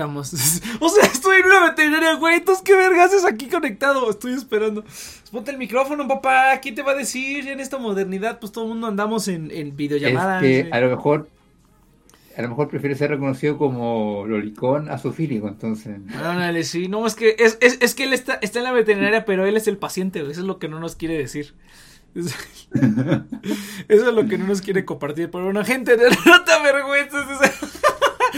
Estamos. o sea, estoy en una veterinaria, güey. Entonces, ¿qué vergas es aquí conectado? Estoy esperando. Ponte el micrófono, papá. ¿Quién te va a decir? En esta modernidad, pues todo el mundo andamos en, en videollamadas. Es que a lo mejor a lo mejor prefiere ser reconocido como lolicón a fílico, entonces. Ándale, sí, no, es que, es, es, es, que él está, está en la veterinaria, pero él es el paciente, eso es lo que no nos quiere decir. Eso es lo que no nos quiere compartir. Pero una gente, no te avergüences.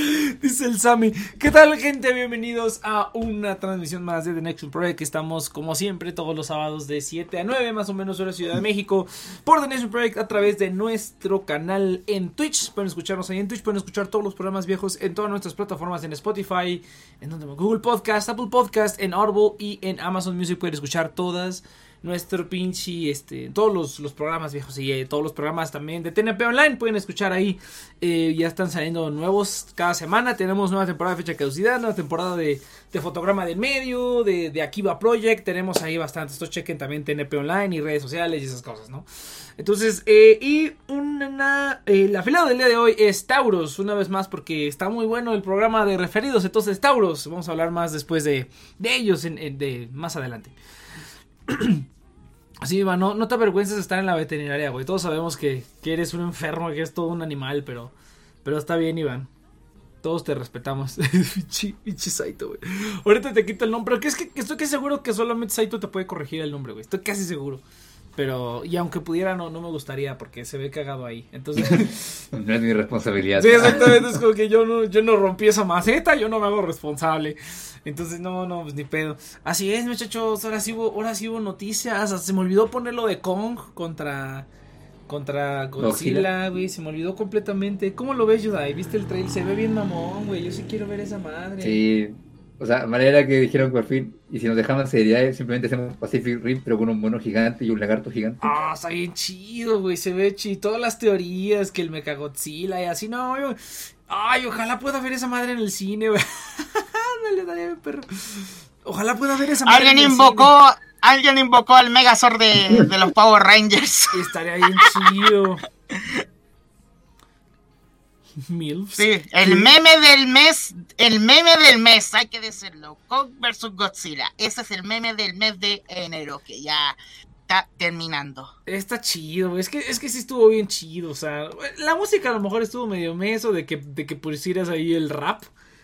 Dice el Sami. ¿Qué tal, gente? Bienvenidos a una transmisión más de The Next Project. Estamos, como siempre, todos los sábados de 7 a 9, más o menos, hora Ciudad de México, por The Next Project a través de nuestro canal en Twitch. Pueden escucharnos ahí en Twitch, pueden escuchar todos los programas viejos en todas nuestras plataformas: en Spotify, en Google Podcast, Apple Podcast, en Audible y en Amazon Music. Pueden escuchar todas nuestro pinche, este, todos los, los programas viejos y eh, todos los programas también de TNP Online pueden escuchar ahí. Eh, ya están saliendo nuevos cada semana. Tenemos nueva temporada de fecha caducidad, nueva temporada de, de fotograma del medio, de, de Akiva Project. Tenemos ahí bastante. Esto chequen también TNP Online y redes sociales y esas cosas, ¿no? Entonces, eh, y una, el afilado del día de hoy es Tauros, una vez más, porque está muy bueno el programa de referidos. Entonces, Tauros, vamos a hablar más después de, de ellos de, más adelante. Así, Iván, no, no te avergüences de estar en la veterinaria, güey. Todos sabemos que, que, eres un enfermo, que es todo un animal, pero, pero está bien, Iván. Todos te respetamos. Pinche Saito, güey. Ahorita te quito el nombre. Pero es que estoy casi seguro que solamente Saito te puede corregir el nombre, güey. Estoy casi seguro. Pero, y aunque pudiera, no, no me gustaría porque se ve cagado ahí. Entonces. no es mi responsabilidad. Sí, exactamente. Es como que yo no, yo no rompí esa maceta, yo no me hago responsable. Entonces, no, no, pues ni pedo. Así es, muchachos. Ahora sí hubo, ahora sí hubo noticias. Se me olvidó ponerlo de Kong contra. Contra Godzilla, güey. Se me olvidó completamente. ¿Cómo lo ves, Yudai? ¿Viste el trailer? Se ve bien mamón, güey. Yo sí quiero ver esa madre. Sí. O sea, manera que dijeron por fin, y si nos dejaban seriedad, simplemente hacemos Pacific Rim, pero con un mono gigante y un lagarto gigante. Ah, está bien chido, güey, se ve chido. Todas las teorías, que el Mechagodzilla y así, no, güey. Ay, ojalá pueda ver esa madre en el cine, güey. le daría perro. Ojalá pueda ver esa madre. Alguien invocó, alguien invocó al Megazord de, de los Power Rangers. Estaría bien chido. Sí, el meme del mes, el meme del mes, hay que decirlo. Kong vs Godzilla. Ese es el meme del mes de enero que ya está terminando. Está chido, es que, es que sí estuvo bien chido. O sea, la música a lo mejor estuvo medio meso de que, de que pusieras ahí el rap.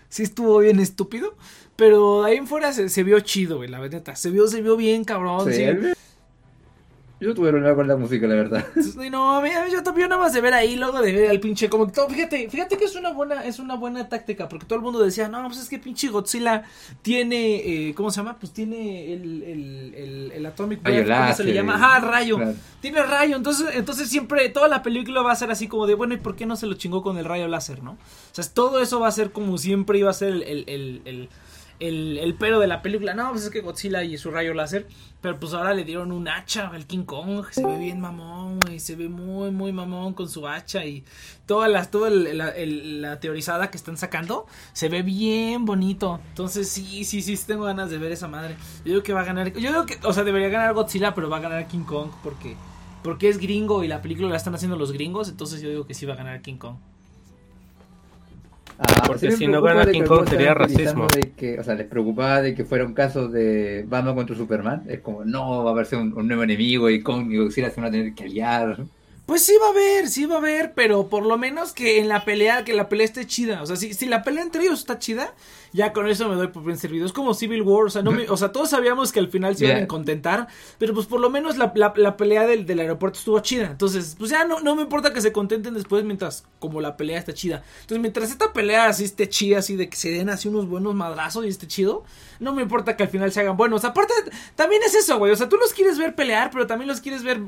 Sí estuvo bien estúpido. Pero ahí en fuera se, vio chido, güey, la verdad. Se vio, se vio bien, cabrón. sí. Yo tuve problema con la música, la verdad. No, a mí, yo también nada más de ver ahí, luego de ver al pinche como todo, fíjate, fíjate que es una buena, es una buena táctica, porque todo el mundo decía, no, pues es que pinche Godzilla tiene, eh, ¿cómo se llama? Pues tiene el, el, el, el Atomic Breath, ¿cómo se le llama? Ajá, rayo. Tiene rayo, entonces, entonces siempre, toda la película va a ser así como de, bueno, ¿y por qué no se lo chingó con el rayo láser, no? O sea, todo eso va a ser como siempre iba a ser el, el el, el pero de la película. No, pues es que Godzilla y su rayo láser. Pero pues ahora le dieron un hacha al King Kong. Se ve bien mamón, güey. Se ve muy, muy mamón con su hacha. Y todas las, toda la, teorizada que están sacando. Se ve bien bonito. Entonces sí, sí, sí, tengo ganas de ver esa madre. Yo creo que va a ganar. Yo creo que, o sea, debería ganar Godzilla, pero va a ganar King Kong. Porque, porque es gringo y la película la están haciendo los gringos. Entonces yo digo que sí va a ganar King Kong. Ah, Porque si no gana King Kong sería racismo. que, o sea, les preocupaba de que fuera un caso de Batman contra Superman. Es como, no, va a verse un, un nuevo enemigo y Kong y Godzilla se van a tener que aliar. Pues sí va a haber, sí va a haber, pero por lo menos que en la pelea, que la pelea esté chida. O sea, si, si la pelea entre ellos está chida, ya con eso me doy por bien servido. Es como Civil War, o sea, no o sea todos sabíamos que al final se iban a contentar, pero pues por lo menos la, la, pelea del, del, aeropuerto estuvo chida. Entonces, pues ya no, no me importa que se contenten después mientras como la pelea está chida. Entonces, mientras esta pelea así esté chida, así de que se den así unos buenos madrazos y esté chido, no me importa que al final se hagan buenos. Aparte, también es eso, güey. O sea, tú los quieres ver pelear, pero también los quieres ver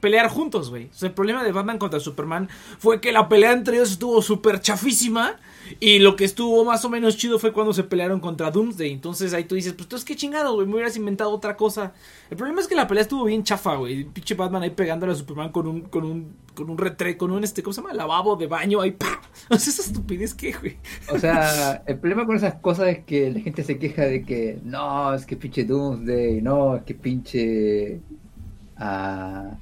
pelear juntos, güey. O sea, el problema de Batman contra Superman fue que la pelea entre ellos estuvo súper chafísima. Y lo que estuvo más o menos chido fue cuando se pelearon contra Doomsday. Entonces ahí tú dices, pues tú es que chingado, güey, me hubieras inventado otra cosa. El problema es que la pelea estuvo bien chafa, güey. Pinche Batman ahí pegándole a Superman con un, con un, con un retre, con un este, ¿cómo se llama? Lavabo de baño ahí, ¡pah! O sea, esa estupidez que, güey. O sea, el problema con esas cosas es que la gente se queja de que, no, es que pinche Doomsday, no, es que pinche... Ah,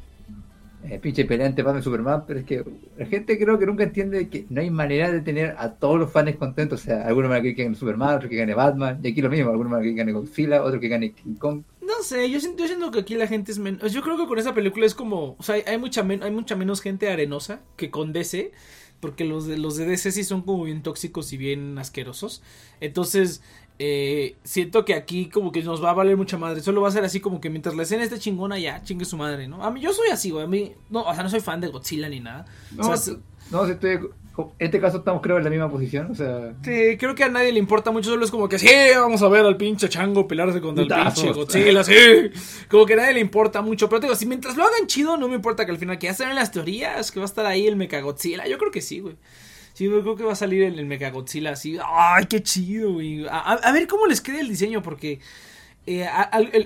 eh, pinche peleante Batman Superman, pero es que la gente creo que nunca entiende que no hay manera de tener a todos los fans contentos. O sea, algunos van a que gane Superman, otros que gane Batman, y aquí lo mismo, algunos van a que gane Godzilla, otros que gane King Kong. No sé, yo siento, yo siento que aquí la gente es menos. Yo creo que con esa película es como. O sea, hay, mucha, hay mucha menos gente arenosa que con DC. Porque los de, los de DC sí son como bien tóxicos y bien asquerosos. Entonces, eh, siento que aquí como que nos va a valer mucha madre. Solo va a ser así como que mientras la escena esté chingona, ya, chingue su madre, ¿no? A mí yo soy así, güey. A mí, no, o sea, no soy fan de Godzilla ni nada. No, o sea, no, si estoy en este caso estamos creo en la misma posición, o sea... Sí, creo que a nadie le importa mucho, solo es como que sí, vamos a ver al pinche chango pelarse contra el pinche Godzilla, sí. Como que a nadie le importa mucho, pero te digo, si mientras lo hagan chido, no me importa que al final que ya las teorías, que va a estar ahí el Mechagodzilla, yo creo que sí, güey. Sí, yo creo que va a salir el, el Mechagodzilla así, ay, qué chido, güey. A, ver cómo les queda el diseño, porque... Eh,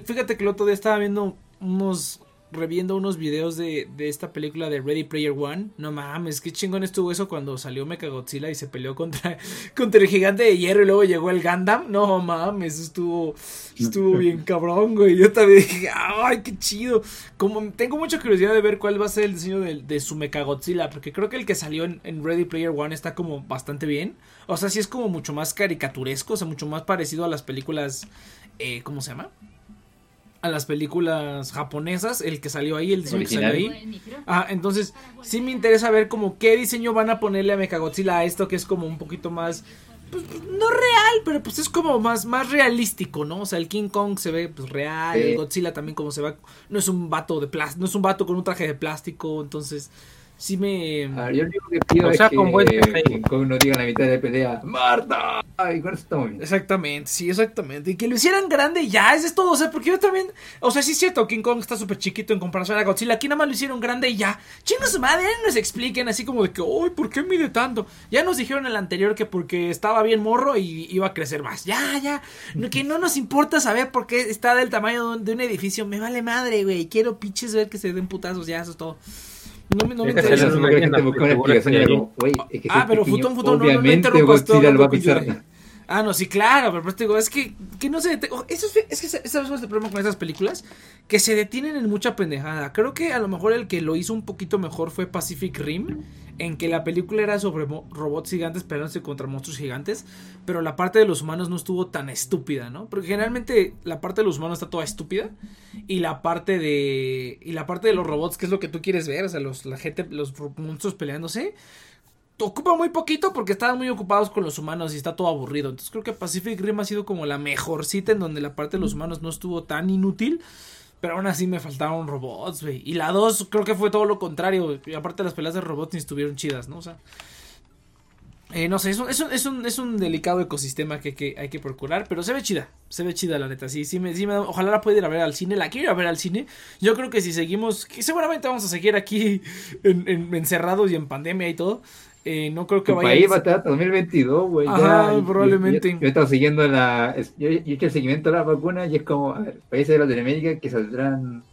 fíjate que el otro día estaba viendo unos reviendo unos videos de, de, esta película de Ready Player One. No mames, qué chingón estuvo eso cuando salió Mechagodzilla y se peleó contra, contra el gigante de hierro y luego llegó el Gundam. No mames, estuvo, estuvo bien cabrón, güey. Yo también dije, ay, qué chido. Como tengo mucha curiosidad de ver cuál va a ser el diseño de, de su Mechagodzilla, porque creo que el que salió en, en, Ready Player One está como bastante bien. O sea, sí es como mucho más caricaturesco, o sea, mucho más parecido a las películas, eh, ¿cómo se llama? A las películas japonesas, el que salió ahí, el diseño que salió ahí. Ah, entonces sí me interesa ver como qué diseño van a ponerle a Mechagodzilla a esto que es como un poquito más pues, no real, pero pues es como más más realístico, ¿no? O sea, el King Kong se ve pues real, el Godzilla también como se va, no es un vato de plástico, no es un vato con un traje de plástico, entonces sí me. A yo lo único que pido es con que no diga la mitad de pelea, ¡Marta! Ay, con eso está muy bien. Exactamente, sí, exactamente. Y que lo hicieran grande ya, ese es todo. O sea, porque yo también. O sea, sí es cierto, King Kong está súper chiquito en comparación a Godzilla. Aquí nada más lo hicieron grande y ya. Chingos su madre, nos expliquen así como de que, uy, ¿por qué mide tanto? Ya nos dijeron en el anterior que porque estaba bien morro y iba a crecer más. Ya, ya. Que no nos importa saber por qué está del tamaño de un edificio. Me vale madre, güey. Quiero pinches ver que se den putazos, ya, eso es todo. No me, no me interesa. Ah, pero Futón, Futón, no, no, no interrumpas todo. Ah, no, sí, claro, pero pues te digo, es que, que no se eso es, que ese es el problema con esas películas, que se detienen en mucha pendejada. Creo que a lo mejor el que lo hizo un poquito mejor fue Pacific Rim, en que la película era sobre robots gigantes peleándose contra monstruos gigantes, pero la parte de los humanos no estuvo tan estúpida, ¿no? Porque generalmente la parte de los humanos está toda estúpida y la parte de y la parte de los robots, que es lo que tú quieres ver, o sea, los la gente los monstruos peleándose, ocupa muy poquito porque estaban muy ocupados con los humanos y está todo aburrido. Entonces creo que Pacific Rim ha sido como la mejor cita en donde la parte de los humanos no estuvo tan inútil. Pero aún así me faltaron robots, güey. Y la 2 creo que fue todo lo contrario. Y aparte las peleas de robots ni estuvieron chidas, ¿no? O sea... Eh, no sé, es un, es, un, es, un, es un delicado ecosistema que, que, hay que procurar, pero se ve chida, se ve chida la neta, sí, sí, me, sí me, ojalá la pueda ir a ver al cine, la quiero ir a ver al cine, yo creo que si seguimos, que seguramente vamos a seguir aquí en, encerrados y en pandemia y todo, eh, no creo que vaya. País va a estar 2022, güey. Ajá, probablemente. Yo, he estado siguiendo la. Yo, he hecho el seguimiento de las vacunas y es como, a ver, países de Latinoamérica que saldrán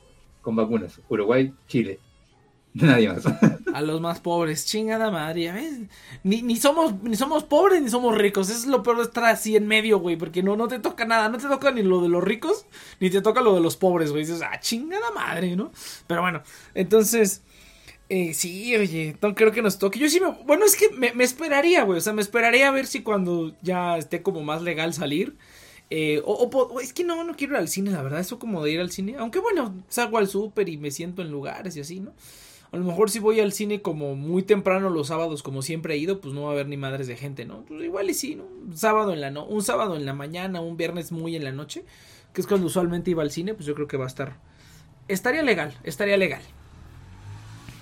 con vacunas: Uruguay, Chile. Nadie más. A los más pobres, chingada madre, ¿ves? Ni, ni, somos, ni somos pobres ni somos ricos. Eso es lo peor de estar así en medio, güey. Porque no, no te toca nada. No te toca ni lo de los ricos, ni te toca lo de los pobres, güey. Dices, ah, chingada madre, ¿no? Pero bueno, entonces. Eh, sí, oye, creo que nos toque. Yo sí me. Bueno, es que me, esperaría, güey. O sea, me esperaría a ver si cuando ya esté como más legal salir. Eh, o, o, es que no, no quiero ir al cine, la verdad. Eso como de ir al cine. Aunque bueno, salgo al súper y me siento en lugares y así, ¿no? A lo mejor si voy al cine como muy temprano los sábados, como siempre he ido, pues no va a haber ni madres de gente, ¿no? Pues igual y sí, ¿no? Sábado en la no, un sábado en la mañana, un viernes muy en la noche, que es cuando usualmente iba al cine, pues yo creo que va a estar. Estaría legal, estaría legal.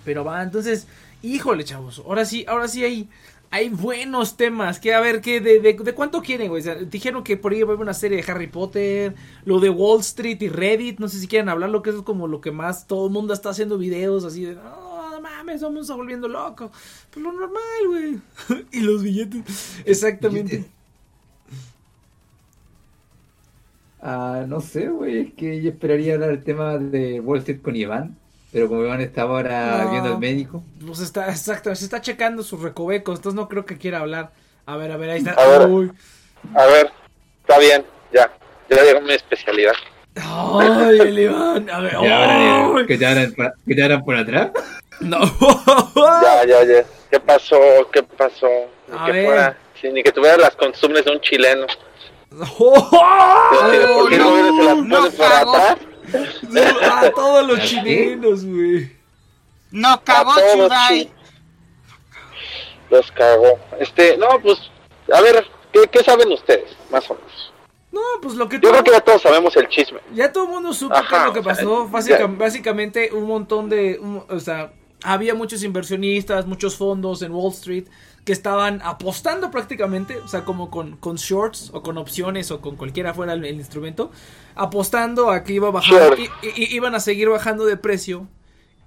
Pero va, entonces, híjole, chavos, ahora sí, ahora sí hay, hay buenos temas. Que a ver, ¿qué, de, de, cuánto quieren, güey? dijeron que por ahí va a haber una serie de Harry Potter, lo de Wall Street y Reddit. No sé si quieren hablar, lo que es como lo que más todo el mundo está haciendo videos así de, no, mames, vamos a volviendo loco. Pues lo normal, güey. y los billetes. Exactamente. Ah, no sé, güey, es que esperaría hablar el tema de Wall Street con Iván. Pero como Iván está ahora viendo al médico. Pues está, exacto, se está checando sus recovecos, entonces no creo que quiera hablar. A ver, a ver, ahí está. A ver, a ver está bien, ya. Ya llegó mi especialidad. Ay, el Iván. A ver, ¡ay! ¿Que te por, que te abran por atrás? No. Ya, ya, ya. ¿Qué pasó? ¿Qué pasó? Ni A que ver. fuera, sí, ni que tuviera las costumbres de un chileno. ¡Oh! ¿Por qué no, no, no, por atrás? A todos los chilenos, güey. Nos cagó Chudai. Los cagó. Este, no, pues, a ver, ¿qué, qué saben ustedes? Más o menos. No, pues lo que Yo todo, creo que ya todos sabemos el chisme. ya todo el mundo supo Ajá, qué es lo que o sea, pasó. Básica- básicamente un montón de, un- o sea, había muchos inversionistas, muchos fondos en Wall Street que estaban apostando prácticamente, o sea, como con, con shorts o con opciones o con cualquiera fuera el, el instrumento, apostando a que iba a bajar, i- i- iban a seguir bajando de precio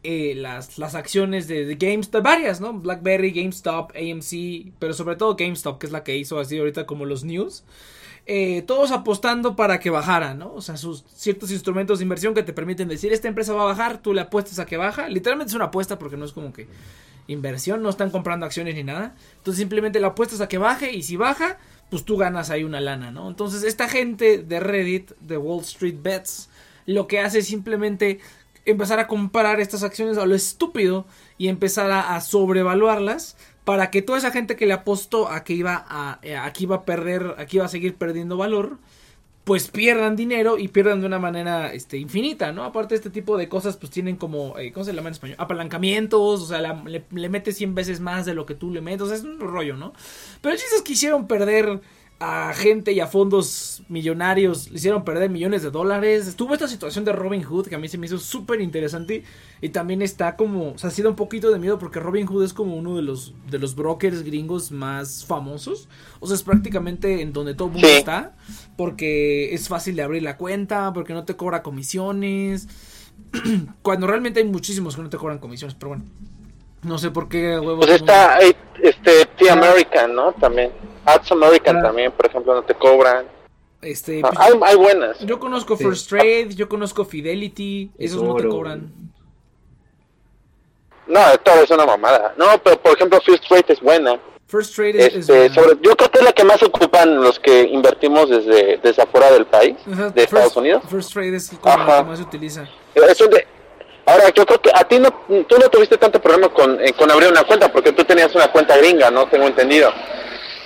eh, las, las acciones de, de GameStop, varias, ¿no? BlackBerry, GameStop, AMC, pero sobre todo GameStop, que es la que hizo así ahorita como los news. Eh, todos apostando para que bajara, ¿no? O sea, sus ciertos instrumentos de inversión que te permiten decir, esta empresa va a bajar, tú le apuestas a que baja. Literalmente es una apuesta porque no es como que inversión, no están comprando acciones ni nada. Entonces simplemente le apuestas a que baje y si baja, pues tú ganas ahí una lana, ¿no? Entonces esta gente de Reddit, de Wall Street Bets, lo que hace es simplemente empezar a comprar estas acciones a lo estúpido y empezar a, a sobrevaluarlas para que toda esa gente que le apostó a que iba a, eh, a que iba a perder, a iba a seguir perdiendo valor, pues pierdan dinero y pierdan de una manera este, infinita, ¿no? Aparte este tipo de cosas pues tienen como, eh, ¿cómo se llama en español? Apalancamientos, o sea, le, le metes 100 veces más de lo que tú le metes, o sea, es un rollo, ¿no? Pero el chiste es que hicieron perder a gente y a fondos millonarios, le hicieron perder millones de dólares. Estuvo esta situación de Robin Hood que a mí se me hizo súper interesante y también está como, o sea, sí da un poquito de miedo porque Robin Hood es como uno de los, de los brokers gringos más famosos. O sea, es prácticamente en donde todo el mundo Sí. está porque es fácil de abrir la cuenta, porque no te cobra comisiones. Cuando realmente hay muchísimos que no te cobran comisiones, pero bueno. No sé por qué huevos. Pues está eh, este T American, ¿no? También. Ads American Ah. también, por ejemplo, no te cobran. Este, Ah, pues, hay, hay buenas. Yo conozco Sí. First Trade, yo conozco Fidelity, esos no te cobran. No, todo es una mamada. No, pero por ejemplo, First Rate es buena. First Trade es, es Este, buena. sobre, yo creo que es la que más ocupan los que invertimos desde, desde afuera del país, Ajá, de Estados First- Unidos. First Trade es como la que más se utiliza. Eso de- ahora, yo creo que a ti no, tú no tuviste tanto problema con, eh, con abrir una cuenta, porque tú tenías una cuenta gringa, ¿no? Tengo entendido.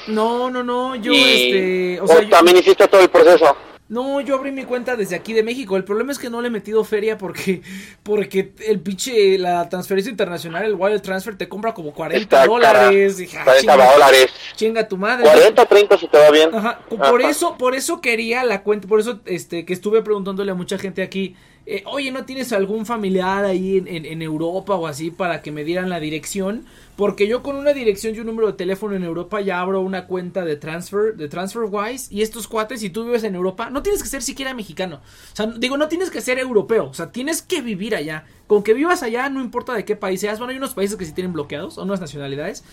No, no, no, yo Y- este, o sea, yo- también hiciste todo el proceso. no, yo abrí mi cuenta desde aquí de México. El problema es que no le he metido feria porque porque el pinche la transferencia internacional, el wire transfer te compra como 40 Está cara. dólares. Ah, 40 chinga, dólares. chinga tu madre. 40, 30 si te va bien. Ajá, por Ajá. eso, por eso quería la cuenta, por eso este que estuve preguntándole a mucha gente aquí, eh, oye, ¿no tienes algún familiar ahí en, Europa o así para que me dieran la dirección? Porque yo con una dirección y un número de teléfono en Europa ya abro una cuenta de transfer, de TransferWise, y estos cuates, si tú vives en Europa, no tienes que ser siquiera mexicano. O sea, digo, no tienes que ser europeo, o sea, tienes que vivir allá. Con que vivas allá, no importa de qué país seas. Bueno, hay unos países que sí tienen bloqueados, o unas nacionalidades.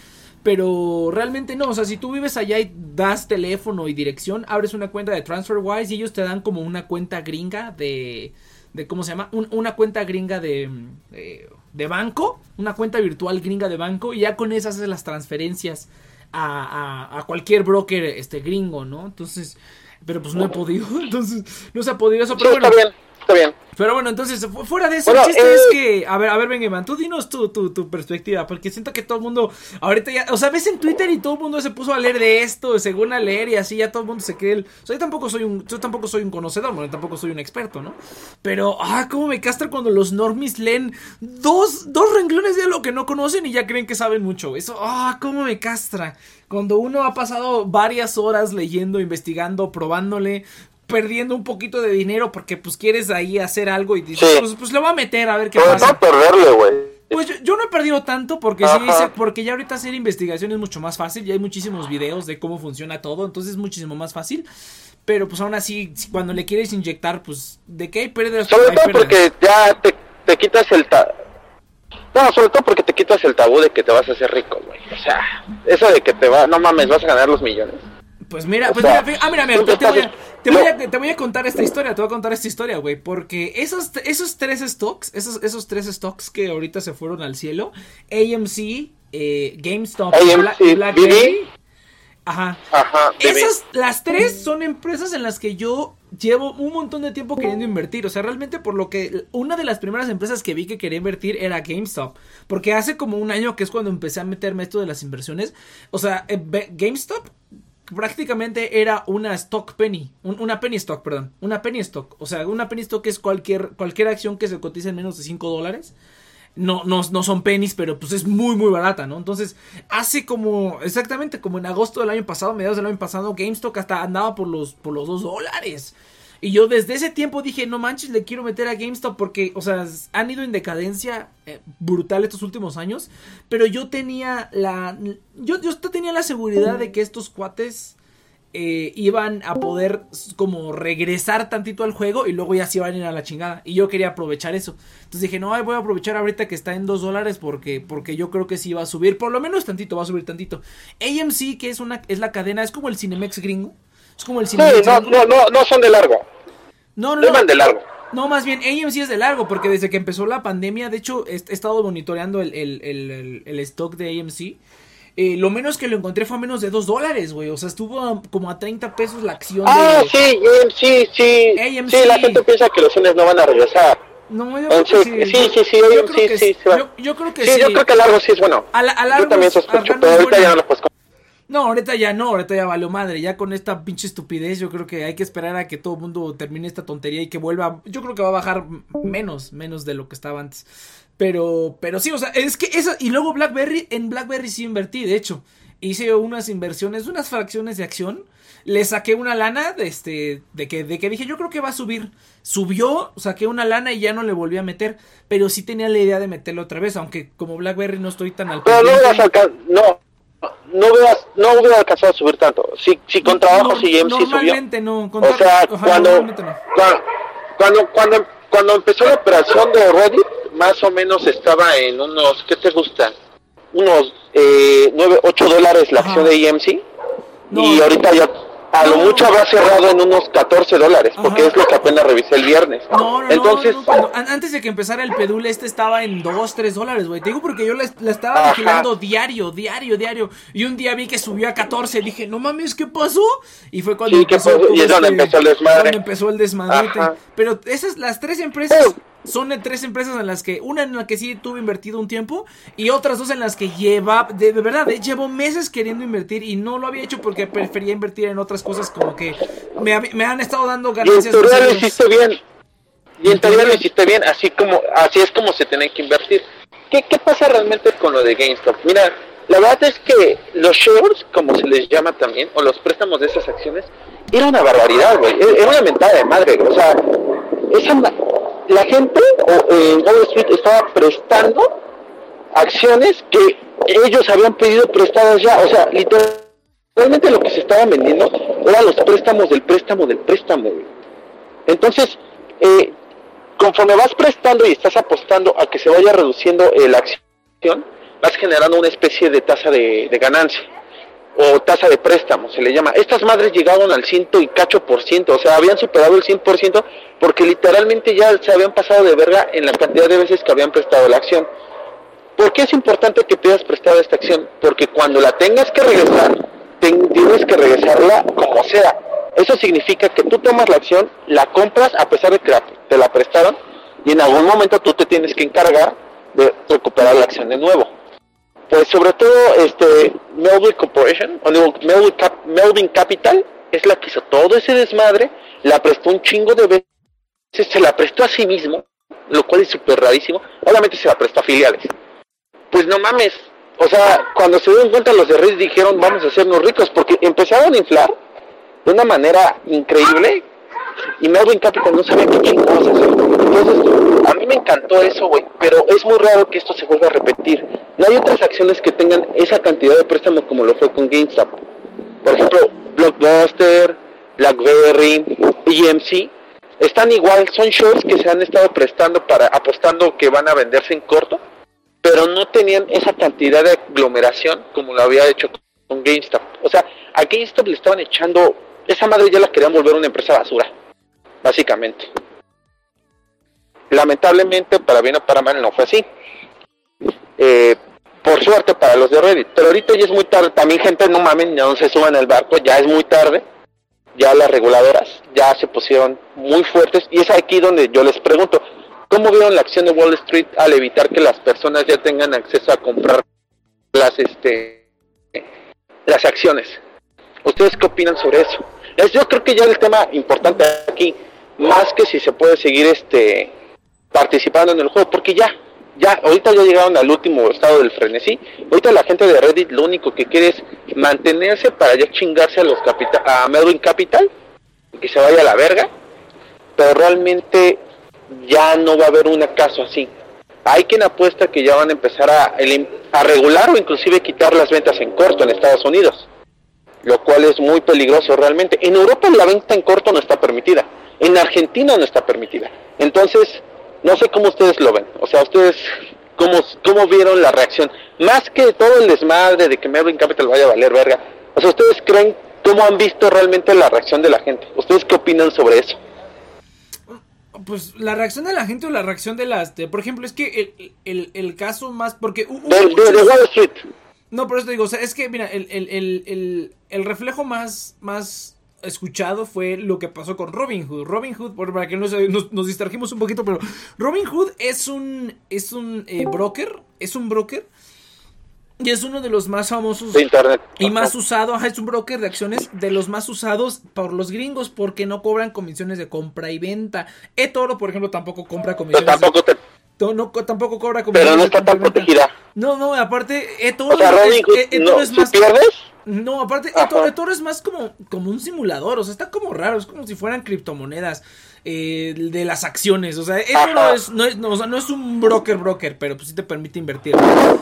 Pero realmente no, o sea, si tú vives allá y das teléfono y dirección, abres una cuenta de TransferWise y ellos te dan como una cuenta gringa de, de ¿cómo se llama? Un- una cuenta gringa de, de, de banco, una cuenta virtual gringa de banco y ya con esas haces las transferencias a, a, a cualquier broker este gringo, ¿no? Entonces, pero pues no he podido, entonces no se ha podido eso, Sí, pero bueno. está bien, está bien. Pero bueno, entonces, fu- fuera de eso, Bueno, el chiste eh, es que, a ver, a ver, Iván, tú dinos tu, tu, tu perspectiva, porque siento que todo el mundo, ahorita ya, o sea, ves en Twitter y todo el mundo se puso a leer de esto, según a leer y así ya todo el mundo se cree, el, o sea, yo tampoco soy un, yo tampoco soy un conocedor, bueno, tampoco soy un experto, ¿no? Pero, ah, cómo me castra cuando los normies leen dos, dos renglones de lo que no conocen y ya creen que saben mucho, eso, ah, cómo me castra. Cuando uno ha pasado varias horas leyendo, investigando, probándole, perdiendo un poquito de dinero porque pues quieres ahí hacer algo y dices, Sí. pues, pues le voy a meter a ver qué Sobre pasa. todo perderle, güey. Pues yo, yo no he perdido tanto porque sí porque ya ahorita hacer investigación es mucho más fácil, ya hay muchísimos videos de cómo funciona todo, entonces es muchísimo más fácil. Pero pues aún así, cuando le quieres inyectar, pues de qué hay pérdidas, Sobre todo porque ya te, te quitas el ta... No, sobre todo porque te quitas el tabú de que te vas a hacer rico, güey. O sea, eso de que te va, no mames, vas a ganar los millones. Pues mira, O pues sea, mira, ah, mira, mira, te, voy a, te, voy a, te voy a contar esta historia, te voy a contar esta historia, güey, porque esos, esos tres stocks, esos, esos tres stocks que ahorita se fueron al cielo, AMC, eh, GameStop AMC, BlackBerry, Ajá. Ajá. Esas, las tres son empresas en las que yo llevo un montón de tiempo queriendo invertir. O sea, realmente por lo que una de las primeras empresas que vi que quería invertir era GameStop. Porque hace como un año que es cuando empecé a meterme esto de las inversiones. O sea, eh, GameStop prácticamente era una stock penny, un- una penny stock, perdón, una penny stock, o sea, una penny stock es cualquier cualquier acción que se cotice en menos de 5 dólares. No, no, no son pennies, pero pues es muy, muy barata, ¿no? Entonces, hace como, exactamente como en agosto del año pasado, mediados del año pasado, GameStop hasta andaba por los, por los 2 dólares. Y yo desde ese tiempo dije, no manches, le quiero meter a GameStop porque, o sea, han ido en decadencia eh, brutal estos últimos años. Pero yo tenía la. Yo, yo tenía la seguridad de que estos cuates eh, iban a poder como regresar tantito al juego y luego ya se iban a ir a la chingada. Y yo quería aprovechar eso. Entonces dije, no, voy a aprovechar ahorita que está en 2 dólares porque, porque yo creo que sí va a subir. Por lo menos tantito, va a subir tantito. AMC, que es una es la cadena, es como el Cinemex gringo. Es como el Sí, no, no, no, no son de largo. No, no, No van de largo. No, más bien, AMC es de largo, porque desde que empezó la pandemia, de hecho, he, estado monitoreando el, el, el, el- stock de AMC. Eh, lo menos que lo encontré fue a menos de 2 dólares, güey. O sea, estuvo a- como a 30 pesos la acción Ah, de... sí, sí, sí. AMC. Sí, la gente piensa que los cines no van a regresar. No, yo creo que Entonces, sí. sí, sí, sí, Yo AMC creo que sí, sí. Yo, yo creo que Sí, sí. yo creo que largo sí es bueno. A la- a Yo largo también es- a sospecho, pero ahorita bueno. ya no lo puedes. No, ahorita ya no, ahorita ya valió madre. Ya con esta pinche estupidez, yo creo que hay que esperar a que todo el mundo termine esta tontería y que vuelva. Yo creo que va a bajar menos, menos de lo que estaba antes. Pero, pero sí, o sea, es que esa. Y luego Blackberry, en Blackberry sí invertí, de hecho. Hice unas inversiones, unas fracciones de acción. Le saqué una lana de este. De que, de que dije, yo creo que va a subir. Subió, saqué una lana y ya no le volví a meter. Pero sí tenía la idea de meterlo otra vez. Aunque como Blackberry no estoy tan al Pero no hubieras alcanzado, no, no hubieras, no hubiera alcanzado a subir tanto. Si, si con trabajo No, sí AMC subió. No. con O sea, cuando, no. cuando, cuando, cuando empezó la operación de Reddit, más o menos estaba en unos, ¿qué te gustan? Unos eh, 9, 8 dólares la Ajá. acción de EMC. Y ahorita ya, a lo mucho habrá cerrado en unos 14 dólares, porque Ajá. es lo que apenas revisé el viernes. No, no, Entonces, no, no, antes de que empezara el pedul, este estaba en 2, 3 dólares, güey. Te digo porque yo la, la estaba Ajá. vigilando diario, diario, diario. Y un día vi que subió a 14. Dije, no mames, ¿qué pasó? Y fue cuando todo Y es donde empezó el desmadre. donde empezó el desmadrete. Ajá. Pero esas, las tres empresas. Pero- Son tres empresas en las que, una en la que sí tuve invertido un tiempo y otras dos en las que lleva, de, de verdad, eh, llevo meses queriendo invertir y no lo había hecho porque prefería invertir en otras cosas como que me, han estado dando y en ganancias. teoría lo hiciste bien. Y en teoría lo hiciste bien, así como así es como se tiene que invertir. ¿Qué, ¿Qué pasa realmente con lo de GameStop? Mira, la verdad es que los shares, como se les llama también, o los préstamos de esas acciones, era una barbaridad, güey. Era era una mentada de madre, güey. O sea, esa, la gente o, eh, en Wall Street estaba prestando acciones que ellos habían pedido prestadas ya. O sea, literalmente lo que se estaba vendiendo eran los préstamos del préstamo del préstamo. Entonces, eh, conforme vas prestando y estás apostando a que se vaya reduciendo eh, la acción, vas generando una especie de tasa de ganancia o tasa de préstamo, se le llama. Estas madres llegaron al ciento y cacho por ciento, o sea, habían superado el 100% porque literalmente ya se habían pasado de verga en la cantidad de veces que habían prestado la acción. ¿Por qué es importante que te hayas prestado esta acción? Porque cuando la tengas que regresar, tienes que regresarla como sea. Eso significa que tú tomas la acción, la compras a pesar de que te la prestaron y en algún momento tú te tienes que encargar de recuperar la acción de nuevo. Pues sobre todo este Melvin Corporation, o digo, Melvin, Cap- Melvin Capital, es la que hizo todo ese desmadre, la prestó un chingo de veces, se la prestó a sí mismo, lo cual es súper rarísimo, obviamente se la prestó a filiales. Pues no mames, o sea, cuando se dieron cuenta los de Reddit dijeron vamos a hacernos ricos, porque empezaron a inflar de una manera increíble y Melvin Capital no sabía qué chingados hacer. Entonces, a mí me encantó eso, güey, pero es muy raro que esto se vuelva a repetir. No hay otras acciones que tengan esa cantidad de préstamos como lo fue con GameStop. Por ejemplo, Blockbuster, BlackBerry, EMC, están igual, son shares que se han estado prestando para apostando que van a venderse en corto, pero no tenían esa cantidad de aglomeración como lo había hecho con GameStop. O sea, a GameStop le estaban echando, esa madre ya la querían volver una empresa basura, básicamente. Lamentablemente, para bien o para mal, no fue así. Eh, por suerte para los de Reddit. Pero ahorita ya es muy tarde. También, gente, no mamen, no se suban al barco, ya es muy tarde. Ya las reguladoras ya se pusieron muy fuertes. Y es aquí donde yo les pregunto: ¿cómo vieron la acción de Wall Street al evitar que las personas ya tengan acceso a comprar las, este, las acciones? ¿Ustedes qué opinan sobre eso? yo creo que ya el tema importante aquí, más que si se puede seguir este participando en el juego, porque ya ya, ahorita ya llegaron al último estado del frenesí. Ahorita la gente de Reddit lo único que quiere es mantenerse para ya chingarse a los capital, a Melvin Capital, que se vaya a la verga. Pero realmente ya no va a haber un caso así. Hay quien apuesta que ya van a empezar a, a regular o inclusive quitar las ventas en corto en Estados Unidos, lo cual es muy peligroso realmente. En Europa la venta en corto no está permitida, en Argentina no está permitida. Entonces, no sé cómo ustedes lo ven. O sea, ustedes, ¿cómo, cómo vieron la reacción? Más que todo el desmadre de que Melvin Capital vaya a valer verga. O sea, ¿ustedes creen cómo han visto realmente la reacción de la gente? ¿Ustedes qué opinan sobre eso? Pues la reacción de la gente o la reacción de las... por ejemplo, es que el, el, el caso más... Porque... de, Wall Street. No, por eso te digo, o sea, es que, mira, el, el, el reflejo más, más escuchado fue lo que pasó con Robin Hood. Robin Hood, para que nos, nos, nos distrajimos un poquito, pero Robin Hood es un, es un eh, broker, es un broker. Y es uno de los más famosos de internet. y más usado, es un broker de acciones de los más usados por los gringos porque no cobran comisiones de compra y venta. eToro, por ejemplo, tampoco compra comisiones. Pero tampoco te no, tampoco cobra comisiones. Pero no está tan protegida. No, no, aparte, eToro, es, más. pierdes? No, aparte, eToro, es más como, como un simulador, o sea, está como raro, es como si fueran criptomonedas eh, de las acciones. O sea, eso no es, no es, no, o sea, no es un broker broker, pero pues sí te permite invertir.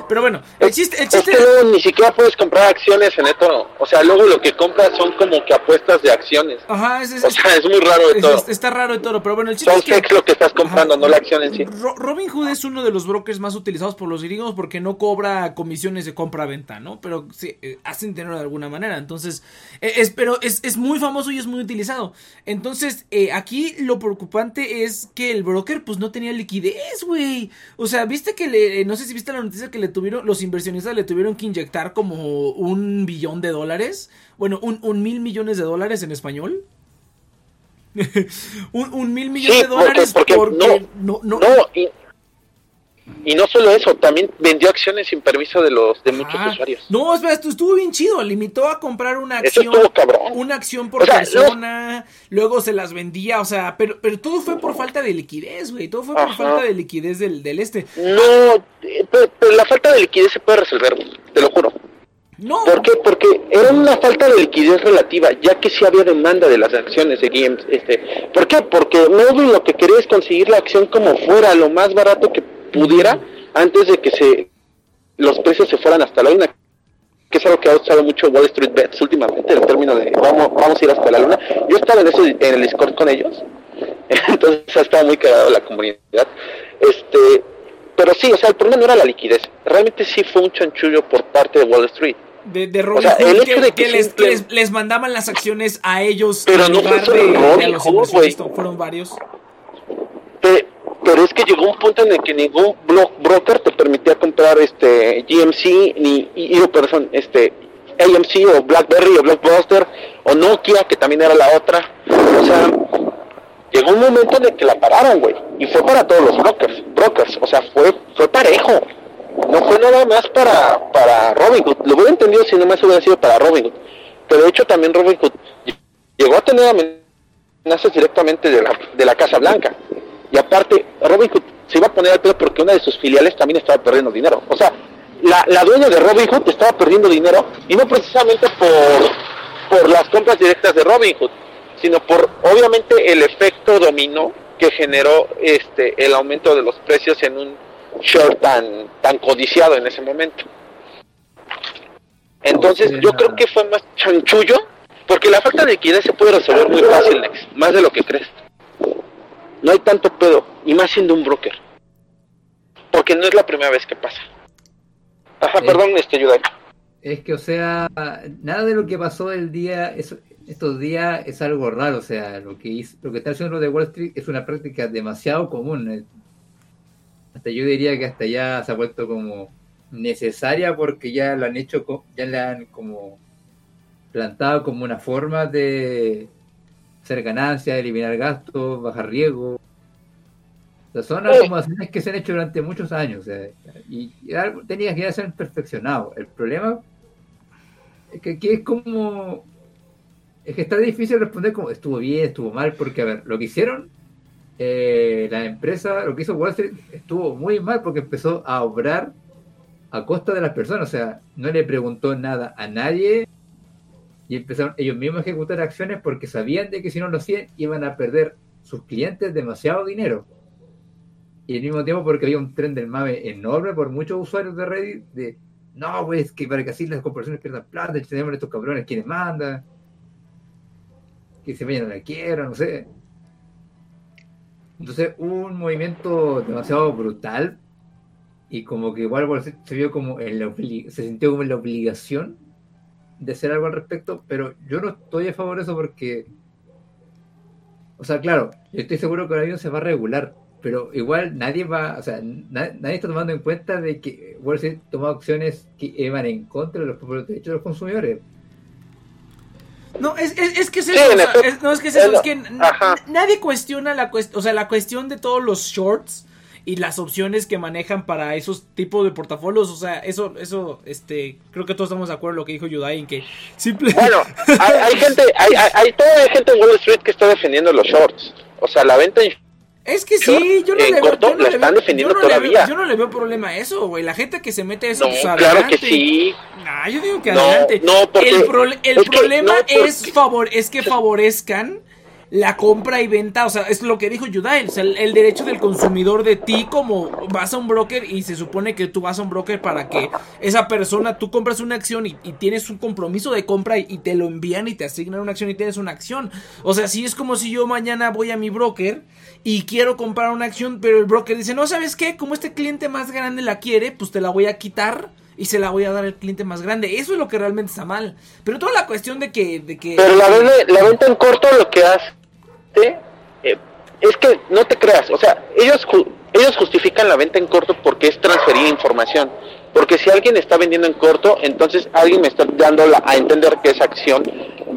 Pero bueno, el chiste, el chiste... Es que ni siquiera puedes comprar acciones en esto. O sea, luego lo que compras son como que apuestas de acciones. Ajá, es, es, o sea, es muy raro de todo. está raro de todo, pero bueno, el chiste es que... lo que estás comprando, no la acción en sí. Robin Hood es uno de los brokers más utilizados por los gringos porque no cobra comisiones de compra-venta, ¿no? Pero sí, eh, hacen dinero de alguna manera. Entonces, eh, es, pero es, es muy famoso y es muy utilizado. Entonces, eh, aquí lo preocupante es que el broker pues no tenía liquidez, güey. O sea, viste que le, no sé si viste la noticia que le tuvieron, los inversionistas le tuvieron que inyectar como un billón de dólares. Bueno, un, mil millones de dólares en español. un, mil millones de dólares porque, no, no, no, y no solo eso, también vendió acciones sin permiso de los de muchos usuarios. No, espera, esto estuvo bien chido. Limitó a comprar una acción. Una acción por persona. Luego se las vendía, o sea, pero, pero todo fue por falta de liquidez, güey. Todo fue por falta de liquidez del, del este. No, pero, la falta de liquidez se puede resolver, te lo juro. No. ¿Por qué? Porque era una falta de liquidez relativa, ya que sí había demanda de las acciones de Games. Este, ¿Por qué? Porque Melvin lo que quería es conseguir la acción como fuera, lo más barato que pudiera antes de que se los precios se fueran hasta la luna que es algo que ha usado mucho Wall Street Bets últimamente, el término de vamos, vamos a ir hasta la luna. Yo estaba en, eso, en el Discord con ellos, entonces ha estado muy cagado la comunidad. Este, pero sí, o sea, el problema no era la liquidez, realmente sí fue un chanchullo por parte de Wall Street. De, de Robin el hecho de que, les, les, mandaban las acciones a ellos pero no fue de, fueron varios pero es que llegó un punto en el que ningún broker te permitía comprar este GMC ni y, perdón, este AMC o BlackBerry o Blockbuster o Nokia que también era la otra. O sea llegó un momento en el que la pararon güey y fue para todos los brokers brokers. O sea fue fue parejo. No fue nada más para para Robinhood. Lo hubiera entendido si no más hubiera sido para Robinhood. Pero de hecho también Robinhood llegó a tener amenazas directamente de la, de la Casa Blanca y aparte, Robinhood se iba a poner al pedo porque una de sus filiales también estaba perdiendo dinero. O sea, la, la dueña de Robinhood estaba perdiendo dinero y no precisamente por, por las compras directas de Robinhood, sino por obviamente el efecto dominó que generó este el aumento de los precios en un short tan, tan codiciado en ese momento. Entonces yo creo que fue más chanchullo, porque la falta de liquidez se puede resolver muy fácil, Nex, más de lo que crees no hay tanto pedo, y más siendo un broker. Porque no es la primera vez que pasa. Ajá, perdón, este ayuda. Es que, o sea, nada de lo que pasó el día, estos días es algo raro. O sea, lo que, hizo, lo que está haciendo de Wall Street es una práctica demasiado común. Hasta yo diría que hasta ya se ha vuelto como necesaria porque ya lo han hecho, ya le han como plantado como una forma de hacer ganancias, eliminar gastos, bajar riesgo. son como acciones que se han hecho durante muchos años y, algo tenía que ser perfeccionado. El problema es que aquí es como es que está difícil responder como estuvo bien, estuvo mal, porque a ver, lo que hicieron eh, la empresa, lo que hizo Wall Street estuvo muy mal porque empezó a obrar a costa de las personas, o sea, no le preguntó nada a nadie y empezaron ellos mismos a ejecutar acciones porque sabían de que si no lo hacían iban a perder sus clientes demasiado dinero. Y al mismo tiempo porque había un tren del mame enorme por muchos usuarios de Reddit de no, pues que para que así las corporaciones pierdan plata, tenemos estos cabrones quienes mandan, que se vayan a la quiera, no sé. Entonces un movimiento demasiado brutal y como que igual se vio como en la se sintió como en la obligación de hacer algo al respecto, pero yo no estoy a favor de eso porque, o sea, claro, yo estoy seguro que el avión se va a regular, pero igual nadie va, o sea, nadie está tomando en cuenta de que Wall Street tomó acciones que van en contra de los derechos de los consumidores. No, es, es, que es eso, no, es que es eso, es que nadie cuestiona la cuestión, o sea, la cuestión de todos los shorts y las opciones que manejan para esos tipos de portafolios, o sea, eso, eso, este, creo que todos estamos de acuerdo en lo que dijo Yudai, en que simple... Bueno, hay, gente, hay, hay, hay, toda gente en Wall Street que está defendiendo los shorts, o sea, la venta en es que sí, yo no, le veo, yo no le veo, todavía. yo no le veo problema a eso, güey. La gente que se mete a eso, no, pues, claro que sí. Nah, yo digo que adelante. No, porque el, el problema es, favor es que favorezcan la compra y venta, o sea, es lo que dijo Yudael, o sea, el, derecho del consumidor de ti como vas a un broker y se supone que tú vas a un broker para que esa persona, tú compras una acción y, tienes un compromiso de compra y, te lo envían y te asignan una acción y tienes una acción. O sea, si es como si yo mañana voy a mi broker y quiero comprar una acción, pero el broker dice, no, ¿sabes qué? Como este cliente más grande la quiere, pues te la voy a quitar y se la voy a dar al cliente más grande. Eso es lo que realmente está mal. Pero toda la cuestión de que... De que pero la, la venta en corto lo que hace eh, es que no te creas, o sea, ellos, ellos justifican la venta en corto porque es transferir información. Porque si alguien está vendiendo en corto, entonces alguien me está dando a entender que esa acción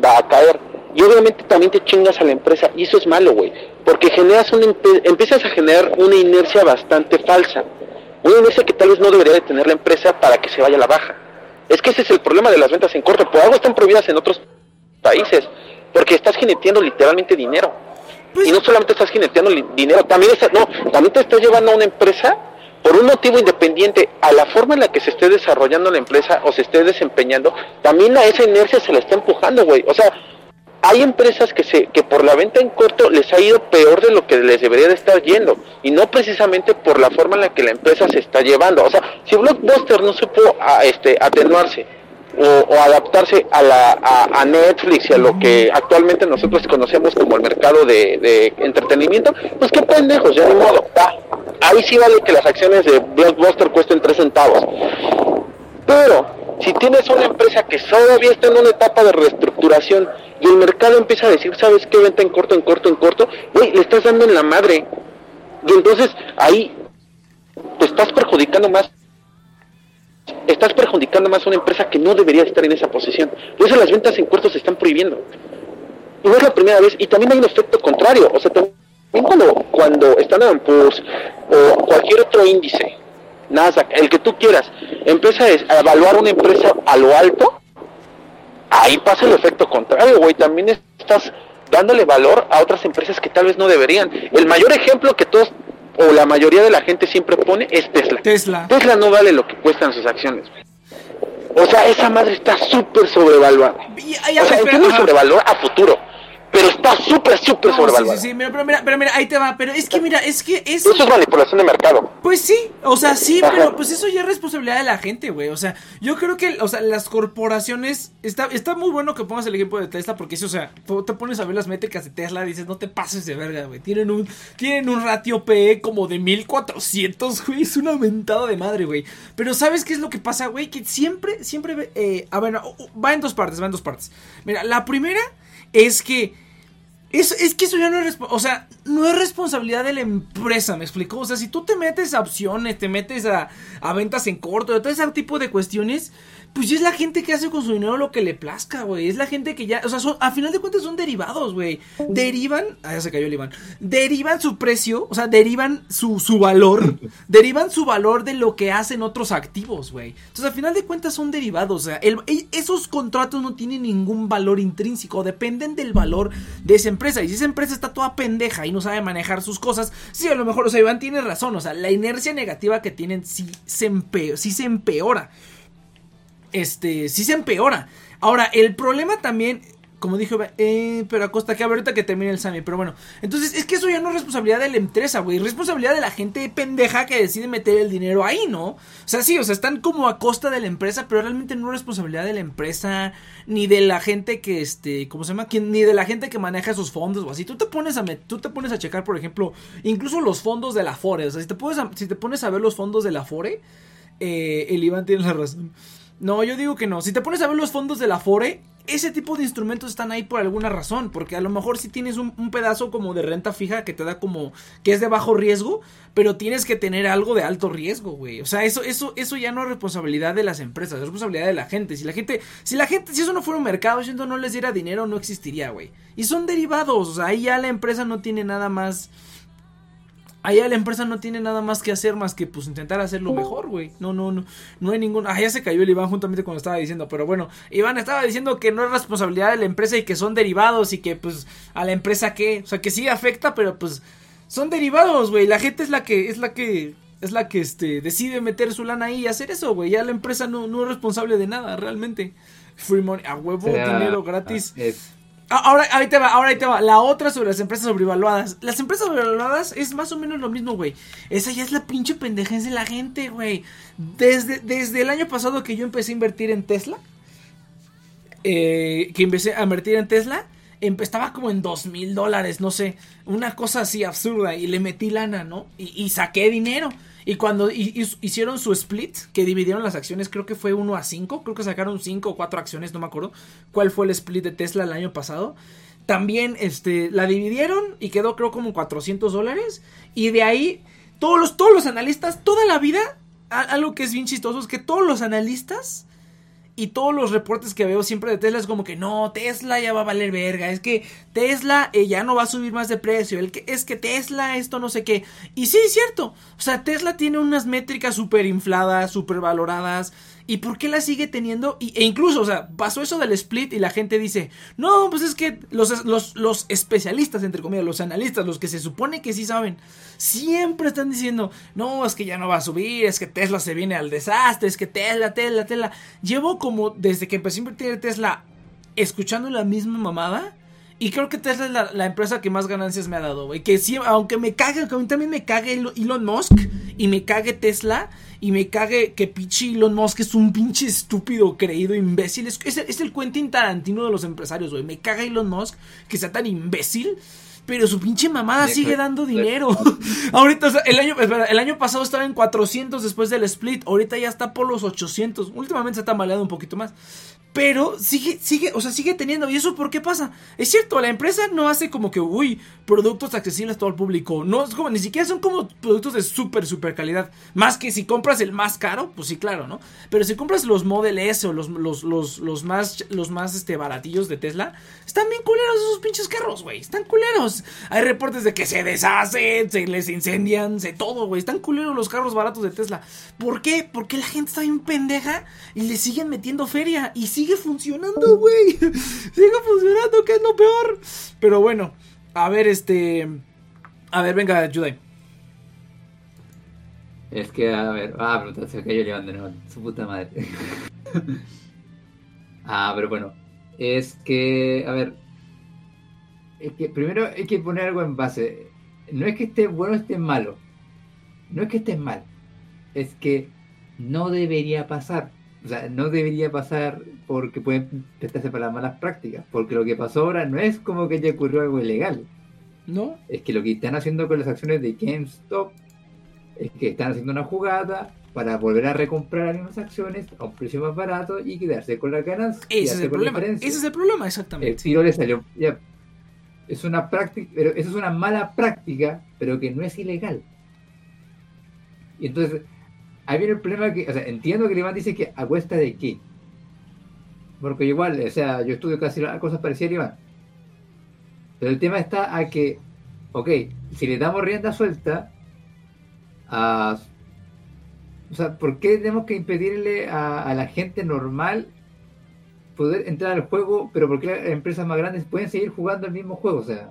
va a caer. Y obviamente también te chingas a la empresa. Y eso es malo, güey. Porque generas una, empiezas a generar una inercia bastante falsa. Una inercia que tal vez no debería de tener la empresa para que se vaya a la baja. Es que ese es el problema de las ventas en corto. Por algo están prohibidas en otros países. Porque estás jineteando literalmente dinero. Pues y no solamente estás jineteando dinero, también, no, también te estás llevando a una empresa por un motivo independiente a la forma en la que se esté desarrollando la empresa o se esté desempeñando, también a esa inercia se la está empujando, güey. O sea, hay empresas que se que por la venta en corto les ha ido peor de lo que les debería de estar yendo y no precisamente por la forma en la que la empresa se está llevando. O sea, si Blockbuster no supo a, este atenuarse o, adaptarse a, la, a, Netflix y a lo que actualmente nosotros conocemos como el mercado de, entretenimiento, pues qué pendejos, ya de modo. ahí sí vale que las acciones de Blockbuster cuesten 3 centavos. Pero si tienes una empresa que todavía está en una etapa de reestructuración y el mercado empieza a decir, ¿sabes qué? Venta en corto, en corto, en corto, güey, le estás dando en la madre. Y entonces ahí te estás perjudicando más estás perjudicando más a una empresa que no debería estar en esa posición. Por eso las ventas en corto se están prohibiendo. Y no es la primera vez. Y también hay un efecto contrario. O sea, también cuando, cuando Standard Poor's o cualquier otro índice, Nasdaq, el que tú quieras, empieza a evaluar una empresa a lo alto, ahí pasa el efecto contrario, güey. También estás dándole valor a otras empresas que tal vez no deberían. El mayor ejemplo que todos o la mayoría de la gente siempre pone es Tesla. Tesla. Tesla no vale lo que cuestan sus acciones. O sea, esa madre está súper sobrevaluada. o sea, sobrevalor a futuro pero está súper, súper no, sobrevalorado. Sí, sí, sí, pero mira, pero mira, ahí te va, pero es que mira, es que eso... Eso es manipulación de mercado. Pues sí, o sea, sí, pero pues eso ya es responsabilidad de la gente, güey, o sea, yo creo que, o sea, las corporaciones, está, está muy bueno que pongas el ejemplo de Tesla, porque eso, o sea, te pones a ver las métricas de Tesla y dices, no te pases de verga, güey, tienen un, tienen un ratio PE como de 1400, güey, es una mentada de madre, güey, pero ¿sabes qué es lo que pasa, güey? Que siempre, siempre, eh, a ver, va en dos partes, va en dos partes. Mira, la primera es que Es, es que eso ya no es, o sea, no es responsabilidad de la empresa, me explico. O sea, si tú te metes a opciones, te metes a, a ventas en corto, todo ese tipo de cuestiones, pues es la gente que hace con su dinero lo que le plazca, güey. Es la gente que ya, o sea, son, a final de cuentas son derivados, güey. Derivan, ah, ya se cayó el Iván. Derivan su precio, o sea, derivan su, su valor, derivan su valor de lo que hacen otros activos, güey. Entonces, a final de cuentas son derivados, o sea, el, esos contratos no tienen ningún valor intrínseco, dependen del valor de esa empresa. Y si esa empresa está toda pendeja y no sabe manejar sus cosas, sí, a lo mejor, o sea, Iván tiene razón, o sea, la inercia negativa que tienen sí se, sí se empeora este, sí se empeora. Ahora, el problema también, como dijo, eh, pero a costa que ahorita que termine el Sami, pero bueno. Entonces, es que eso ya no es responsabilidad de la empresa, güey. Es responsabilidad de la gente pendeja que decide meter el dinero ahí, ¿no? O sea, sí, o sea, están como a costa de la empresa, pero realmente no es responsabilidad de la empresa, ni de la gente que, este, ¿cómo se llama? Ni de la gente que maneja esos fondos o así. Tú te pones a, tú te pones a checar, por ejemplo, incluso los fondos de la Fore. O sea, si te, pones si te pones a ver los fondos de la Fore, eh, el Iván tiene la razón. No, yo digo que no. Si te pones a ver los fondos de la Fore, ese tipo de instrumentos están ahí por alguna razón. Porque a lo mejor si tienes un, pedazo como de renta fija que te da como. que es de bajo riesgo. Pero tienes que tener algo de alto riesgo, güey. O sea, eso, eso, eso ya no es responsabilidad de las empresas, es responsabilidad de la gente. Si la gente. Si la gente, si eso no fuera un mercado, si no les diera dinero, no existiría, güey. Y son derivados. O sea, ahí ya la empresa no tiene nada más allá la empresa no tiene nada más que hacer más que pues intentar hacerlo mejor, güey. No, no, no, no hay ningún... Ah, ya se cayó el Iván juntamente cuando estaba diciendo, pero bueno, Iván estaba diciendo que no es responsabilidad de la empresa y que son derivados y que pues a la empresa qué, o sea, que sí afecta, pero pues son derivados, güey. La gente es la que es la que es la que este decide meter su lana ahí y hacer eso, güey. Ya la empresa no, no es responsable de nada, realmente. Free money, a huevo, dinero gratis. Ahora, ahí te va, ahora ahí te va. La otra sobre las empresas sobrevaluadas. Las empresas sobrevaluadas es más o menos lo mismo, güey. Esa ya es la pinche pendejez de la gente, güey. Desde, desde el año pasado que yo empecé a invertir en Tesla. Eh, que empecé a invertir en Tesla. Estaba como en dos mil dólares, no sé. Una cosa así absurda. Y le metí lana, ¿no? Y, y saqué dinero. Y cuando hicieron su split, que dividieron las acciones, creo que fue 1 a 5, creo que sacaron 5 o 4 acciones, no me acuerdo cuál fue el split de Tesla el año pasado. También este, la dividieron y quedó creo como 400 dólares. Y de ahí todos los, todos los analistas, toda la vida, algo que es bien chistoso es que todos los analistas y todos los reportes que veo siempre de Tesla es como que no, Tesla ya va a valer verga. Es que Tesla eh, ya no va a subir más de precio. El que, es que Tesla esto no sé qué. Y sí, es cierto. O sea, Tesla tiene unas métricas súper infladas, súper valoradas. ¿Y por qué la sigue teniendo? e incluso, o sea, pasó eso del split y la gente dice, no, pues es que los, los, los especialistas, entre comillas, los analistas, los que se supone que sí saben, siempre están diciendo, no, es que ya no va a subir, es que Tesla se viene al desastre, es que Tesla, Tesla, Tesla. Llevo como desde que empecé a invertir en Tesla escuchando la misma mamada. Y creo que Tesla es la, empresa que más ganancias me ha dado, güey. Que sí, aunque me cague, aunque a mí también me cague Elon Musk y me cague Tesla y me cague que pinche Elon Musk es un pinche estúpido, creído, imbécil. Es, es, es el Quentin Tarantino de los empresarios, güey. Me caga Elon Musk que sea tan imbécil pero su pinche mamada sigue dando dinero. Ahorita, el año, el año pasado estaba en 400 después del split. Ahorita ya está por los 800. Últimamente se está maleando un poquito más. Pero sigue, sigue, o sea, sigue teniendo. ¿Y eso por qué pasa? Es cierto, la empresa no hace como que, uy, productos accesibles a todo el público. No es como, ni siquiera son como productos de súper, súper calidad. Más que si compras el más caro, pues sí, claro, ¿no? Pero si compras los Model S o los, los, los, los más, los más este, baratillos de Tesla, están bien culeros esos pinches carros, güey. Están culeros. Hay reportes de que se deshacen, se les incendian, se todo, güey. Están culeros los carros baratos de Tesla. ¿Por qué? Porque la gente está bien pendeja y le siguen metiendo feria. Y sí sigue funcionando, güey. sigue funcionando, que es lo peor. Pero bueno, a ver, este. A ver, venga, ayuda. Es que, a ver. Ah, pero se cayó llevando nuevo. Su puta madre. ah, pero bueno. Es que, a ver. Es que primero hay que poner algo en base. No es que esté bueno o esté malo. No es que esté mal. Es que no debería pasar. O sea, no debería pasar porque pueden prestarse para las malas prácticas. Porque lo que pasó ahora no es como que ya ocurrió algo ilegal. ¿No? Es que lo que están haciendo con las acciones de GameStop es que están haciendo una jugada para volver a recomprar las mismas acciones a un precio más barato y quedarse con las ganas. Ese es el problema. Ese es el problema, exactamente. El tiro le salió. Ya, es una práctica, pero eso es una mala práctica, pero que no es ilegal. Y entonces, ahí viene el problema que, o sea, entiendo que Iván dice que a cuesta de qué. Porque igual, o sea, yo estudio casi cosas parecidas a Iván. Pero el tema está a que, ok, si le damos rienda suelta a... O sea, ¿por qué tenemos que impedirle a, la gente normal poder entrar al juego, pero porque las empresas más grandes pueden seguir jugando el mismo juego? O sea,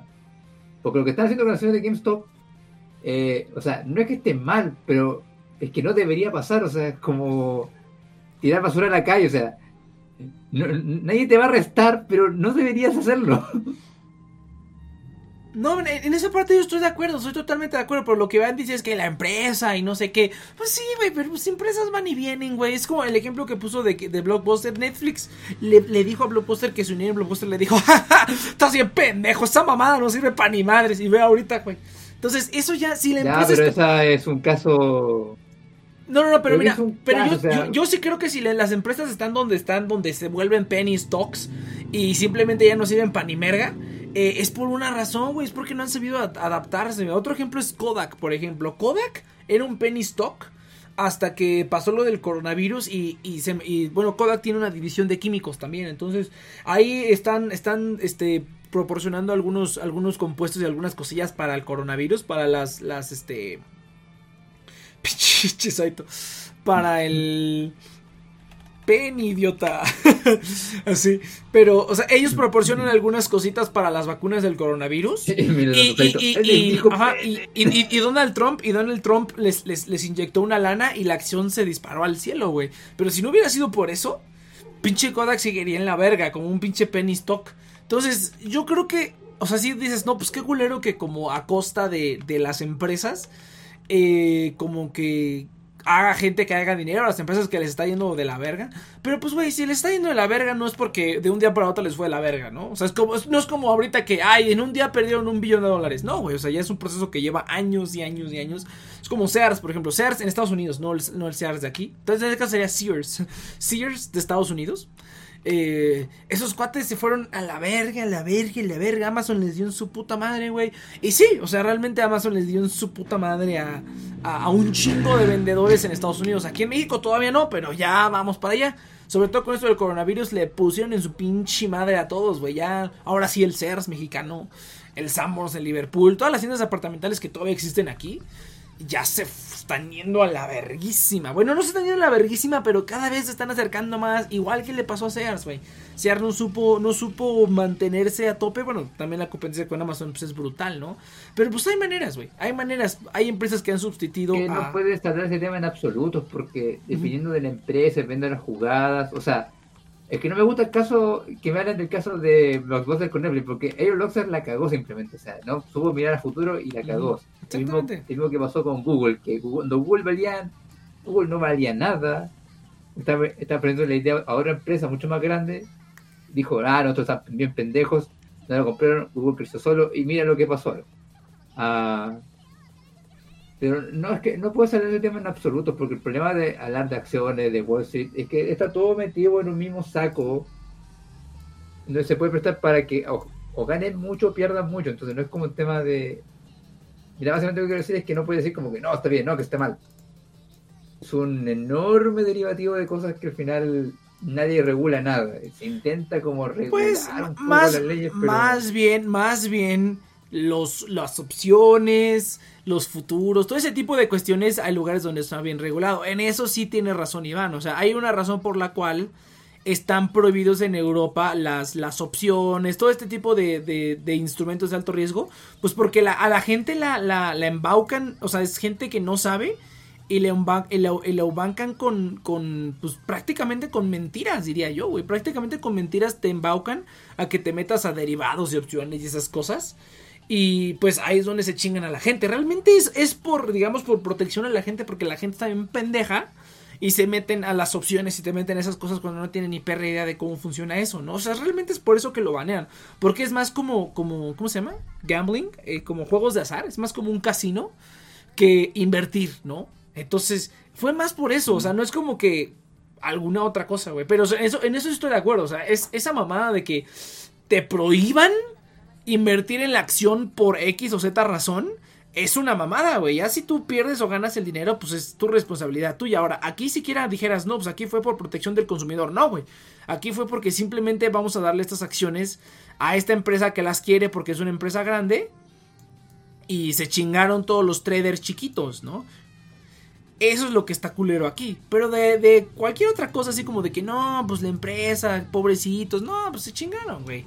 porque lo que están haciendo con las de GameStop, eh, o sea, no es que esté mal, pero es que no debería pasar, o sea, es como tirar basura a la calle, o sea, nadie te va a arrestar, pero no deberías hacerlo. No, en esa parte yo estoy de acuerdo, estoy totalmente de acuerdo, pero lo que van dice es que la empresa y no sé qué. Pues sí, güey, pero pues empresas van y vienen, güey. Es como el ejemplo que puso de, de Blockbuster. Netflix le, dijo a Blockbuster que unión en Blockbuster le dijo, jaja, estás bien pendejo, esa mamada no sirve para ni madres. Y ve ahorita, güey. Entonces, eso ya, si la empresa. Ya, pero esa es un caso no, no, no, pero, mira, pero yo, yo, sí creo que si las empresas están donde están, donde se vuelven penny stocks y simplemente ya no sirven para ni merga, eh, es por una razón, güey, es porque no han sabido adaptarse. Otro ejemplo es Kodak, por ejemplo. Kodak era un penny stock hasta que pasó lo del coronavirus y, y, se, y bueno, Kodak tiene una división de químicos también, entonces ahí están, están, este, proporcionando algunos, algunos compuestos y algunas cosillas para el coronavirus, para las, las, este Para el. Pen, idiota. Así. Pero, o sea, ellos proporcionan algunas cositas para las vacunas del coronavirus. y, Donald Trump, y Donald Trump les, les, inyectó una lana y la acción se disparó al cielo, güey. Pero si no hubiera sido por eso, pinche Kodak seguiría en la verga, como un pinche penny stock. Entonces, yo creo que, o sea, si dices, no, pues qué culero que como a costa de, de las empresas eh, como que haga gente que haga dinero a las empresas que les está yendo de la verga. Pero pues, güey, si les está yendo de la verga no es porque de un día para otro les fue de la verga, ¿no? O sea, es como, no es como ahorita que, ay, en un día perdieron un billón de dólares. No, güey, o sea, ya es un proceso que lleva años y años y años. Es como Sears, por ejemplo. Sears en Estados Unidos, no el, no el Sears de aquí. Entonces, en este caso sería Sears. Sears de Estados Unidos. Eh, esos cuates se fueron a la verga, a la verga, a la verga. Amazon les dio en su puta madre, güey. Y sí, o sea, realmente Amazon les dio en su puta madre a, a, un chingo de vendedores en Estados Unidos. Aquí en México todavía no, pero ya vamos para allá. Sobre todo con esto del coronavirus le pusieron en su pinche madre a todos, güey. Ya, ahora sí el Sears mexicano, el Sambors, el Liverpool, todas las tiendas apartamentales que todavía existen aquí ya se están yendo a la verguísima. Bueno, no se están yendo a la verguísima, pero cada vez se están acercando más. Igual que le pasó a Sears, güey. Sears no supo, no supo mantenerse a tope. Bueno, también la competencia con Amazon pues, es brutal, ¿no? Pero pues hay maneras, güey. Hay maneras. Hay empresas que han sustituido. Que no puedes tratar ese tema en absoluto, porque dependiendo de la empresa, dependiendo de las jugadas. O sea, es que no me gusta el caso, que me hablen del caso de Blockbuster con Netflix, porque ellos Blockbuster la cagó simplemente, o sea, no supo mirar al futuro y la cagó. Lo mismo, mismo, que pasó con Google, que cuando Google valía, Google no valía nada, está, está aprendiendo la idea a otra empresa mucho más grande, dijo, ah, nosotros estamos bien pendejos, no lo compraron, Google creció solo, y mira lo que pasó. Ah, pero no es que no puedo salir del tema en absoluto, porque el problema de hablar de acciones, de Wall Street, es que está todo metido en un mismo saco. No se puede prestar para que o, ganen mucho o pierdan mucho. Entonces no es como un tema de. Mira, básicamente lo que quiero decir es que no puede decir como que no, está bien, no, que está mal. Es un enorme derivativo de cosas que al final nadie regula nada. Se intenta como regular pues, más, las leyes, pero... Más bien, más bien, los, las opciones los futuros, todo ese tipo de cuestiones hay lugares donde está bien regulado. En eso sí tiene razón Iván, o sea, hay una razón por la cual están prohibidos en Europa las, las opciones, todo este tipo de, de, instrumentos de alto riesgo, pues porque la, a la gente la, la, la, embaucan, o sea, es gente que no sabe y le, embaucan con, con, pues prácticamente con mentiras, diría yo, güey, prácticamente con mentiras te embaucan a que te metas a derivados y opciones y esas cosas. Y pues ahí es donde se chingan a la gente. Realmente es, es por, digamos, por protección a la gente, porque la gente está bien pendeja y se meten a las opciones y te meten esas cosas cuando no tienen ni perra idea de cómo funciona eso, ¿no? O sea, realmente es por eso que lo banean. Porque es más como, como ¿cómo se llama? Gambling, eh, como juegos de azar, es más como un casino que invertir, ¿no? Entonces, fue más por eso, o sea, no es como que alguna otra cosa, güey. Pero en eso estoy de acuerdo, o sea, es esa mamada de que te prohíban invertir en la acción por X o Z razón es una mamada, güey. Ya si tú pierdes o ganas el dinero, pues es tu responsabilidad tuya. Ahora, aquí siquiera dijeras, no, pues aquí fue por protección del consumidor. No, güey. Aquí fue porque simplemente vamos a darle estas acciones a esta empresa que las quiere porque es una empresa grande. Y se chingaron todos los traders chiquitos, ¿no? Eso es lo que está culero aquí. Pero de, de cualquier otra cosa, así como de que no, pues la empresa, pobrecitos, no, pues se chingaron, güey.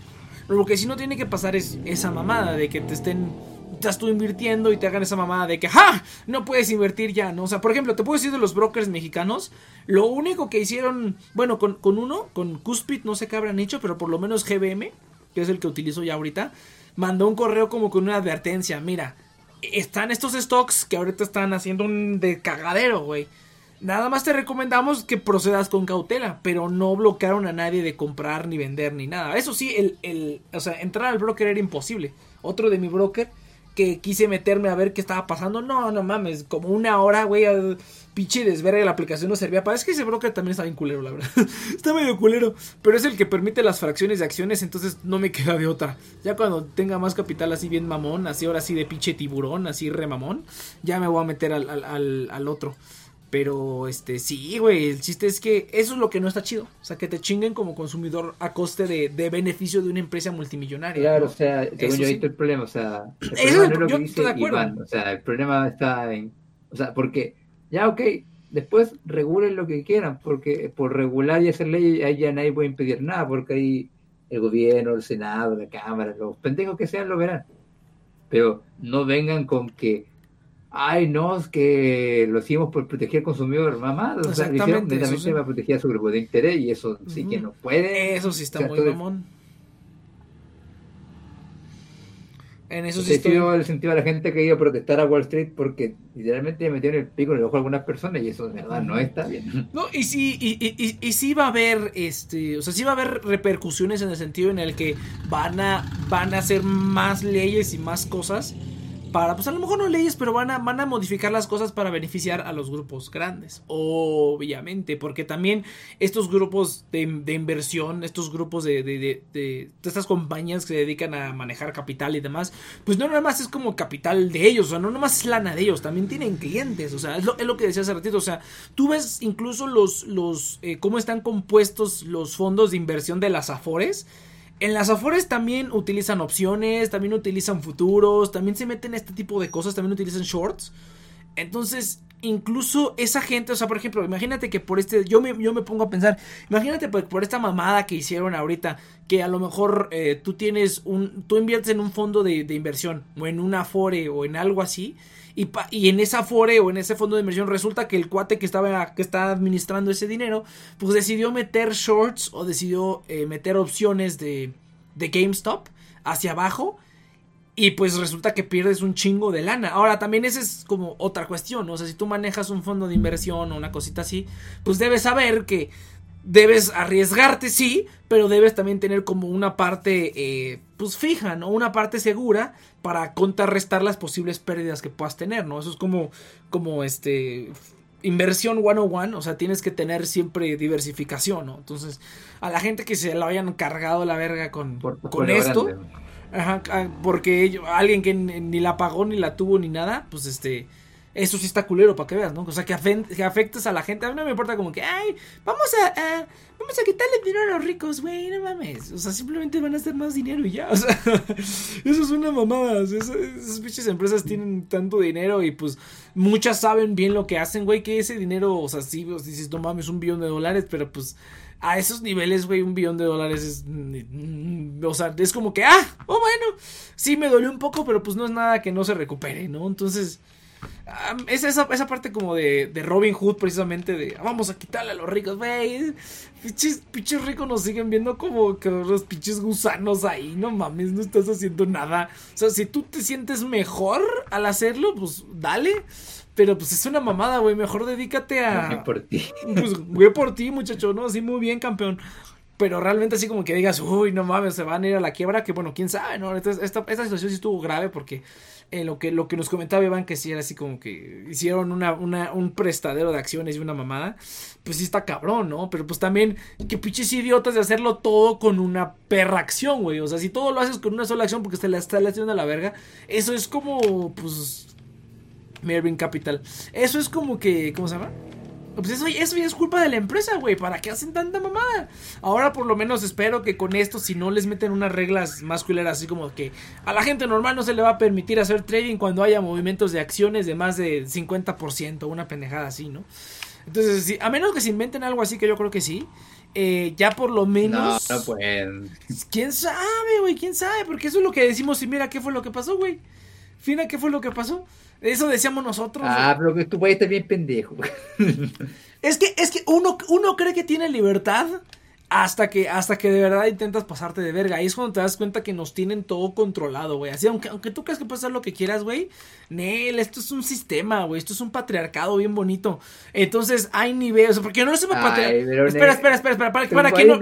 Lo que sí no tiene que pasar es esa mamada de que te estén estás tú invirtiendo y te hagan esa mamada de que ¡ja! No puedes invertir ya, ¿no? O sea, por ejemplo, te puedo decir de los brokers mexicanos, lo único que hicieron, bueno, con, con uno, con Cuspid, no sé qué habrán hecho, pero por lo menos GBM, que es el que utilizo ya ahorita, mandó un correo como con una advertencia, mira, están estos stocks que ahorita están haciendo un de cagadero, güey. Nada más te recomendamos que procedas con cautela, pero no bloquearon a nadie de comprar ni vender ni nada. Eso sí, el, el, o sea, entrar al broker era imposible. Otro de mi broker que quise meterme a ver qué estaba pasando. No, no mames, como una hora, güey, pinche desverga la aplicación no servía para. Es que ese broker también está bien culero, la verdad. está medio culero, pero es el que permite las fracciones de acciones, entonces no me queda de otra. Ya cuando tenga más capital así bien mamón, así ahora sí de pinche tiburón, así remamón, ya me voy a meter al, al, al otro. Pero, este, sí, güey, el chiste es que eso es lo que no está chido. O sea, que te chinguen como consumidor a coste de, de beneficio de una empresa multimillonaria. Claro, o sea, según yo ahí el problema, o sea, el problema no es lo que dice Iván, o sea, el problema está en, o sea, porque, ya, ok, después regulen lo que quieran, porque por regular y hacer ley, ahí ya nadie puede impedir nada, porque ahí el gobierno, el Senado, la Cámara, los pendejos que sean lo verán. Pero no vengan con que ay, no, es que lo hicimos por proteger al consumidor, mamá. O sea, netamente sí. va a proteger a su grupo de interés y eso sí que no puede. Eso sí está muy mamón. En eso sí estoy... el sentido de la gente que iba a protestar a Wall Street porque literalmente metieron el pico en el ojo a algunas personas y eso de verdad no está bien. No, y sí, y, y, y, sí va a haber, este, o sea, sí va a haber repercusiones en el sentido en el que van a, van a hacer más leyes y más cosas para, pues a lo mejor no leyes, pero van a, van a modificar las cosas para beneficiar a los grupos grandes. Obviamente, porque también estos grupos de, inversión, estos grupos de, de, de, estas compañías que se dedican a manejar capital y demás, pues no nada más es como capital de ellos, o sea, no nada más es lana de ellos, también tienen clientes, o sea, es lo, es lo que decía hace ratito, o sea, tú ves incluso los, los, eh, cómo están compuestos los fondos de inversión de las Afores en las Afores también utilizan opciones, también utilizan futuros, también se meten este tipo de cosas, también utilizan shorts. Entonces, incluso esa gente, o sea, por ejemplo, imagínate que por este, yo me, yo me pongo a pensar, imagínate por, esta mamada que hicieron ahorita, que a lo mejor eh, tú tienes un, tú inviertes en un fondo de, de, inversión, o en un Afore, o en algo así, y, en esa fore o en ese fondo de inversión resulta que el cuate que estaba que administrando ese dinero, pues decidió meter shorts o decidió eh, meter opciones de, de GameStop hacia abajo. Y pues resulta que pierdes un chingo de lana. Ahora, también esa es como otra cuestión. O sea, si tú manejas un fondo de inversión o una cosita así, pues debes saber que debes arriesgarte, sí, pero debes también tener como una parte, eh, pues fija, ¿no? Una parte segura para contrarrestar las posibles pérdidas que puedas tener, ¿no? Eso es como, como este, inversión 101, o sea, tienes que tener siempre diversificación, ¿no? Entonces, a la gente que se la hayan cargado la verga con, con esto, ajá, ah, porque alguien que ni la pagó, ni la tuvo, ni nada, pues este eso sí está culero para que veas, ¿no? O sea, que, afectes a la gente. A mí no me importa como que, ay, vamos a, vamos a quitarle dinero a los ricos, güey, no mames. O sea, simplemente van a hacer más dinero y ya. O sea, eso es una mamada. esas pinches empresas tienen tanto dinero y pues muchas saben bien lo que hacen, güey, que ese dinero, o sea, sí, o dices, no mames, un billón de dólares, pero pues a esos niveles, güey, un billón de dólares es. Mm, o sea, es como que, ah, oh, bueno, sí me dolió un poco, pero pues no es nada que no se recupere, ¿no? Entonces. Es esa, esa parte como de, de, Robin Hood, precisamente, de ah, vamos a quitarle a los ricos, güey. Pinches, ricos nos siguen viendo como que los pinches gusanos ahí, no mames, no estás haciendo nada. O sea, si tú te sientes mejor al hacerlo, pues dale. Pero pues es una mamada, güey. Mejor dedícate a. Voy por ti. Pues voy por ti, muchacho, ¿no? Así muy bien, campeón. pero realmente así como que digas, uy, no mames, se van a ir a la quiebra, que bueno, quién sabe, ¿no? Esta, esta, situación sí estuvo grave porque en lo que, lo que nos comentaba Iván, que sí era así como que hicieron una, una, un prestadero de acciones y una mamada, pues sí está cabrón, ¿no? Pero pues también, que pinches idiotas de hacerlo todo con una perra acción, güey. O sea, si todo lo haces con una sola acción porque se la está haciendo a la verga, eso es como, pues... Mervyn Capital. Eso es como que, ¿cómo se llama? Pues eso, eso ya es culpa de la empresa, güey. ¿Para qué hacen tanta mamada? Ahora por lo menos espero que con esto, si no les meten unas reglas más culeras, así como que a la gente normal no se le va a permitir hacer trading cuando haya movimientos de acciones de más de 50%, una pendejada así, ¿no? Entonces, a menos que se inventen algo así, que yo creo que sí, eh, ya por lo menos... No, no pueden. ¿Quién sabe, güey? ¿Quién sabe? Porque eso es lo que decimos y mira qué fue lo que pasó, güey. Fina, ¿qué fue lo que pasó? Eso decíamos nosotros. Ah, pero que tu país está bien pendejo. es que, es que uno, uno cree que tiene libertad hasta que, hasta que de verdad intentas pasarte de verga. Ahí es cuando te das cuenta que nos tienen todo controlado, güey. Así, aunque, aunque tú creas que puedes hacer lo que quieras, güey. Nel, esto es un sistema, güey. Esto es un patriarcado bien bonito. Entonces, hay niveles. Porque no es un patriarcado. Espera, espera, espera, espera. Para, para que no.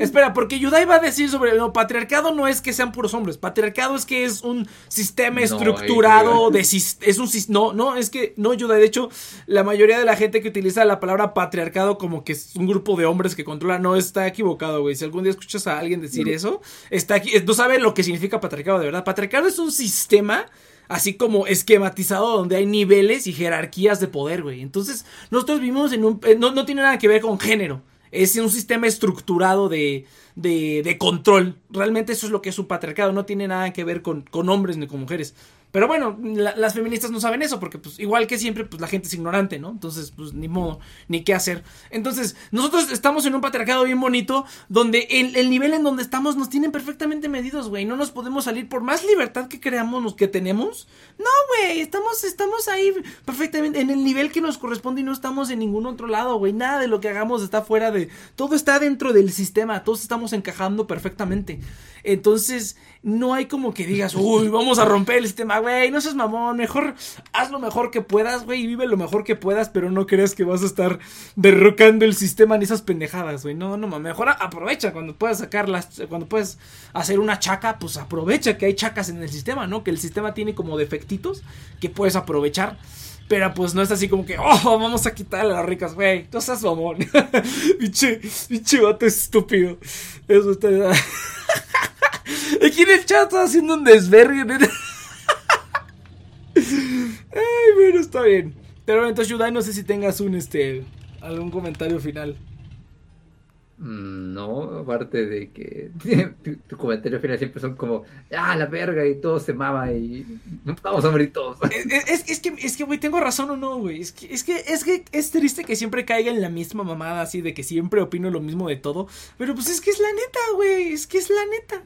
espera, porque Yudai va a decir sobre. No, patriarcado no es que sean puros hombres. Patriarcado es que es un sistema estructurado de. Es un. No, no, es que. No, Yudai. De hecho, la mayoría de la gente que utiliza la palabra patriarcado como que es un grupo de hombres que no está equivocado, güey. Si algún día escuchas a alguien decir eso, está aquí, no sabe lo que significa patriarcado, de verdad. Patriarcado es un sistema así como esquematizado donde hay niveles y jerarquías de poder, güey. Entonces, nosotros vivimos en un... Eh, no, no tiene nada que ver con género. Es un sistema estructurado de, de, de, control. Realmente eso es lo que es un patriarcado. No tiene nada que ver con, con hombres ni con mujeres. Pero bueno, las feministas no saben eso porque pues igual que siempre pues la gente es ignorante, ¿no? Entonces pues ni modo, ni qué hacer. Entonces nosotros estamos en un patriarcado bien bonito donde el, el nivel en donde estamos nos tienen perfectamente medidos, güey. No nos podemos salir por más libertad que creamos que tenemos. No, güey, estamos, estamos ahí perfectamente en el nivel que nos corresponde y no estamos en ningún otro lado, güey. Nada de lo que hagamos está fuera de... Todo está dentro del sistema, todos estamos encajando perfectamente. Entonces no hay como que digas, uy, vamos a romper el sistema, güey, no seas mamón, mejor haz lo mejor que puedas, güey, y vive lo mejor que puedas, pero no creas que vas a estar derrocando el sistema ni esas pendejadas, güey, no, no, mejor aprovecha cuando puedas sacar las, cuando puedes hacer una chaca, pues aprovecha que hay chacas en el sistema, ¿no? Que el sistema tiene como defectitos que puedes aprovechar. Pero pues no es así como que, oh, vamos a quitarle a las ricas, güey. No seas mamón. pinche, pinche vato estúpido. Eso está. Aquí en el chat está haciendo un desvergue, Ay, bueno, está bien. Pero entonces, Yudai, no sé si tengas un, este, algún comentario final. Mm, no, aparte de que tu, comentario final siempre son como, ah, la verga, y todo se mama y vamos a morir todos. Es, que, es que, güey, tengo razón o no, güey. Es que, es que, es que es triste que siempre caiga en la misma mamada, así de que siempre opino lo mismo de todo. Pero pues es que es la neta, güey. Es que es la neta.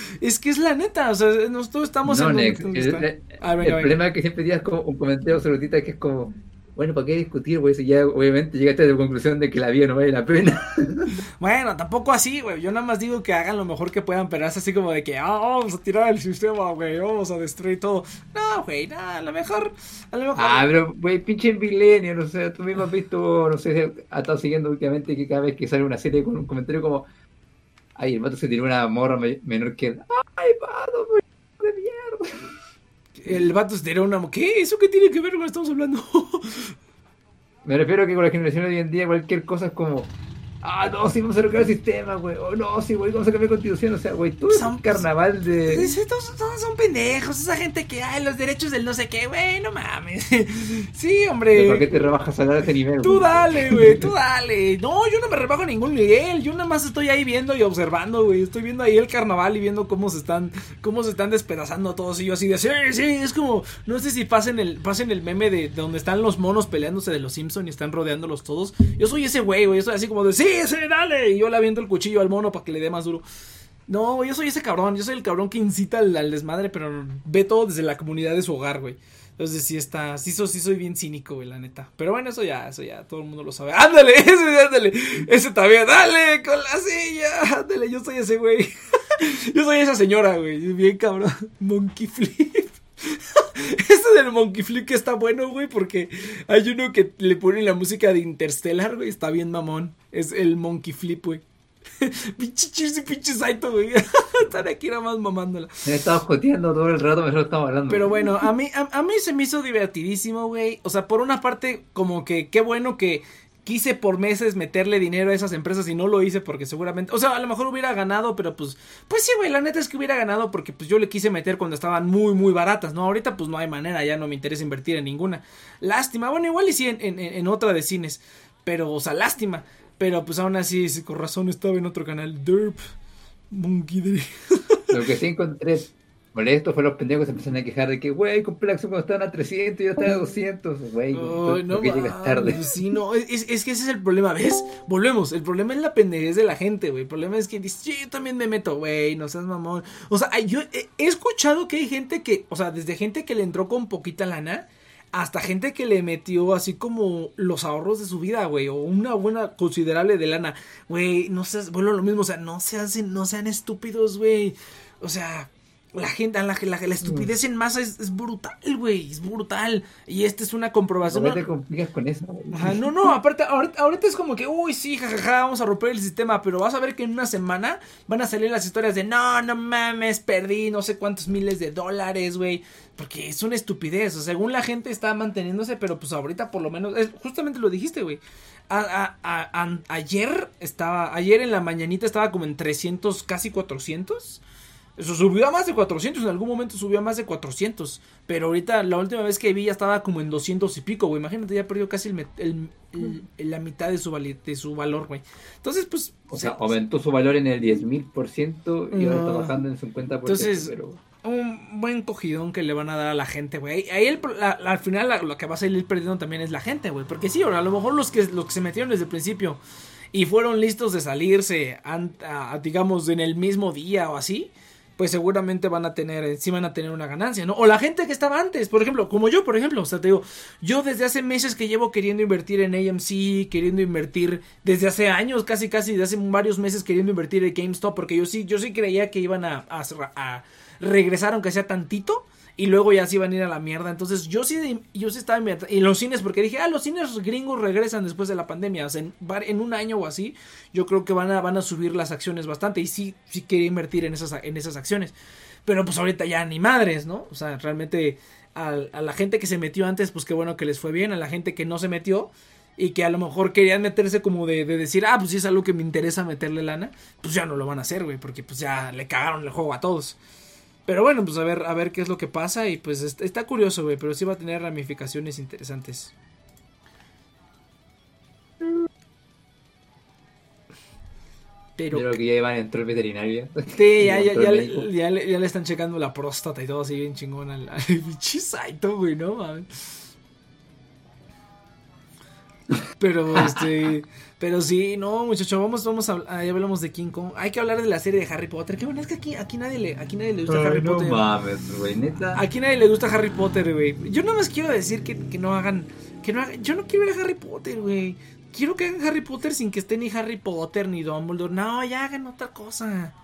es que es la neta. O sea, nosotros estamos en. el, problema es que siempre digas como un comentario sobre que es como bueno, ¿para qué discutir, güey? Si ya obviamente llegaste a la conclusión de que la vida no vale la pena. bueno, tampoco así, güey. Yo nada más digo que hagan lo mejor que puedan, pero es así como de que, ah, vamos a tirar el sistema, güey, vamos a destruir todo. No, güey, nada, a lo mejor, a lo mejor. Ah, pero, güey, pinche milenio, no sé, tú mismo has visto, no sé, has estado siguiendo últimamente que cada vez que sale una serie con un comentario como, ay, el mato se tiró una morra menor que, ay, pato, güey, de mierda. El vato se tiró una... ¿Qué? ¿Eso qué tiene que ver con lo que estamos hablando? Me refiero a que con la generación de hoy en día cualquier cosa es como Ah, no, sí, vamos a arreglar el sistema, güey. Oh, no, sí, güey, vamos a cambiar constitución. O sea, güey, tú es un carnaval de. Todos, todos, son pendejos. Esa gente que, hay los derechos del no sé qué, güey, no mames. sí, hombre. ¿Por qué te rebajas a ese nivel? Tú dale, güey, tú dale. No, yo no me rebajo a ningún nivel. Yo nada más estoy ahí viendo y observando, güey. Estoy viendo ahí el carnaval y viendo cómo se están, cómo se están despedazando todos. Y yo así de, sí, sí, es como, no sé si pasen el, pasen el meme de, donde están los monos peleándose de los Simpsons y están rodeándolos todos. Yo soy ese güey, güey. Yo soy así como de, sí, sí, dale. Y yo le aviento el cuchillo al mono para que le dé más duro. No, yo soy ese cabrón. Yo soy el cabrón que incita al, desmadre, pero ve todo desde la comunidad de su hogar, güey. Entonces sí está, sí, sí soy bien cínico, güey, la neta. Pero bueno, eso ya, eso ya, todo el mundo lo sabe. Ándale, ese, ándale, ese también, dale, con la silla, ándale, yo soy ese güey. yo soy esa señora, güey, bien cabrón. Monkey Flip. Ese del Monkey Flip que está bueno, güey, porque hay uno que le pone la música de Interstellar, güey, está bien mamón. Es el Monkey Flip, güey. pinche Cheers y pinche Saito, güey. Están aquí nada más mamándola. Me he estado joteando todo el rato, mejor estamos hablando. Pero bueno, a mí, a, mí se me hizo divertidísimo, güey. O sea, por una parte, como que qué bueno que quise por meses meterle dinero a esas empresas y no lo hice porque seguramente, o sea, a lo mejor hubiera ganado, pero pues, pues sí, güey, la neta es que hubiera ganado porque pues yo le quise meter cuando estaban muy, muy baratas, ¿no? Ahorita pues no hay manera, ya no me interesa invertir en ninguna. Lástima, bueno, igual y sí en, en, en otra de cines, pero, o sea, lástima. Pero pues aún así, con razón estaba en otro canal. Derp. Monkey Lo que sí encontré molesto fue los pendejos que se empezaron a quejar de que, güey, compré la acción cuando estaban a 300 y yo estaba a 200. Güey, no, que llegas tarde. Sí, no, es, es, que ese es el problema, ¿ves? Volvemos. El problema es la pendejez de la gente, güey. El problema es que dice, yo también me meto, güey, no seas mamón. O sea, yo he, he escuchado que hay gente que, o sea, desde gente que le entró con poquita lana hasta gente que le metió así como los ahorros de su vida, güey, o una buena considerable de lana, güey, no seas, bueno, lo mismo, o sea, no se hacen, no sean estúpidos, güey, o sea, la gente, la, la, la estupidez en masa es, brutal, güey, es brutal. Y esta es una comprobación. No te complicas con eso. no, no, aparte, ahorita, es como que, uy, sí, jajaja, vamos a romper el sistema, pero vas a ver que en una semana van a salir las historias de, no, no mames, perdí no sé cuántos miles de dólares, güey. Porque es una estupidez, o sea, según la gente está manteniéndose, pero pues ahorita por lo menos, es, justamente lo dijiste, güey. ayer estaba, ayer en la mañanita estaba como en 300, casi 400. Eso subió a más de 400, en algún momento subió a más de 400. Pero ahorita la última vez que vi ya estaba como en 200 y pico, güey. Imagínate, ya perdió casi el, la mitad de su, de su valor, güey. Entonces, pues... O sea, aumentó su valor en el 10.000% y ahora está bajando en 50%. Entonces, un buen cogidón que le van a dar a la gente, güey. Ahí al final lo que va a salir perdiendo también es la gente, güey. Porque sí, a lo mejor los que, los que se metieron desde el principio y fueron listos de salirse, digamos, en el mismo día o así pues seguramente van a tener, sí van a tener una ganancia, ¿no? O la gente que estaba antes, por ejemplo, como yo, por ejemplo, o sea, te digo, yo desde hace meses que llevo queriendo invertir en AMC, queriendo invertir, desde hace años, casi, casi, desde hace varios meses queriendo invertir en GameStop, porque yo sí, yo sí creía que iban a, a, a regresar aunque sea tantito, y luego ya se iban a ir a la mierda. Entonces yo sí, yo sí estaba en los cines porque dije, ah, los cines gringos regresan después de la pandemia. O sea, en, un año o así, yo creo que van a, van a subir las acciones bastante. Y sí, sí quería invertir en esas, en esas acciones. Pero pues ahorita ya ni madres, ¿no? O sea, realmente a, a la gente que se metió antes, pues qué bueno que les fue bien. A la gente que no se metió, y que a lo mejor querían meterse como de, de, decir, ah, pues si es algo que me interesa meterle lana, pues ya no lo van a hacer, güey, porque pues ya le cagaron el juego a todos. Pero bueno, pues a ver, a ver qué es lo que pasa. Y pues está curioso, güey. Pero sí va a tener ramificaciones interesantes. Pero Yo creo que ya iban a entrar veterinario. Sí, ya, ya, ya, le, ya, le, están checando la próstata y todo así bien chingón al, al güey, ¿no? Pero este. Pero sí, no, muchachos, vamos, vamos a ahí hablamos de King Kong. Hay que hablar de la serie de Harry Potter. Qué bueno, es que aquí, aquí nadie le, aquí nadie le gusta Harry Potter. No mames, güey, neta. Aquí nadie le gusta Harry Potter, güey. Yo nada más quiero decir que, que no hagan, que no hagan, yo no quiero ver a Harry Potter, güey. Quiero que hagan Harry Potter sin que esté ni Harry Potter ni Dumbledore. No, ya hagan otra cosa.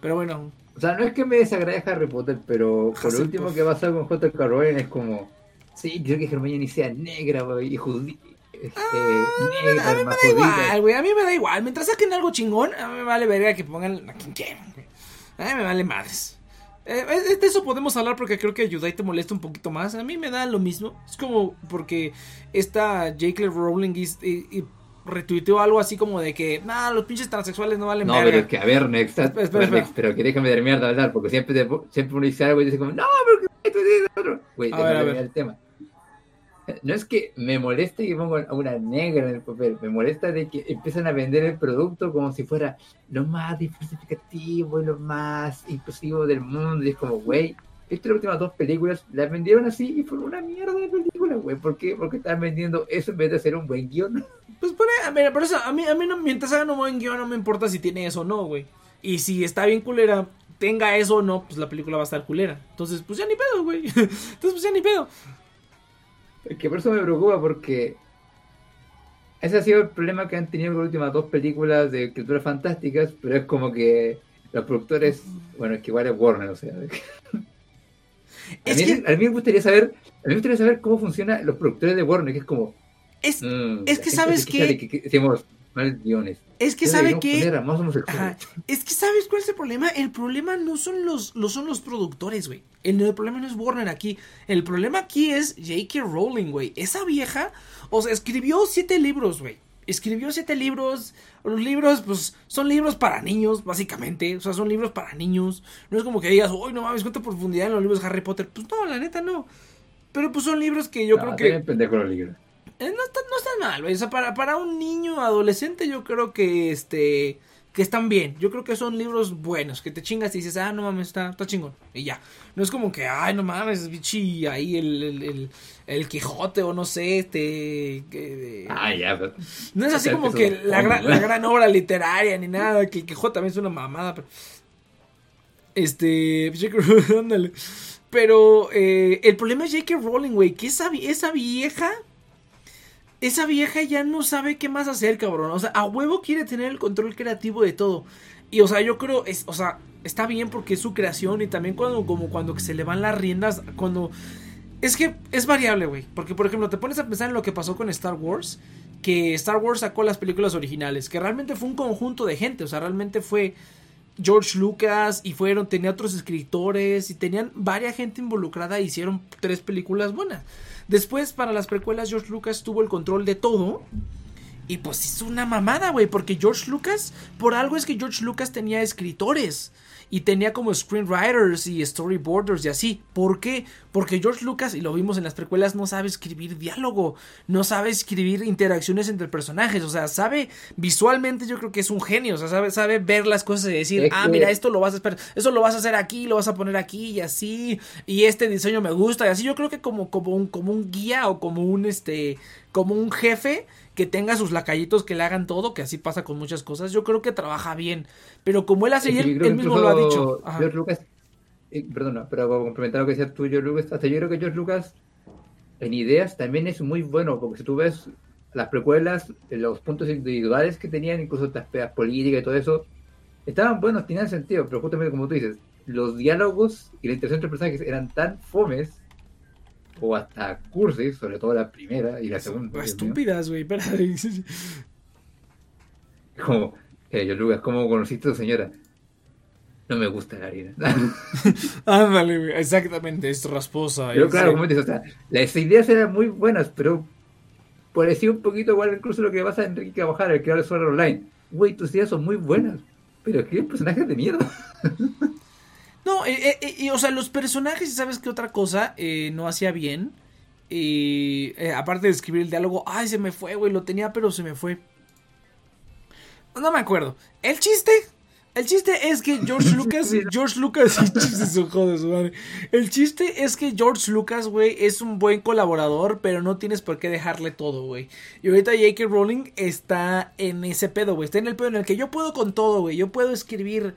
Pero bueno. O sea, no es que me desagrade Harry Potter, pero por lo último que pasa con J.K. Rowling es como, sí, quiero que Hermione sea negra, güey, y judía Ah, a mí me da igual, güey. A mí me da igual. Mientras saquen algo chingón, a mí me vale verga que pongan a quien quieran, A mí me vale madres. Eh, de eso podemos hablar porque creo que y te molesta un poquito más. A mí me da lo mismo. Es como porque esta J.K. Rowling y, retuiteó algo así como de que, nah, los pinches transexuales no valen No, pero es que, a ver, Next, pero que déjame terminar de hablar, porque siempre, siempre uno dice algo y dice como, no, pero que dices otro. Güey, déjame el tema no es que me moleste que pongan una negra en el papel, me molesta de que empiezan a vender el producto como si fuera lo más diversificativo y lo más inclusivo del mundo. Y es como, güey, estas últimas dos películas las vendieron así y fueron una mierda de películas, güey. ¿Por qué? Porque están vendiendo eso en vez de hacer un buen guion. Pues por, a por eso, a mí, a mí no, mientras hagan un buen guion no me importa si tiene eso o no, güey. Y si está bien culera, tenga eso o no, pues la película va a estar culera. Entonces, pues ya ni pedo, güey. Entonces, pues ya ni pedo. Es que por eso me preocupa porque ese ha sido el problema que han tenido las últimas dos películas de criaturas fantásticas, pero es como que los productores, bueno, es que igual es Warner, o sea. A mí, a mí, me gustaría saber, a mí me gustaría saber cómo funcionan los productores de Warner, que es como es, mm, es que sabes que, decimos, guiones. Es que sabe que es que sabes cuál es el problema. El problema no son los, los son los productores, güey. El, el, problema no es Warner aquí. El problema aquí es J.K. Rowling, güey. Esa vieja, o sea, escribió siete libros, güey. Escribió siete libros. Los libros, pues, son libros para niños, básicamente. O sea, son libros para niños. No es como que digas, uy, no mames, cuánta profundidad en los libros de Harry Potter. Pues no, la neta no. Pero pues son libros que yo creo que. pendejo los libros. Eh, no está, no está mal, güey. O sea, para, para un niño adolescente, yo creo que este. Que están bien. Yo creo que son libros buenos. Que te chingas y dices, ah, no mames, está, está chingón. Y ya. No es como que, ay, no mames, bichi, ahí el, el, el, Quijote o no sé, este. ah, ya. no es así como que la, gran, la gran obra literaria ni nada. Que el Quijote también es una mamada. Pero, este. Ándale. Pero eh, el problema es J.K. Rowling, güey. Que esa, esa vieja esa vieja ya no sabe qué más hacer, cabrón. O sea, a huevo quiere tener el control creativo de todo. Y, o sea, yo creo, es, o sea, está bien porque es su creación y también cuando, como cuando se le van las riendas, cuando... Es que es variable, güey. Porque, por ejemplo, te pones a pensar en lo que pasó con Star Wars. Que Star Wars sacó las películas originales. Que realmente fue un conjunto de gente. O sea, realmente fue George Lucas y fueron, tenía otros escritores y tenían varias gente involucrada e hicieron tres películas buenas. Después, para las precuelas, George Lucas tuvo el control de todo. Y pues hizo una mamada, güey, porque George Lucas, por algo es que George Lucas tenía escritores y tenía como screenwriters y storyboarders y así. ¿Por qué? Porque George Lucas, y lo vimos en las precuelas, no sabe escribir diálogo, no sabe escribir interacciones entre personajes, o sea, sabe visualmente yo creo que es un genio, o sea, sabe, sabe ver las cosas y decir, ah, mira, esto lo vas a esperar, eso lo vas a hacer aquí, lo vas a poner aquí y así, y este diseño me gusta y así, yo creo que como, como, un, como un guía o como un, este, como un jefe, que tenga sus lacayitos que le hagan todo, que así pasa con muchas cosas, yo creo que trabaja bien. Pero como él hace, él, mismo lo ha dicho. George Lucas, eh, perdona, pero para complementar lo que decías tú, George Lucas, hasta yo creo que George Lucas en ideas también es muy bueno, porque si tú ves las precuelas, los puntos individuales que tenían, incluso estas pedas políticas y todo eso, estaban buenos, tenían sentido, pero justamente como tú dices, los diálogos y la interacción entre personajes eran tan fomes o hasta cursis, sobre todo la primera y la segunda. Estúpidas, güey, Como, eh, yo, Lucas, ¿cómo conociste a tu señora? No me gusta la harina. Ándale, exactamente, es rasposa. Pero claro, como dices, o sea, las ideas eran muy buenas, pero parecía un poquito igual incluso lo que pasa a Enrique Cabajal, el creador de Sword Online. Güey, tus ideas son muy buenas, pero qué personajes de mierda. No, eh, eh, y, o sea, los personajes, ¿sabes qué otra cosa eh, no hacía bien? Y aparte de escribir el diálogo, ay, se me fue, güey, lo tenía, pero se me fue. No me acuerdo. El chiste, el chiste es que George Lucas, George Lucas, El chiste es que George Lucas, güey, es un buen colaborador, pero no tienes por qué dejarle todo, güey. Y ahorita J.K. Rowling está en ese pedo, güey. Está en el pedo en el que yo puedo con todo, güey. Yo puedo escribir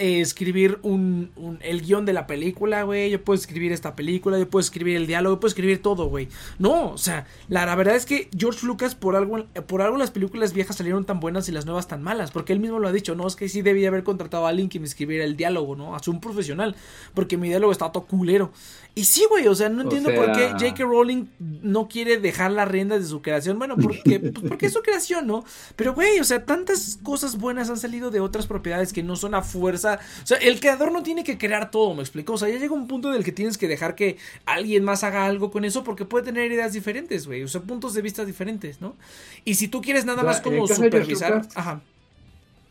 eh, escribir un, el guion de la película, güey. Yo puedo escribir esta película, yo puedo escribir el diálogo, yo puedo escribir todo, güey. No, o sea, la, verdad es que George Lucas, por algo, por algo las películas viejas salieron tan buenas y las nuevas tan malas. Porque él mismo lo ha dicho, no, es que sí debía haber contratado a alguien que me escribiera el diálogo, ¿no? A un profesional. Porque mi diálogo está todo culero. Y sí, güey, o sea, no entiendo por qué J.K. Rowling no quiere dejar las riendas de su creación. Bueno, porque, pues porque es su creación, ¿no? Pero, güey, o sea, tantas cosas buenas han salido de otras propiedades que no son a fuerza. O sea, el creador no tiene que crear todo, me explico. O sea, ya llega un punto en el que tienes que dejar que alguien más haga algo con eso porque puede tener ideas diferentes, güey. O sea, puntos de vista diferentes, ¿no? Y si tú quieres nada más como supervisar. Ajá.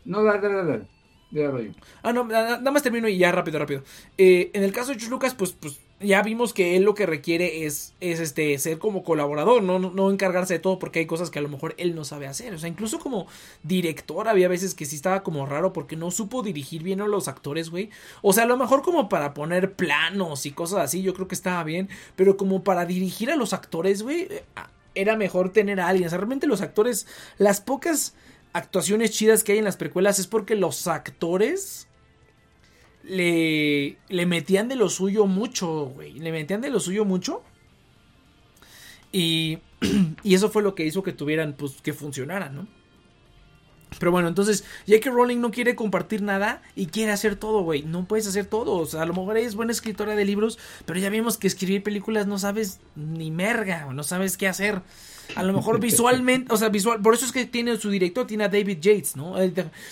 No, dale, dale, dale. Ah, no, nada más termino y ya rápido, rápido. Eh, en el caso de George Lucas, pues, pues ya vimos que él lo que requiere es, es este, ser como colaborador, no, no, encargarse de todo porque hay cosas que a lo mejor él no sabe hacer. O sea, incluso como director había veces que sí estaba como raro porque no supo dirigir bien a los actores, güey. O sea, a lo mejor como para poner planos y cosas así, yo creo que estaba bien, pero como para dirigir a los actores, güey, eh, era mejor tener a alguien. O sea, realmente los actores, las pocas actuaciones chidas que hay en las precuelas es porque los actores le, le metían de lo suyo mucho, güey. Le metían de lo suyo mucho. Y, y eso fue lo que hizo que tuvieran, pues, que funcionaran, ¿no? Pero bueno, entonces J.K. Rowling no quiere compartir nada y quiere hacer todo, güey. No puedes hacer todo. O sea, a lo mejor ella es buena escritora de libros, pero ya vimos que escribir películas no sabes ni merga, no sabes qué hacer. A lo mejor visualmente, o sea, visual, por eso es que tiene su director, tiene a David Yates, ¿no?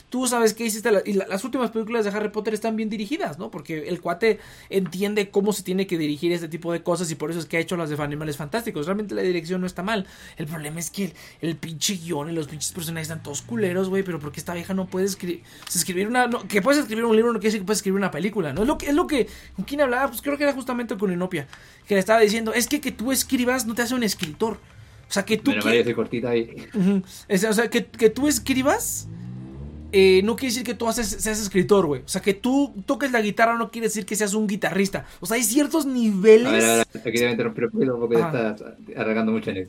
Tú sabes que hiciste, y las últimas películas de Harry Potter están bien dirigidas, ¿no? Porque el cuate entiende cómo se tiene que dirigir este tipo de cosas y por eso es que ha hecho las de Animales Fantásticos. Realmente la dirección no está mal. El problema es que el, pinche guion y los pinches personajes están todos culeros, güey, pero porque esta vieja no puede escribir, escribir una, que puedes escribir un libro no quiere decir que puedes escribir una película, ¿no? Es lo que, es lo que, ¿con quién hablaba? Pues creo que era justamente con Inopia, que le estaba diciendo, es que que tú escribas no te hace un escritor. O sea, que tú. cortita ahí. o sea, que, tú escribas. Eh, no quiere decir que tú haces, seas escritor, güey. O sea, que tú toques la guitarra no quiere decir que seas un guitarrista. O sea, hay ciertos niveles. A ver, a ver, aquí debe interrumpir un ya estás arrancando mucho en.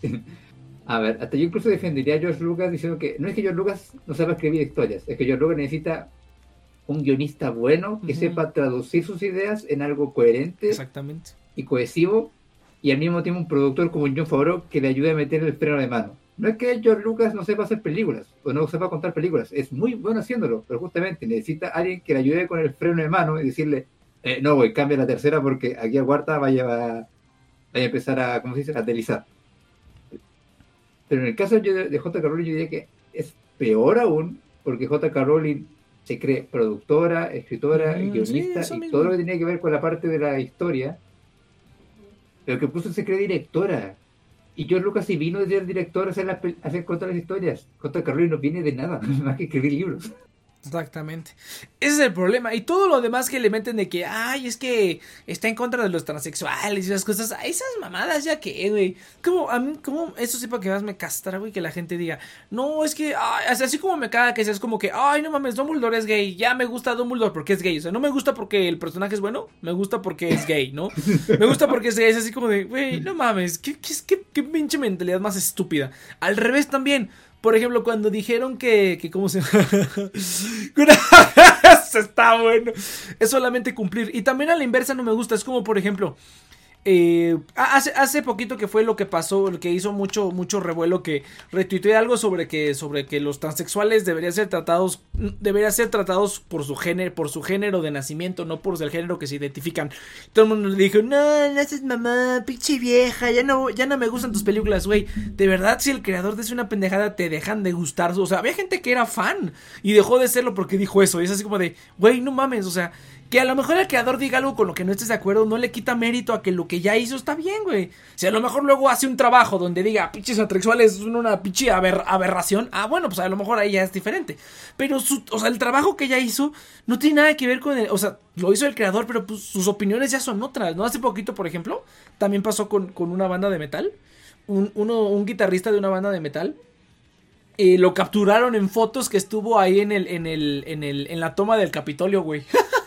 a ver, hasta yo incluso defendería a George Lucas diciendo que no es que George Lucas no sepa escribir historias, es que George Lucas necesita un guionista bueno que sepa traducir sus ideas en algo coherente Exactamente. y cohesivo y al mismo tiempo un productor como John Favreau que le ayude a meter el freno de mano. No es que George Lucas no sepa hacer películas o no sepa contar películas, es muy bueno haciéndolo, pero justamente necesita alguien que le ayude con el freno de mano y decirle, eh, no, güey, cambia la tercera porque aquí a cuarta vaya, vaya a empezar a, ¿cómo se dice?, a deslizar. Pero en el caso de J.K. Rowling yo diría que es peor aún porque J.K. Rowling se cree productora, escritora, mm, guionista y todo lo que tiene que ver con la parte de la historia pero que puso se cree directora. Y George Lucas y vino de ser director a hacer, la, a hacer contar las historias. J. Carrero no viene de nada, más que escribir libros. Exactamente. Ese es el problema. Y todo lo demás que le meten de que, ay, es que está en contra de los transexuales y esas cosas. esas mamadas, ya que, güey. Como, a mí, como, eso sí para que más me castra, güey, que la gente diga, no, es que, así como me caga que seas como que, ay, no mames, Dumbledore es gay. Ya me gusta Dumbledore porque es gay. O sea, no me gusta porque el personaje es bueno, me gusta porque es gay, ¿no? Me gusta porque es gay. Es así como de, güey, no mames, qué, qué, qué, qué pinche mentalidad más estúpida. Al revés también. Por ejemplo, cuando dijeron que, que ¿cómo se? Está bueno. Es solamente cumplir. Y también a la inversa no me gusta. Es como, por ejemplo, eh, hace, hace poquito que fue lo que pasó, lo que hizo mucho, mucho revuelo, que retuiteé algo sobre que, sobre que los transexuales deberían ser tratados, deberían ser tratados por su género, por su género de nacimiento, no por el género que se identifican. Todo el mundo le dijo, no, no haces mamá, pinche vieja, ya no, ya no me gustan tus películas, güey. De verdad, si el creador de una pendejada te dejan de gustar, o sea, había gente que era fan y dejó de serlo porque dijo eso. Y es así como de, güey, no mames, o sea, que a lo mejor el creador diga algo con lo que no estés de acuerdo, no le quita mérito a que lo que ya hizo está bien, güey. Si a lo mejor luego hace un trabajo donde diga, pinches transexuales son una pinche aberración, ah, bueno, pues a lo mejor ahí ya es diferente. Pero, su, o sea, el trabajo que ya hizo no tiene nada que ver con el, o sea, lo hizo el creador, pero pues sus opiniones ya son otras, ¿no? Hace poquito, por ejemplo, también pasó con, con una banda de metal, un, uno, un guitarrista de una banda de metal, eh, lo capturaron en fotos que estuvo ahí en el, en el, en el, en la toma del Capitolio, güey.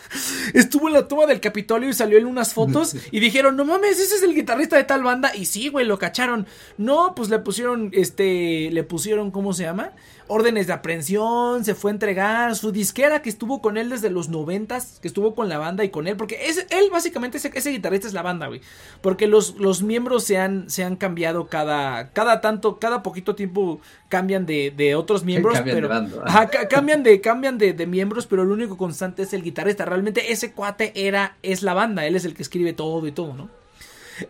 estuvo en la toma del Capitolio y salió en unas fotos y dijeron, no mames, ese es el guitarrista de tal banda. Y sí, güey, lo cacharon. No, pues le pusieron, este, le pusieron, ¿cómo se llama? Órdenes de aprehensión, se fue a entregar, su disquera que estuvo con él desde los noventas, que estuvo con la banda y con él, porque es, él básicamente ese, ese guitarrista es la banda, güey, porque los, los miembros se han, se han cambiado cada, cada tanto, cada poquito tiempo cambian de, de otros miembros, cambian pero de cambian de, cambian de, de, miembros, pero el único constante es el guitarrista, realmente ese cuate era, es la banda, él es el que escribe todo y todo, ¿no?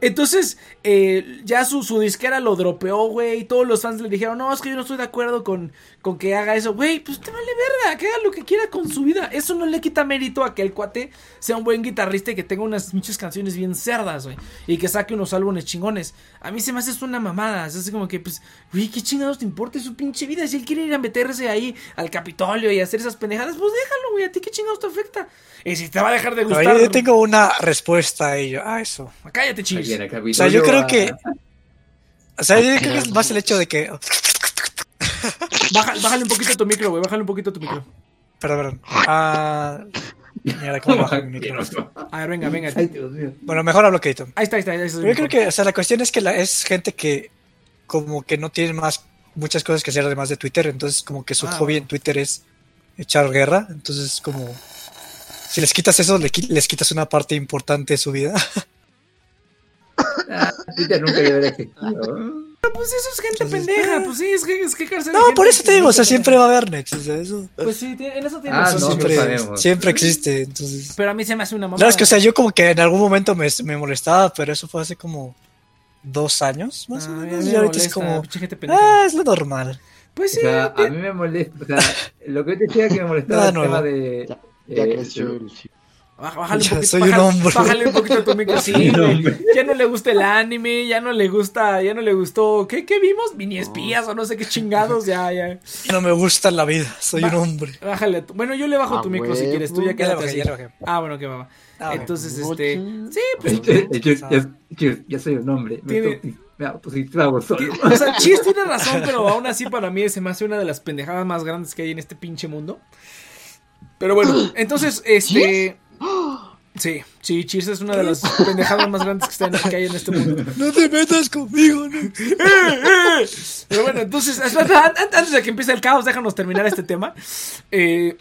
Entonces, eh, ya su, su, disquera lo dropeó, güey. Y todos los fans le dijeron, no, es que yo no estoy de acuerdo con, con que haga eso. Güey, pues te vale verga, que haga lo que quiera con su vida. Eso no le quita mérito a que el cuate sea un buen guitarrista y que tenga unas muchas canciones bien cerdas, güey. Y que saque unos álbumes chingones. A mí se me hace una mamada. Es así como que, pues, güey, ¿qué chingados te importa su pinche vida? Si él quiere ir a meterse ahí al Capitolio y hacer esas pendejadas, pues déjalo, güey. ¿A ti qué chingados te afecta? Y si te va a dejar de gustar. yo tengo una respuesta a ello, a eso. Cállate, chis. O sea, yo creo que. O sea, yo creo que es más el hecho de que. bájale un poquito tu micro, güey. Bájale un poquito tu micro. Perdón, perdón. Ah. Mira, ¿cómo baja mi micro? A ver, venga, venga. Bueno, mejor hablo que Ahí está, ahí está. Ahí yo creo que, o sea, la cuestión es que la, es gente que como que no tiene más muchas cosas que hacer además de Twitter, entonces como que su ah, hobby en Twitter es echar guerra, entonces como si les quitas eso, les quitas una parte importante de su vida. Ah, Twitter nunca debe haber existido. pues eso es gente pendeja, eh. pues sí, es que, es que cárcel No, por eso te digo, o sea, se siempre va a haber Nex, o sea, eso Pues sí, en eso tiene Ah, razón. no, siempre, siempre existe, entonces... Pero a mí se me hace una mamada. Claro, es que, o sea, yo como que en algún momento me, me molestaba, pero eso fue hace como dos años, más Ah, o menos, me y ahorita es como... Ah, es lo normal. Pues O sí, sea, a mí me molesta, o sea, lo que yo te decía que me molestaba el tema de... Ya, ya eh, Bájale un poquito, soy un bájale- hombre. bájale un poquito a tu micro, sí, un güey. Ya no le gusta el anime, ya no le gusta, ya no le gustó. ¿Qué, qué vimos? Mini espías o no sé qué chingados, ya, ya. No me gusta la vida, soy un hombre. Bájale. a tu- Bueno, yo le bajo Ah, tu micro si quieres, tú ya quédate bajé, así. ya le bajé. Ah, bueno, que va. Ah. Entonces, Mucho. este. Sí, pues. Eh, eh, yo, ya, yo- ya soy un hombre, Tiene- solo. O sea, Chis tiene razón, pero aún así para mí se me hace una de las pendejadas más grandes que hay en este pinche mundo. Pero bueno, entonces, este. Sí, sí, Cheers es una de las pendejadas más grandes que, están, que hay en este mundo. No te metas conmigo, ¿no? Pero bueno, entonces, antes de que empiece el caos, déjanos terminar este tema. Eh,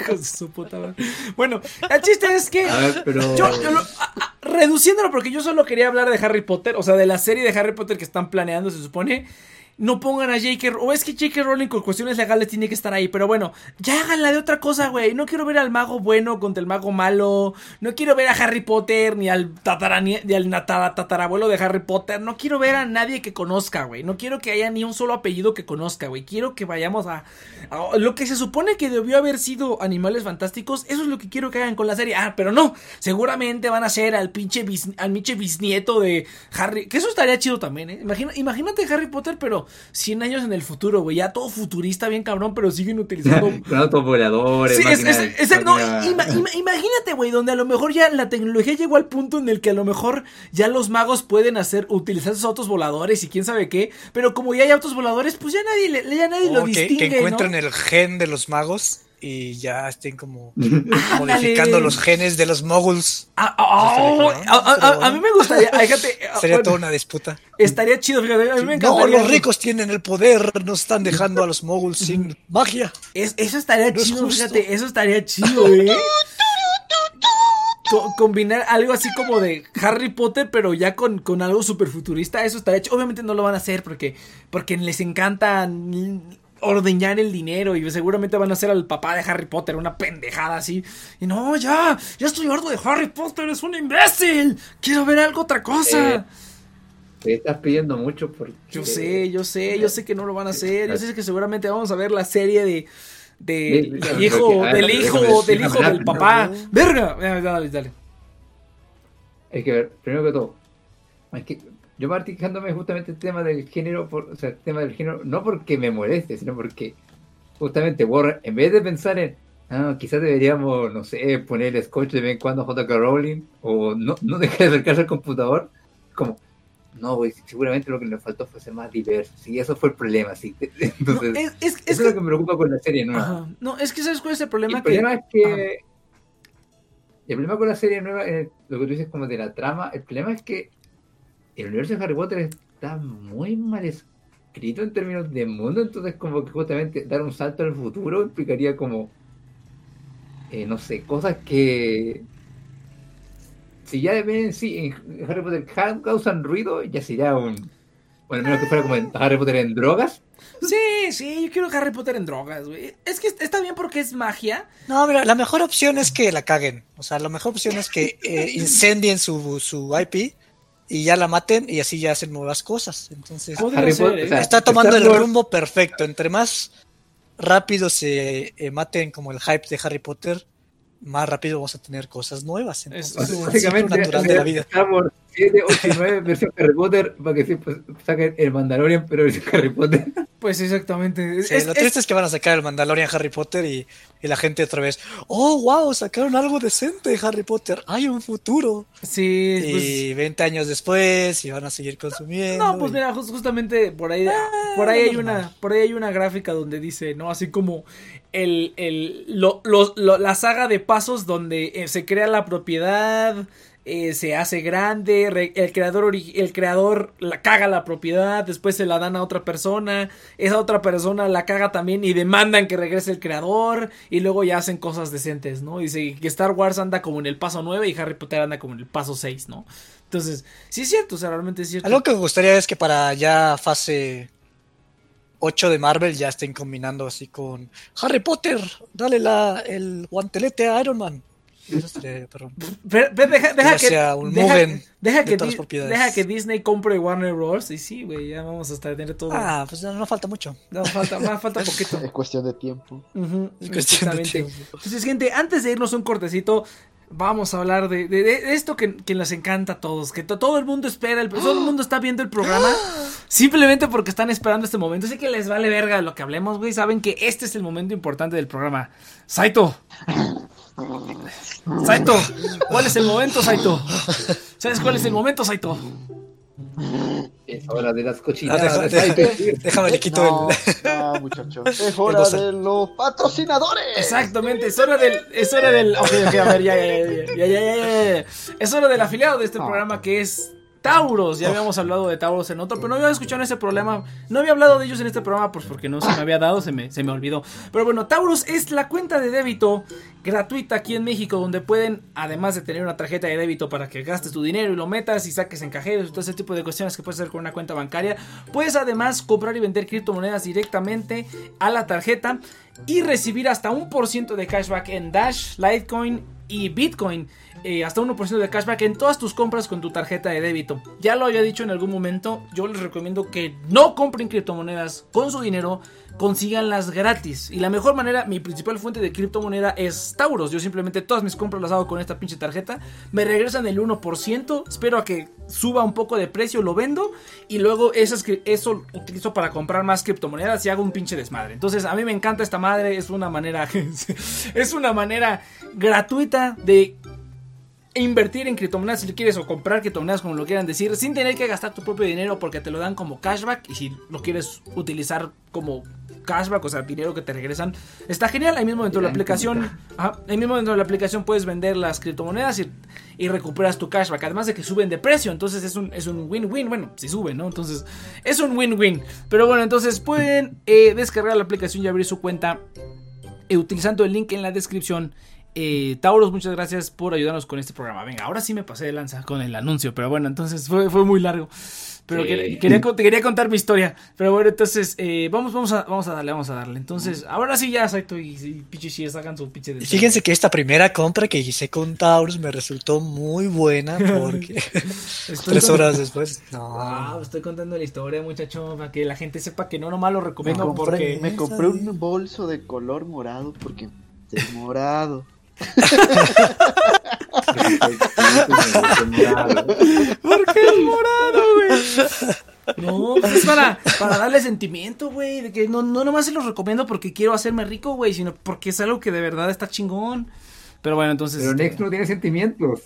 hijos de su puta madre. Bueno, el chiste es que. A ver, pero... Yo, yo lo- a- a- reduciéndolo, porque yo solo quería hablar de Harry Potter, o sea, de la serie de Harry Potter que están planeando, se supone. No pongan a J.K. O es que J.K. Rowling con cuestiones legales tiene que estar ahí. Pero bueno, ya háganla de otra cosa, güey. No quiero ver al mago bueno contra el mago malo. No quiero ver a Harry Potter ni al, tataranie- ni al natara- tatarabuelo de Harry Potter. No quiero ver a nadie que conozca, güey. No quiero que haya ni un solo apellido que conozca, güey. Quiero que vayamos a, lo que se supone que debió haber sido Animales Fantásticos. Eso es lo que quiero que hagan con la serie. Ah, pero no. Seguramente van a ser al pinche, al pinche bisnieto de Harry. Que eso estaría chido también, ¿eh? Imagina- imagínate Harry Potter, pero 100 años en el futuro, güey. Ya todo futurista, bien cabrón, pero siguen utilizando autos voladores, Sí, es, máquinas- es- es- no, máquinas- ima- ima- imagínate, güey, donde a lo mejor ya la tecnología llegó al punto en el que a lo mejor ya los magos pueden hacer, utilizar sus autos voladores y quién sabe qué, pero como ya hay autos voladores, pues ya nadie, ya nadie lo que, distingue, que encuentren ¿no? el gen de los magos y ya estén como modificando los genes de los moguls. Ah, ah, ah, a mí me gustaría, fíjate, Sería bueno, toda una disputa. estaría chido, fíjate, a mí me No, encantaría. los ricos tienen el poder, nos están dejando a los moguls sin magia. Es- eso estaría No es chido, fíjate, eso estaría chido, eh. Co- combinar algo así como de Harry Potter, pero ya con, con algo super futurista, eso estaría chido. Obviamente no lo van a hacer porque, porque les encanta ordeñar el dinero y seguramente van a hacer al papá de Harry Potter una pendejada así. Y no, ya, ya estoy harto de Harry Potter, es un imbécil. Quiero ver algo otra cosa. Eh, Te estás pidiendo mucho porque... Yo sé, yo sé, yo sé que no lo van a hacer. Yo sé que seguramente vamos a ver la serie de. de Sí, del porque, hijo, ver, del hijo, del hijo del papá. ¿no? Verga. Dale, dale. Es que, primero que todo, es que yo quejándome justamente el tema del género, por, o sea, el tema del género, no porque me moleste, sino porque justamente Warren, en vez de pensar en, ah, quizás deberíamos, no sé, poner el scotch de vez en cuando a J.K. Rowling, o no, no dejar de acercarse al computador, como, no, güey, seguramente lo que nos faltó fue ser más diverso, y eso fue el problema, sí. Entonces, No, es, es, eso es lo que. me preocupa con la serie nueva. Ajá. No, es que ¿sabes cuál es el problema? el problema que, es que. El problema con la serie nueva, eh, lo que tú dices como de la trama, el problema es que el universo de Harry Potter está muy mal escrito en términos de mundo, entonces como que justamente dar un salto al futuro implicaría como, eh, no sé, cosas que... Si ya de bien sí en Harry Potter ca- causan ruido, ya sería un... Bueno, menos que fuera como en Harry Potter en drogas. Sí, sí, yo quiero Harry Potter en drogas, güey. Es que está bien porque es magia. No, mira, la mejor opción es que la caguen. O sea, la mejor opción es que eh, incendien su, su IP y ya la maten y así ya hacen nuevas cosas. Entonces, ser, ¿eh? está tomando el rumbo perfecto. Entre más rápido se eh, maten como el hype de Harry Potter, más rápido vamos a tener cosas nuevas. Entonces, Es- Básicamente, natural de la vida. Star Wars 7, 8 y 9 versión Harry Potter para que sí, pues, saquen el Mandalorian, pero versión Harry Potter. Pues exactamente. Sí, Es- lo es- triste es que van a sacar el Mandalorian Harry Potter y, y la gente otra vez, oh, wow, sacaron algo decente de Harry Potter, hay un futuro. sí, pues- Y 20 años después y van a seguir consumiendo. No, pues y- mira, jus- justamente por ahí, Ah, por ahí hay normal. una, por ahí hay una gráfica donde dice, ¿no? Así como el, el, lo- la saga de pasos donde eh, se crea la propiedad, eh, se hace grande, el creador, el creador la caga la propiedad, después se la dan a otra persona, esa otra persona la caga también y demandan que regrese el creador y luego ya hacen cosas decentes, ¿no? Dice que Star Wars anda como en el paso 9 y Harry Potter anda como en el paso 6, ¿no? Entonces, sí es cierto, o sea, realmente es cierto. Algo que me gustaría es que para ya fase 8 de Marvel ya estén combinando así con Harry Potter, dale la, el guantelete a Iron Man. Pero, pero deja, deja que, sea un deja, que, deja que Disney compre Warner Bros. Y sí, güey, ya vamos a estar tener todo. Ah, pues no, no falta mucho. No, falta, más falta poquito. Es cuestión de tiempo. Es cuestión de exactamente. tiempo. Entonces, gente, antes de irnos un cortecito, vamos a hablar de, de- de esto que, que les encanta a todos, que to- todo el mundo espera, el, todo el mundo está viendo el programa simplemente porque están esperando este momento. Así que les vale verga lo que hablemos, güey. Saben que este es el momento importante del programa. Saito. Saito, ¿cuál es el momento, Saito? ¿Sabes cuál es el momento, Saito? Es hora de las cochinadas. Ah, pues, déjame le quito el. Es hora de los patrocinadores. Exactamente, es hora del. Es hora del. A ver, ya, ya, ya, Es hora del afiliado de este ah. programa que es Tauros. Ya habíamos hablado de Tauros en otro, pero no había escuchado ese problema. No había hablado de ellos en este programa, pues porque no se me había dado, se me, se me olvidó. Pero bueno, Tauros es la cuenta de débito gratuita aquí en México, donde pueden, además de tener una tarjeta de débito para que gastes tu dinero y lo metas y saques en cajeros y todo ese tipo de cuestiones que puedes hacer con una cuenta bancaria, puedes además comprar y vender criptomonedas directamente a la tarjeta y recibir hasta un por ciento de cashback en Dash, Litecoin y Bitcoin. eh, hasta 1% de cashback en todas tus compras con tu tarjeta de débito. Ya lo había dicho en algún momento, yo les recomiendo que no compren criptomonedas con su dinero, consíganlas gratis. Y la mejor manera, mi principal fuente de criptomoneda es Tauros. Yo simplemente todas mis compras las hago con esta pinche tarjeta. Me regresan el 1%, espero a que suba un poco de precio, lo vendo. Y luego cri- eso utilizo para comprar más criptomonedas y hago un pinche desmadre. Entonces a mí me encanta esta madre, es una manera, es una manera gratuita de invertir en criptomonedas si quieres o comprar criptomonedas como lo quieran decir sin tener que gastar tu propio dinero porque te lo dan como cashback y si lo quieres utilizar como cashback o sea dinero que te regresan está genial ahí mismo dentro de la aplicación ajá, ahí mismo dentro de la aplicación puedes vender las criptomonedas y, y recuperas tu cashback además de que suben de precio entonces es un es un win-win bueno si suben no entonces es un win-win pero bueno entonces pueden eh, descargar la aplicación y abrir su cuenta eh, utilizando el link en la descripción. Eh, Tauros, muchas gracias por ayudarnos con este programa. Venga, ahora sí me pasé de lanza con el anuncio, pero bueno, entonces fue, fue muy largo. Pero Sí. quería, quería, quería contar mi historia. Pero bueno, entonces eh, vamos, vamos, a, vamos a darle, vamos a darle. Entonces, ahora sí ya, Saito y, y Pichichi sacan su pinche de fíjense que esta primera compra que hice con Taurus me resultó muy buena porque tres horas después. Ah, No. estoy contando la historia, muchacho, para que la gente sepa que no nomás lo Me recomiendo compré, porque... me compré un bolso de color morado porque es morado. ¿Por qué el morado, güey? No, pues es para, para darle sentimiento, güey. De que no, no nomás se los recomiendo porque quiero hacerme rico, güey, sino porque es algo que de verdad está chingón. Pero bueno, entonces. Pero este, Nex no tiene sentimientos.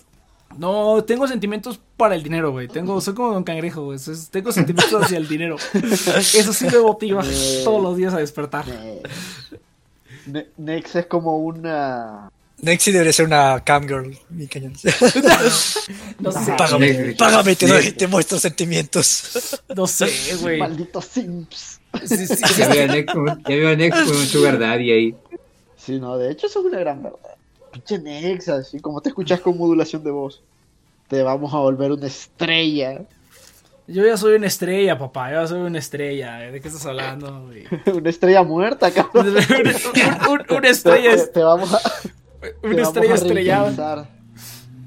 no, tengo sentimientos para el dinero, güey. Tengo, soy como Don Cangrejo, güey. Tengo sentimientos hacia el dinero. Eso sí me motiva todos los días a despertar. Eh, Ne- Nex es como una. Nexi debería ser una cam girl, mi cañón. No sé, Págame, págame, te, doy, te muestro sentimientos. no sé, güey. Maldito Simps. Sí, sí. Ya veo a Nex con, ya veo a Nex con un sugar daddy ahí. Sí, no, de hecho eso es una gran verdad. Pinche Nex, así como te escuchas con modulación de voz. Te vamos a volver una estrella. Yo ya soy una estrella, papá. Yo ya soy una estrella. ¿De qué estás hablando, güey? una estrella muerta, cabrón. Un- un- un- una estrella, Te, te vamos a, te una estrella estrellada.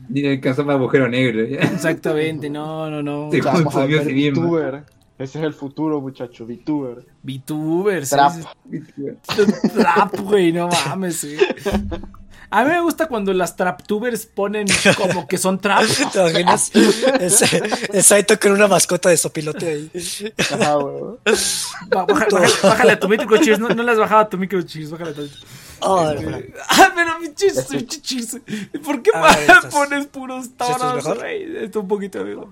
Ni el caso más agujero negro. ¿ya? Exactamente, no, no, no. Vamos a consumió volver a sí mismo. VTuber. Ese es el futuro, muchacho, VTuber. VTubers. Trap. Trap, güey, no mames, güey. A mí me gusta cuando las traptubers ponen como que son trap. ¿Te imaginas? Saito con una mascota de sopilote ahí. Ajá. Ba- baja- bájale, bájale a tu microchips, no, no le has bajado a tu microchips, bájale a tu. Ah, Ah, pero chichis. ¿Por qué A pa- ver, estás- pones puros ¿Esto es toros, güey? Esto un poquito amigo.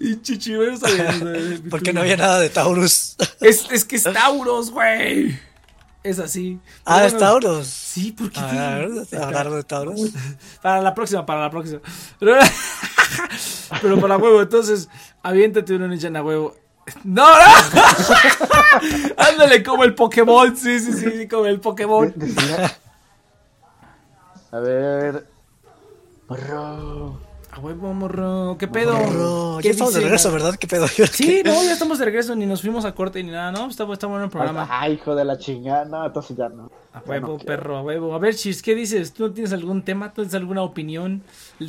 Y chichiveros Porque no había nada de Taurus. Es, es que es Tauros, güey. Es así. Ah, es Taurus. Sí, porque. Hablar de Taurus. Para la próxima, para la próxima. Pero, pero para huevo, entonces, aviéntate una ninja a huevo. ¡No, no! Ándale como el Pokémon, sí, sí, sí, sí, como el Pokémon. A ver. Bro. A huevo, morro. ¿Qué pedo? Morro, ¿Qué ya estamos de regreso, ¿verdad? ¿Qué pedo? Sí, no, ya estamos de regreso, ni nos fuimos a corte ni nada, ¿no? Está, está bueno el programa. Ay, hijo de la chingada. No, entonces ya no. A huevo, no perro, a huevo. A ver, Chis, ¿qué dices? ¿Tú no tienes algún tema? ¿Tú tienes alguna opinión?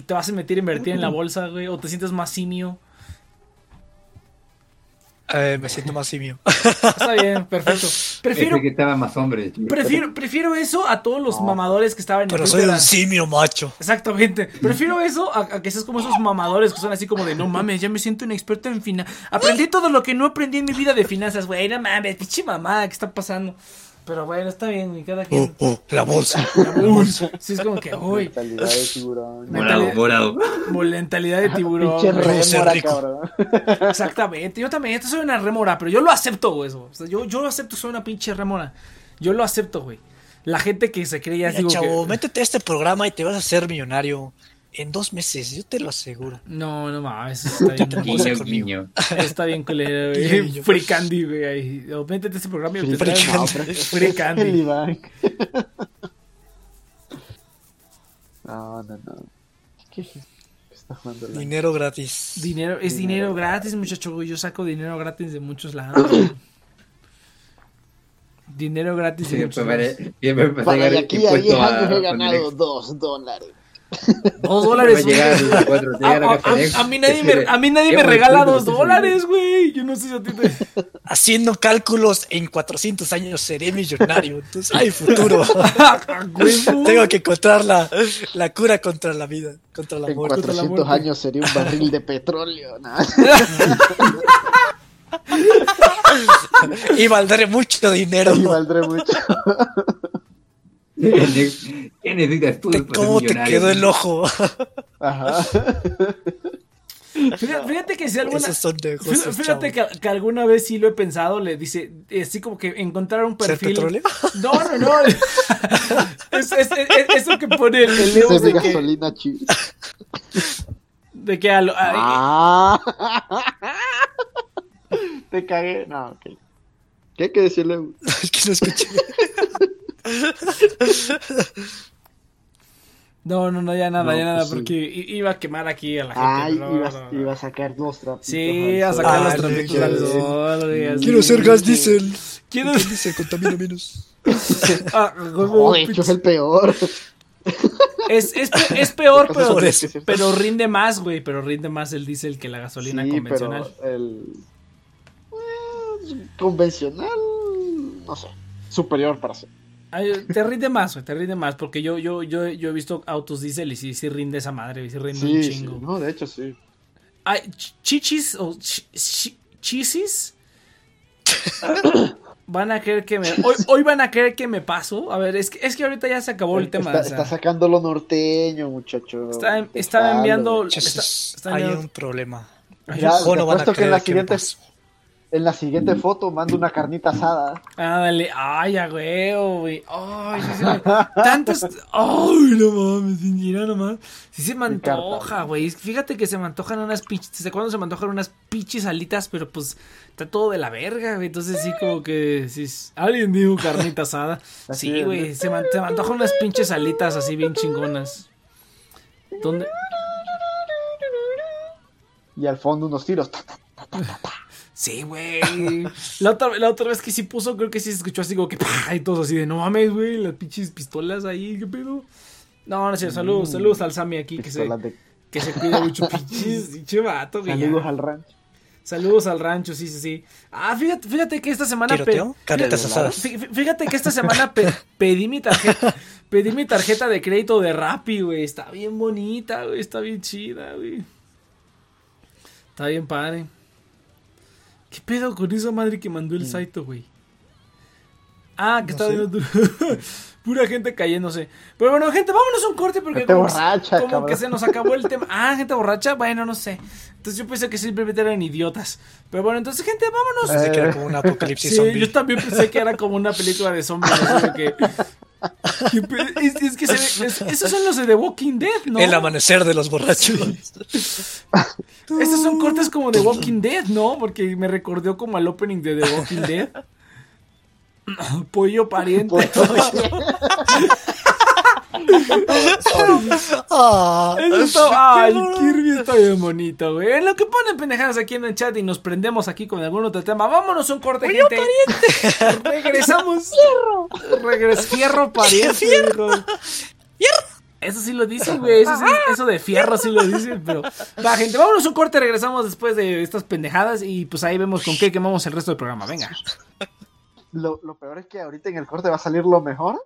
¿Te vas a meter a invertir en la bolsa, güey? ¿O te sientes más simio? Eh, me siento más simio. Está bien, perfecto. Prefiero, Pensé que estaba más hombre. prefiero, prefiero eso a todos los mamadores que estaban en Pero el soy un simio, macho. Exactamente. Prefiero eso a, a que seas como esos mamadores que son así como de no mames, ya me siento un experto en finanzas. Aprendí todo lo que no aprendí en mi vida de finanzas, güey. No mames, pinche mamada, ¿qué está pasando? Pero bueno, está bien, y cada Oh, quien. oh, la bolsa. Uy, sí, es como que, uy, Mentalidad de tiburón. Morado, morado. mentalidad de tiburón. Pinche rico. cabrón. Exactamente, yo también, yo soy una rémora, pero yo lo acepto, güey. Eso. O sea, yo, yo lo acepto, soy una pinche rémora. Yo lo acepto, güey. La gente que se cree ya Mira, digo chavo, que... métete a este programa y te vas a hacer millonario en dos meses, yo te lo aseguro. No, no mames, está bien. Guiño, guiño. está bien culero, güey. Free Candy, güey. Métete a este programa y te Free Candy. Free Candy. No, no, no. ¿Qué es eso? ¿Qué está jugando la- Dinero gratis. Dinero, es dinero Dinero. gratis, muchacho. Yo saco dinero gratis de muchos lados. dinero gratis Sí, de después muchos me- lados. Para de aquí a impuesto 10 a- años he ganado el- 2 dólares. Dos dólares. a cuatro, A, mí nadie me, a mí nadie me regala dos dólares, güey. Yo no sé si a ti te... Haciendo cálculos en 400 años seré millonario. Entonces hay futuro. Tengo que encontrar la, la cura contra la vida, contra la En muerte. contra la 400 muerte. años sería un barril de petróleo. ¿no? Y valdré mucho dinero. Y valdré mucho. ¿Qué necesitas tú? ¿Cómo te quedó el ojo? Ajá. Fíjate, fíjate que si alguna... Esos son negocios, Fíjate, que, que alguna vez sí lo he pensado, le dice, así como que encontrar un ¿Ser perfil. petróleo? No, no, no. es, es- es- eso que pone el, el Leo de que, gasolina chis. de que a lo- a- Ah. Te cagué. No, ok. ¿Qué hay que decirle? Es que no escuché. No, no, no, ya nada, No, ya nada, pues porque iba a quemar aquí a la gente. Ay, no, iba, no, no. iba a sacar dos trapitos. Sí, a sacar Ah, los trapitos quiero al sol, ser gas diésel. Quiero Gas diésel contamina menos. Ah, No, de hecho es el peor. es, es, es peor, pero, pero rinde más, güey. Pero rinde más el diésel que la gasolina Sí, convencional. pero el eh, convencional, no sé, superior para ser. Ay, te rinde más, güey, te rinde más. Porque yo, yo, yo, yo he visto autos diésel y sí, sí rinde esa madre, sí rinde un Sí, sí, chingo. no, de hecho sí. Ay, ch- chichis o ch- ch- chisis. Van a creer que me. Hoy, hoy van a creer que me paso. A ver, es que, es que ahorita ya se acabó el tema. está, o sea, está sacando lo norteño, muchacho. Está- estaba enviando- Está- hay un problema. Mira, Ojo, te no van a apuesto que en creer la que siguiente. En la siguiente foto mando una carnita asada. Ándale, ay, a huevo, güey. Ay, sí se me... Tantos. Ay, no mames, mira nomás. Sí se me antoja, güey. Fíjate que se me antojan unas pinches. ¿Desde cuándo se me antojan unas pinches alitas? Pero pues está todo de la verga, güey. Entonces sí, como que. Sí, alguien dijo carnita asada. Sí, güey. ¿no? Se me, se me antojan unas pinches alitas así bien chingonas. ¿Dónde? Y al fondo unos tiros. Sí, güey. La otra, la otra vez que sí puso, creo que sí se escuchó así como que ¡pah! y todos así de no mames, güey, las pinches pistolas ahí, qué pedo. No, no sé, saludos, saludos al Sammy aquí que se, Pistolas de- que se cuida mucho, pinches, pinche vato, güey. ya. Saludos al rancho. Saludos al rancho, sí, sí, sí. Ah, fíjate, fíjate que esta semana. fíjate- Fíjate que esta semana pe- pedí mi tarjeta. Pedí mi tarjeta de crédito de Rappi, güey. Está bien bonita, güey. Está bien chida, güey. Está bien padre. ¿Qué pedo con esa madre que mandó el Saito, güey? Ah, que No está viendo pura gente cayéndose. Pero bueno, gente, vámonos a un corte porque Gente como, borracha, como que se nos acabó el tema. Ah, gente borracha, bueno, no sé. Entonces yo pensé que simplemente eran idiotas. Pero bueno, entonces, gente, vámonos. Pensé que era como un apocalipsis Sí, zombie. yo también pensé que era como una película de zombies. que, ¿Qué pe- es, es que se ve- es- esos son los de The Walking Dead, ¿no? El amanecer de los borrachos. Estos son cortes como de Walking Dead, ¿no? Porque me recordó como al opening de The Walking Dead. Pollo pariente. Ah, ay, Kirby está bien bonito, güey. En lo que ponen pendejadas aquí en el chat y nos prendemos aquí con algún otro tema. Vámonos un corte, gente. Regresamos. Fierro. Regres fierro pariente. Fierro. Fierro. Eso sí lo dicen, güey. Eso, eso, de fierro sí lo dicen. Pero va, gente, vámonos un corte. Regresamos después de estas pendejadas. Y pues ahí vemos con qué quemamos el resto del programa. Venga. Lo, lo peor es que ahorita en el corte va a salir lo mejor.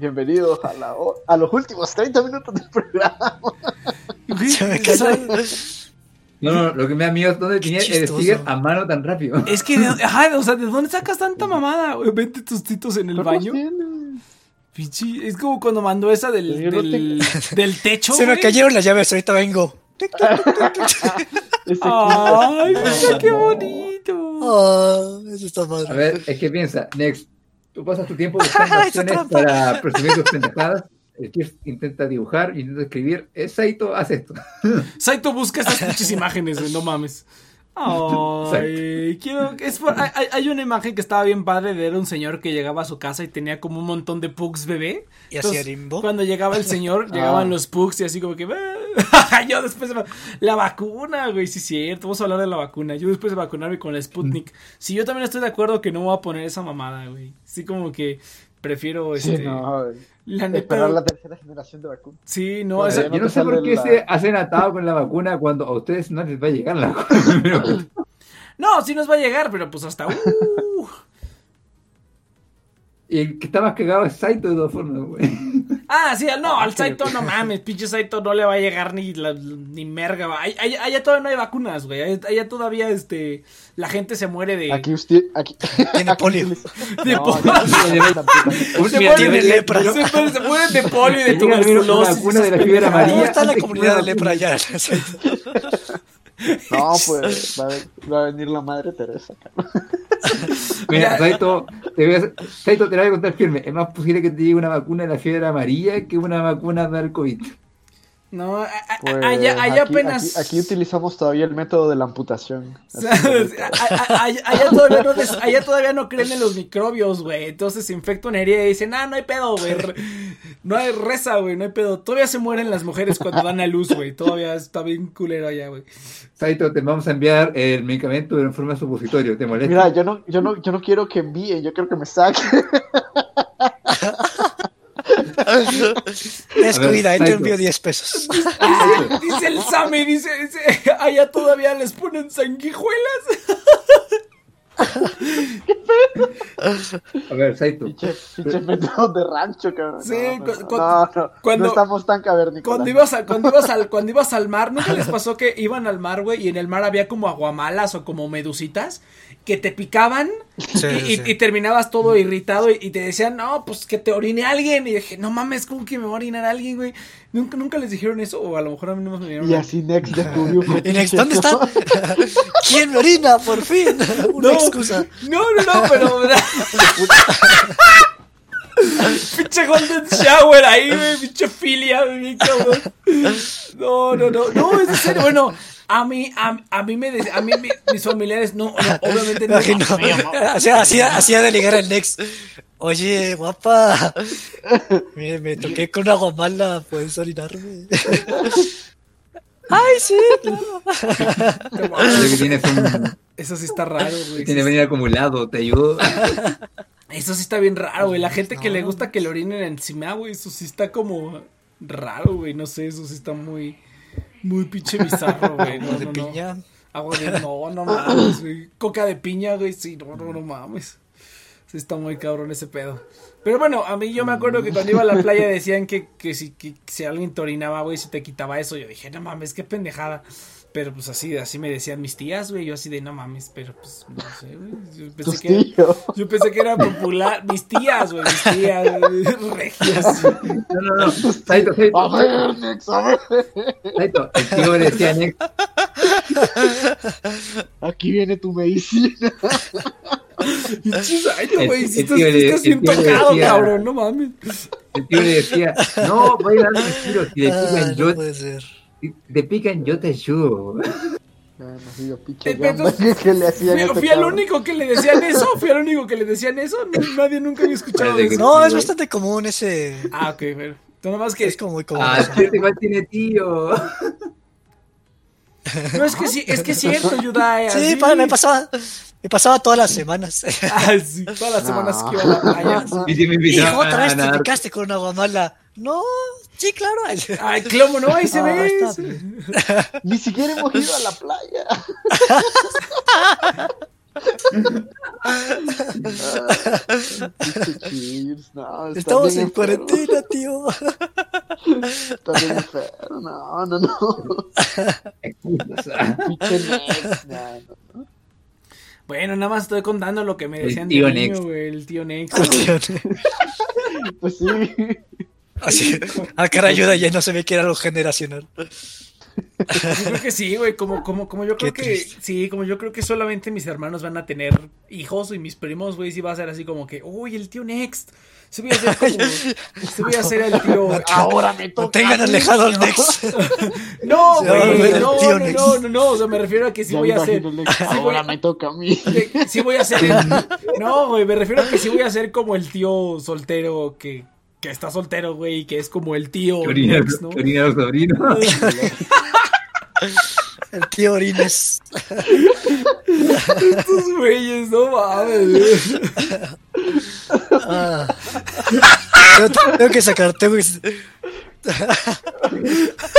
Bienvenidos a, la, a los últimos 30 minutos del programa. No, no, lo que me da miedo es dónde tenía el sticker a mano tan rápido. Es que, ajá, o sea, ¿de dónde sacas tanta mamada? Güey? Vete tus titos en el baño. Pichi, es como cuando mandó esa del, del, del, techo. Se me cayeron las llaves, ahorita vengo. Ay, qué bonito. Oh, eso está madre. A ver, es que piensa, Next, tú pasas tu tiempo buscando opciones para presumir tus pendejadas el que intenta dibujar, intenta escribir, es Saito, hace esto. Saito busca estas muchas imágenes, no mames. Ay, quiero, es hay, hay, una imagen que estaba bien padre de era un señor que llegaba a su casa y tenía como un montón de pugs bebé. Y hacía rimbo. Cuando llegaba el señor, llegaban ah. los pugs y así como que. yo después de la vacuna, güey, sí es cierto. Vamos a hablar de la vacuna. Yo después de vacunarme con la Sputnik. Si yo también estoy de acuerdo que no voy a poner esa mamada, güey. Sí, como que prefiero este. Sí, no, la Esperar la tercera generación de vacuna. Sí, no, yo no, sé por qué se hacen atado con la vacuna cuando a ustedes no les va a llegar la vacuna. no, sí nos va a llegar, pero pues hasta. Uh. Y el que está más cagado es Saito de todas formas, güey. Ah, sí, no, al Saito no mames, pinche Saito no le va a llegar ni, la, ni merga. Allá, allá, todavía no hay vacunas, güey. Allá, todavía este, la gente se muere de. Aquí usted. Aquí... Tiene polio. De polio. Tiene lepra. Se, se mueren de polio y de tuberculosis. vacuna de la fiebre amarilla. ¿Cómo está la comunidad de lepra allá? No, pues va a, va a venir la madre Teresa, Mira, Saito te, voy a, Saito, te voy a contar firme. Es más posible que te llegue una vacuna de la fiebre amarilla que una vacuna del COVID. No, pues allá, allá aquí, apenas. Aquí, aquí, utilizamos todavía el método de la amputación. allá, todavía no allá todavía no creen en los microbios, güey. Entonces se infecta una herida y dicen, ah, no hay pedo, güey. No hay reza, güey, no hay pedo. Todavía se mueren las mujeres cuando dan a luz, güey. Todavía está bien culero allá, güey. Saito, te vamos a enviar el medicamento en forma supositorio. ¿Te molesta? Mira, yo no, yo no, yo no quiero que envíen, yo quiero que me saquen. Descuida, él te envió 10 pesos. dice el Sammy, dice, dice, allá todavía les ponen sanguijuelas. A ver, Saito. Pinche método de rancho, cabrón. Sí, no, no, cuando, no estamos tan cavernícolas. Cuando ibas, a, cuando, ibas al, cuando ibas al mar, ¿nunca les pasó que iban al mar, güey, y en el mar había como aguamalas o como medusitas que te picaban y, terminabas todo irritado y, te decían, no, pues que te orine alguien. Y dije, no mames, ¿cómo que me va a orinar alguien, güey? ¿Nunca, nunca les dijeron eso, o a lo mejor a mí no me dijeron. Y así Next descubrió. ¿Y Next dónde está? ¿Quién me orina, por fin? Una no, excusa. No, no, no, pero. pinche Golden Shower ahí, güey, pinche filia, güey, cabrón. No, no, no, no, es en serio, bueno. A mí, a, a mí me a mí mis familiares no, obviamente no. no. O sea, hacía, hacía de ligar al Next. Oye, guapa, me, me toqué con agua mala, ¿puedes orinarme? Ay, sí, claro. Eso sí está raro, güey. Tiene venir acumulado, te ayudo. Eso sí está bien raro, güey. La gente que le gusta que le orinen encima, güey, eso sí está como raro, güey. No sé, eso sí está muy, muy pinche bizarro, güey. No, de piña? Agua de, no, no mames, güey. Coca de piña, güey, sí, no, no, no mames. Sí está muy cabrón ese pedo. Pero bueno, a mí yo me acuerdo que cuando iba a la playa decían que, que, si, que si alguien te orinaba, güey, si te quitaba eso. Yo dije, no mames, qué pendejada. Pero pues así, así me decían mis tías, güey. Yo así de no mames, pero pues no sé, güey. Yo pensé, que era, yo pensé que era popular. Mis tías, güey, mis tías, regias. No, no, no. Saito, Saito. A ver, Nex, a ver. Saito, el tío me decía, Nex. Aquí viene tu medicina. Saito, güey, si estás, estás bien tocado, cabrón, no mames. El tío le decía, no, voy a dar un tiro. Si le pican, yo. No puede ser. Te pican, yo te ayudo. Entonces, ¿Qué le hacían fui, a este fui el cabrón? único que le decían eso, fui el único que le decían eso, nadie nunca había escuchado de eso. No, es bastante común ese. Ah, ok, pero tú nomás que Es como muy común. Ah, este igual tiene tío. no es que sí, es que es cierto, Yudai. Sí, así. pa- me pasaba. Me pasaba todas las semanas. Ah, sí, todas las semanas que iba a la playa. Y Hijo, otra vez te picaste con una guamala. No, sí, claro. Ay, ¿cómo no? Ahí se Ah, ve. Ni siquiera hemos ido a la playa. no, Estamos en cuarentena, tío. Está bien enfermo. No, no, no. Bueno, nada más estoy contando lo que me El decían de tío niño, Next. güey, el tío Next. Pues sí. Así, ah, cara, ayuda, ya no se ve que era algo generacional. Yo creo que sí, güey, como, como, como yo creo Qué que, triste. sí, como yo creo que solamente mis hermanos van a tener hijos y mis primos, güey, sí va a ser así como que, uy, el tío Next. Se voy a hacer como, se voy a hacer el tío. Ahora me toca. Mantengan a mí, alejado al ¿no? Nex. No, güey, no, no, Next. no, no, no, o sea, me refiero a que sí Ya voy a hacer. sí Ahora me toca a mí. sí voy a ser no güey me refiero a que sí voy a ser como el tío soltero que, que está soltero güey y que es como el tío Nex, ¿no? El tío Orines. estos güeyes no mames güey. Ah. Tengo, tengo que sacar, tengo que.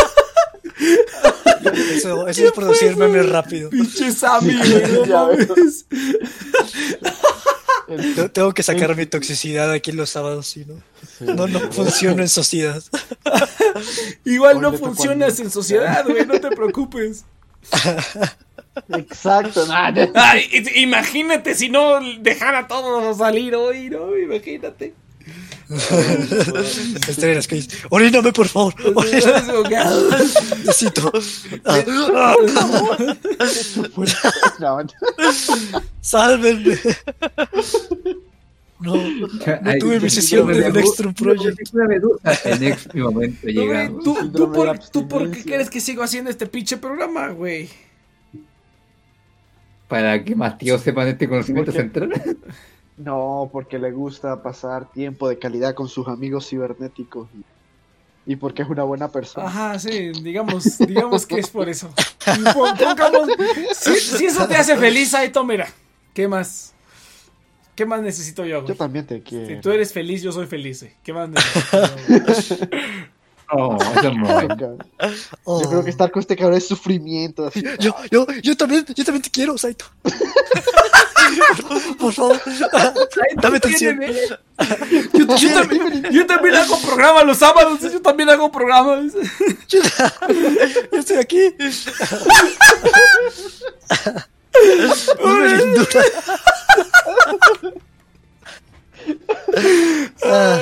Eso, eso es producir memes rápido. pinche Sammy Ya Te- Tengo que sacar mi toxicidad aquí los sábados, si no. No, no funciono en sociedad. igual no funcionas en sociedad güey no te preocupes Exacto, nada. Ay, i- imagínate si no dejara a todos salir hoy no imagínate Estaría en las calles. Oríname, por favor. Oríname, necesito. Ah, No, Sálvenme. No, no tuve mi sesión de Extreme Project. Una medusa. En mi momento llegamos. ¿tú, por, ¿Tú por qué crees que sigo haciendo este pinche programa, güey? Para que más tíos sepan este conocimiento central. No, porque le gusta pasar tiempo de calidad con sus amigos cibernéticos y, y porque es una buena persona. Ajá, sí, digamos, digamos que es por eso. Pongamos, si, si eso te hace feliz, Aito, mira, ¿qué más? ¿Qué más necesito yo, Yo también te quiero. Si tú eres feliz, yo soy feliz, güey. ¿Qué más necesito? Oh. Oh. Yo creo que estar con este cabrón es sufrimiento. Así. Yo, yo, yo también, yo también te quiero, Saito. Por favor, dame atención. Yo, yo también, yo también hago programas los sábados, yo también hago programas. Yo, yo estoy aquí. Ah,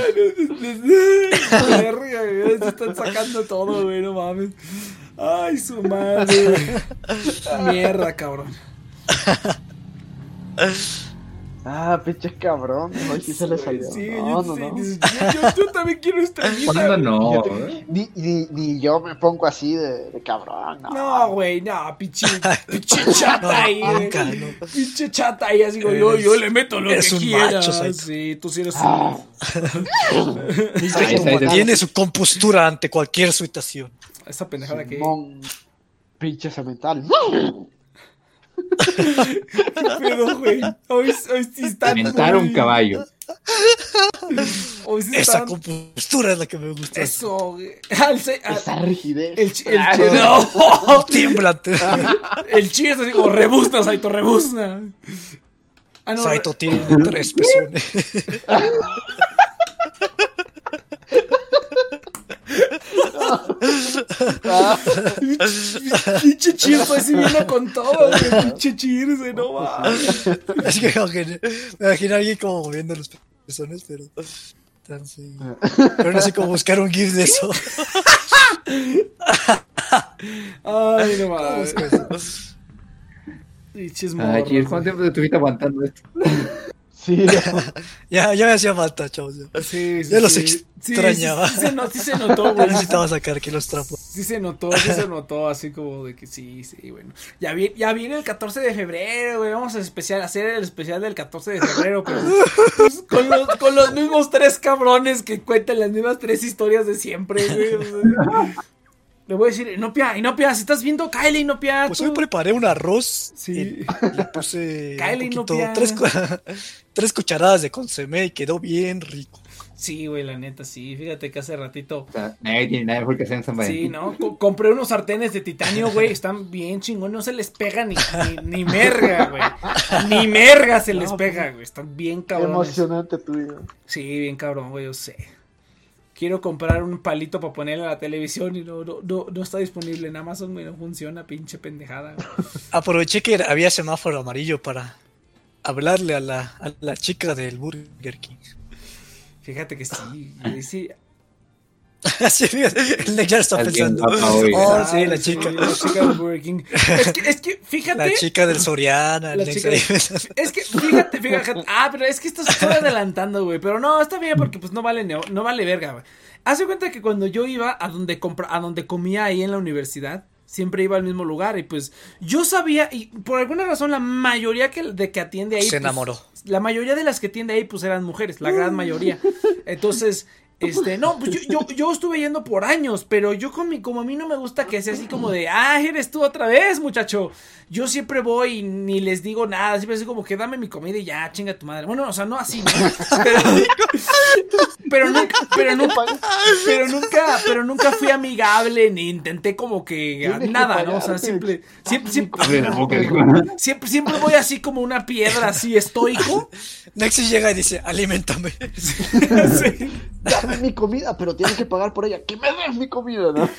Se están sacando todo, güey, no mames. Ay, su madre. Mierda, cabrón. Ah, pinche cabrón. Hoy sí se le salió. Sí, no, yo, no, sí, no. yo, yo- yo también quiero esta vida. ¿Cuándo no? Te- Ni, ni, ni yo me pongo así de, de cabrón. No, güey, no, pinche, pinche chata ahí, güey. nunca, no. Pinche chata ahí, así como yo, yo le meto lo que eres un quiera. macho, sí, tú sí eres Ah. Está. Tiene su compostura ante cualquier situación. Esa pendejada que. Pinche cemental. ¿Qué pedo, güey? Hoy, hoy sí están. Un caballo. Hoy sí Esa están. compostura es la que me gusta. Eso, güey. Al se- al- Esa rigidez. el el no. Tiembla. El chi es así como rebuzna, Saito, rebuzna. Ah, no. Saito tiene tres pezones. Pinche Cheers así vino con todo, güey. Pinche Cheers, güey, no mames. Es que como que me imagino a alguien como moviendo los pezones, pero. tan sí. Pero no sé cómo buscar un GIF de eso. Ay, no mames. Pinches Ay, Cheers, ¿cuánto tiempo te estuviste aguantando esto? Sí, Ya, ya me hacía falta, chavos. Sí, sí, Ya los sí. Sí, sí, extrañaba. Sí, se, no- se notó, güey. necesitaba sacar aquí los trapos. Sí se notó, sí se notó, así como de que sí, sí, bueno. Ya, vi- ya viene el 14 de febrero, güey. Vamos a especial, hacer el especial del 14 de febrero, pero pues, con, los, con los mismos tres cabrones que cuentan las mismas tres historias de siempre, güey. o sea. Le voy a decir, Inopia, Inopia, si estás viendo, Kylie, Inopia. Pues hoy preparé un arroz. Sí. y le puse Kylie, un poquito, Inopia. tres, cu- tres cucharadas de consomé y quedó bien rico. Sí, güey, la neta, sí. Fíjate que hace ratito. O sea, nadie tiene nada mejor que hacer en San Sí, Valentín. ¿no? Co- compré unos sartenes de titanio, güey. Están bien chingón. No se les pega ni, ni, ni merga, güey. Ni merga se les No, pega, güey. Están bien cabrones. Emocionante tu vida. Sí, bien cabrón, güey, yo sé. Quiero comprar un palito para ponerle a la televisión y no, no, no, no está disponible en Amazon, güey. No funciona, pinche pendejada. Aproveché que había semáforo amarillo para hablarle a la, a la chica del Burger King. Fíjate que sí, güey, sí. Así, fíjate, el Nick ya está pensando. Oh, sí, la chica. La chica del Burger King. Es que, es que fíjate. La chica del Soriana. La chica. Es que, fíjate, fíjate. Ah, pero es que esto se estoy adelantando, güey. Pero no, está bien porque pues no vale, no, no vale verga, güey. Hace cuenta que cuando yo iba a donde compra, a donde comía ahí en la universidad, siempre iba al mismo lugar. Y pues yo sabía, y por alguna razón, la mayoría que, de que atiende ahí. Se pues, enamoró. la mayoría de las que atiende ahí, pues eran mujeres, la gran mayoría. Entonces, este, no, pues yo, yo, yo estuve yendo por años, pero yo con mi, como a mí no me gusta que sea así como de, ah, eres tú otra vez, muchacho. Yo siempre voy y ni les digo nada, siempre así como que dame mi comida y ya, chinga tu madre. Bueno, o sea, no así, ¿no? Pero, pero nunca, pero nunca, pero nunca, pero nunca fui amigable ni intenté como que nada, ¿no? O sea, siempre, siempre, siempre, siempre, siempre voy así como una piedra, así estoico. Nexus llega y dice, alimentame. Sí. Dame mi comida, pero tienes que pagar por ella. Que me des mi comida, ¿no?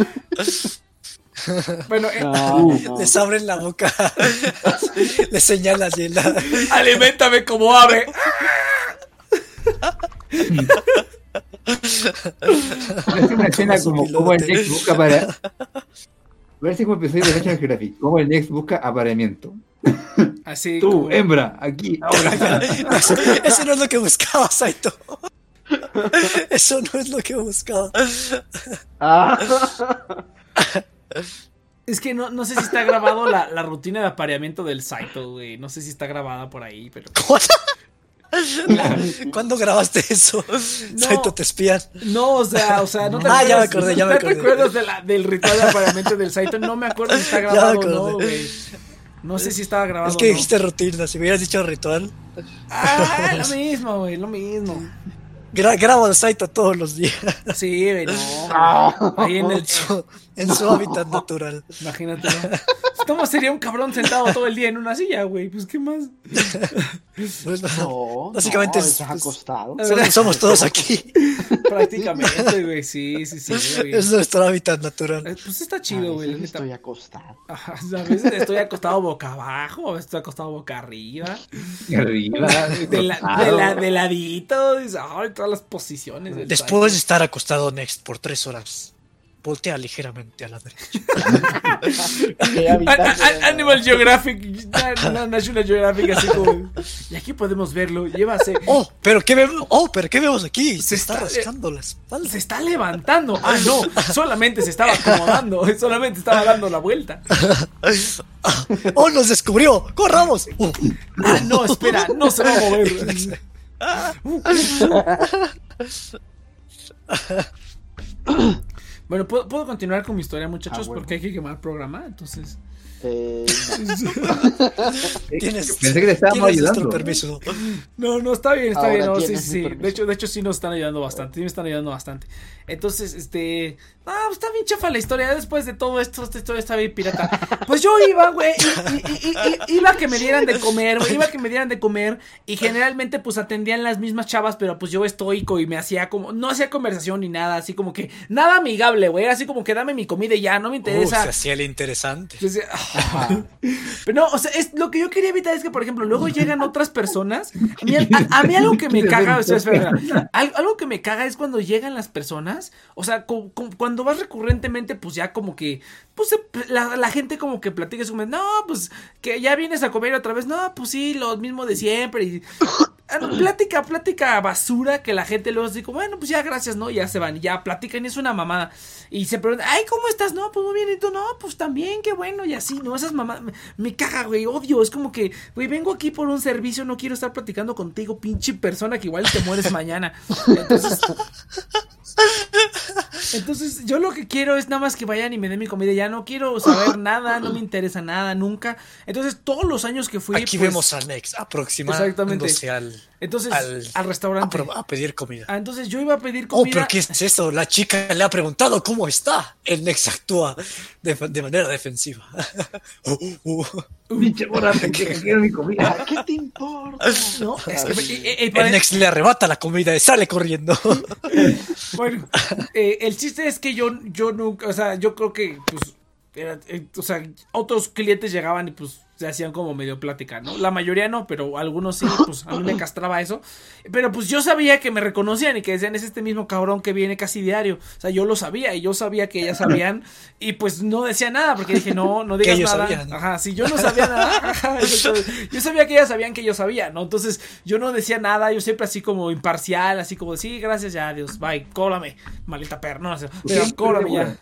Bueno, eh, No, no. Les abren la boca. Les señala así. La... aliméntame como ave. Es una escena como, como el Next busca para. A ver si como episodio de National Geographic. Como el Next busca apareamiento. Así Tú, como- hembra, aquí, ahora. Eso, eso no es lo que buscaba, Saito. Eso no es lo que buscaba. Ah, Es que no, no sé si está grabado la, la rutina de apareamiento del Saito, güey. No sé si está grabada por ahí, pero. ¿Cuándo, ¿Cuándo grabaste eso? Saito, te espían. No, o sea, o sea, no te Ah, ya me acordé, ya me ¿no te acordé. acuerdas de la- del ritual de apareamiento del Saito? No me acuerdo si está me grabado o no, güey. No sé si estaba grabado Es que no. dijiste rutina. Si hubieras dicho ritual, Ah, lo mismo, güey, lo mismo. Gra grabo al Saito todos los días. Sí, no. Ah. Ahí en el. En su, hábitat natural. Imagínate, ¿no? ¿Cómo sería un cabrón sentado todo el día en una silla, güey? Pues, ¿qué más? Pues, no, Básicamente no, es- estás acostado. somos, somos todos aquí. Prácticamente, güey, sí, sí, sí, güey. Es nuestro hábitat natural. Eh, Pues está chido, güey. estoy acostado. Ajá, a veces estoy acostado boca abajo, a veces estoy acostado boca arriba, arriba. de, la, de, la, de ladito, dices, ay, todas las posiciones. Después de estar acostado next por tres horas, voltea ligeramente a la derecha. Animal Geographic, na- na- National Geographic, así como. Y aquí podemos verlo, llévase. Oh, pero qué vemos, oh, pero qué vemos aquí. Se, Se está, está- rascando la espalda. Se está levantando. Ah, no, solamente se estaba acomodando, solamente estaba dando la vuelta. Oh, nos descubrió. Corramos. Uh, Ah, no, espera, no se va a mover. Bueno, ¿puedo, puedo continuar con mi historia, muchachos, Ah, bueno. porque hay que quemar programa, entonces. Eh, tienes, Pensé que te estábamos ayudando. permiso. No, no, está bien, está Ahora bien. No, sí, sí. De hecho, de hecho, sí nos están ayudando bastante. Sí me están ayudando bastante. Entonces, este. Ah, pues está bien chafa la historia. Después de todo esto, esta historia está bien pirata. Pues yo iba, güey. Iba a que me dieran de comer, güey. Iba a que me dieran de comer. Y generalmente, pues atendían las mismas chavas. Pero pues yo estoico y me hacía como. No hacía conversación ni nada. Así como que. Nada amigable, güey. Era así como que dame mi comida y ya. No me Uh, interesa. se hacía el interesante. Yo decía, Pero no, o sea, es, lo que yo quería evitar es que, por ejemplo, luego llegan otras personas. A mí, a- a mí algo que me caga, o sea, espera, espera. Al- algo que me caga es cuando llegan las personas. O sea, cu- cu- cuando vas recurrentemente, pues ya como que, pues la, la gente como que platica, es como, no, pues que ya vienes a comer otra vez. No, pues sí, lo mismo de siempre. Y, plática, plática basura que la gente luego como, bueno, pues ya gracias, ¿no? Ya se van y ya platican y es una mamada. Y se preguntan, ay, ¿cómo estás? No, pues muy bien, y tú, no, pues también, qué bueno, y así, ¿no? Esas mamás, me, me caga, güey, odio, es como que, güey, vengo aquí por un servicio, no quiero estar platicando contigo, pinche persona, que igual te mueres mañana. Entonces, Entonces, yo lo que quiero es nada más que vayan y me den mi comida. Ya no quiero saber nada, no me interesa nada, nunca. Entonces, todos los años que fui. Aquí pues, vemos a Nex aproximadamente al, entonces, al, restaurante. A, pedir comida. Ah, entonces yo iba a pedir comida. Oh, pero ¿qué es eso? La chica le ha preguntado cómo está. El Nex actúa de, manera defensiva. uh, uh. Pinche que quiero mi comida. ¿Qué te importa? No, es que, eh, eh, el Nex le arrebata la comida y sale corriendo. bueno, eh, el chiste es que yo, yo nunca, o sea, yo creo que, pues, o sea, otros clientes llegaban y pues se hacían como medio plática, ¿no? La mayoría no, pero algunos sí, pues a mí me castraba eso. Pero pues yo sabía que me reconocían y que decían, es este mismo cabrón que viene casi diario. O sea, yo lo sabía y yo sabía que ellas sabían y pues no decía nada porque dije, no, no digas nada. Ajá, si yo no sabía nada, yo sabía que ellas sabían que yo sabía, ¿no? Entonces yo no decía nada, yo siempre así como imparcial, así como, sí, gracias, ya, adiós, bye, cóblame, malita perra, no, pero cóblame ya.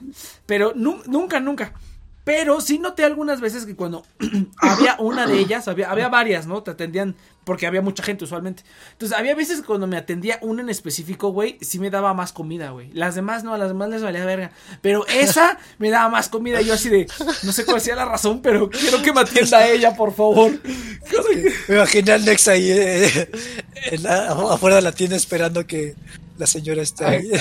Pero nunca, nunca. Pero sí noté algunas veces que cuando había una de ellas, había, había varias, ¿no? Te atendían porque había mucha gente usualmente. Entonces, había veces que cuando me atendía una en específico, güey, sí me daba más comida, güey. Las demás no, a las demás les valía verga. Pero esa me daba más comida. Yo así de, no sé cuál sea la razón, pero quiero que me atienda ella, por favor. Me imaginé al Nex ahí eh, afuera de la tienda esperando que la señora esté ahí.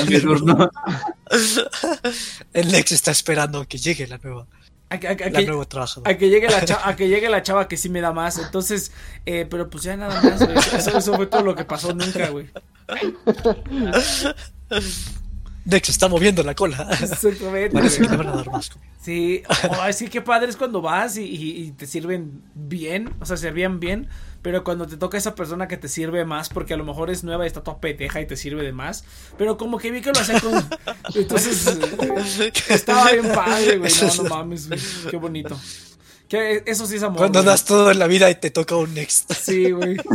El Nex está esperando que llegue la nueva. A que, a, que, llegue la chava, a que llegue la chava que sí me da más. Entonces, eh, pero pues ya nada más, Eso, fue todo lo que pasó nunca, güey. Dex está moviendo la cola. Exactamente. Parece que te van a dar más. Sí, oh, sí, qué padre es cuando vas y, y, te sirven bien, o sea, servían bien, pero cuando te toca esa persona que te sirve más, porque a lo mejor es nueva y está toda peteja y te sirve de más, pero como que vi que lo hacía con... Entonces, estaba bien padre, güey, no, no mames, güey, qué bonito. Que eso sí es amor. Cuando das todo en la vida y te toca un next. Sí, güey.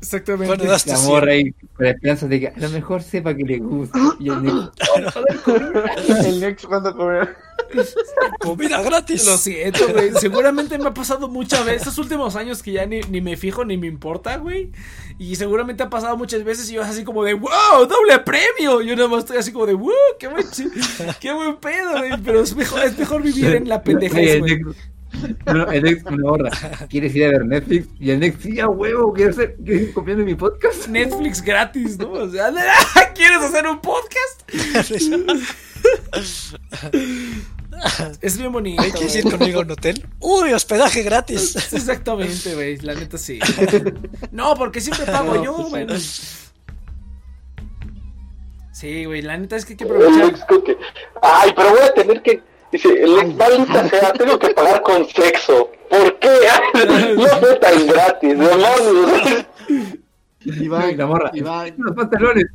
Exactamente. Cuando das tu amor ahí, con la esperanza de que a lo mejor sepa que le gusta. Y el next, el next cuando comer. Comida gratis. Lo siento, güey. Seguramente me ha pasado muchas veces. Estos últimos años que ya ni, ni, me fijo ni me importa, güey. Y seguramente ha pasado muchas veces y yo así como de, wow, doble premio. Yo nada más estoy así como de, wow, qué buen, qué buen pedo, güey. Pero es mejor, es mejor vivir en la pendejez, güey. No, el ex me borra. ¿Quieres ir a ver Netflix? Y el next, sí, a huevo, ¿quieres, hacer, ¿quieres ir copiando mi podcast? Netflix gratis, ¿no? O sea, ¿quieres hacer un podcast? Es bien bonito. ¿Quieres ir conmigo a un hotel? ¡Uy, hospedaje gratis! Exactamente, güey. La neta sí. No, porque siempre pago yo, güey. Sí, güey. La neta es que hay que aprovechar. Ay, pero voy a tener que. Dice, maldita sea, tengo que pagar con sexo. ¿Por qué? No fue tan gratis, demonios. Iván, la morra. Iván. Los pantalones.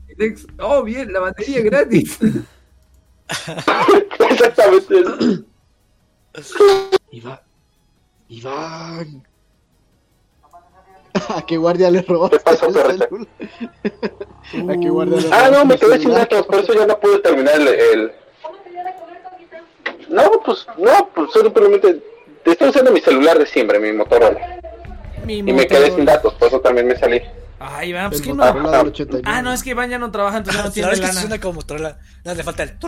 Oh, bien, la batería gratis. Exactamente. Iván. Iván. ¿A qué guardia le robaste? ¿Qué pasó, ¿A qué guardia le Ah, no, me quedé sin datos, por eso ya no pude terminar el... No, pues, no, pues simplemente estoy usando mi celular de siempre, mi Motorola. Mi y me quedé sin datos, por eso también me salí. Ay, Iván, pues que no. Ah, no, es que Iván ya no trabaja, entonces no tiene lana. Es que suena como Motorola. No le falta el.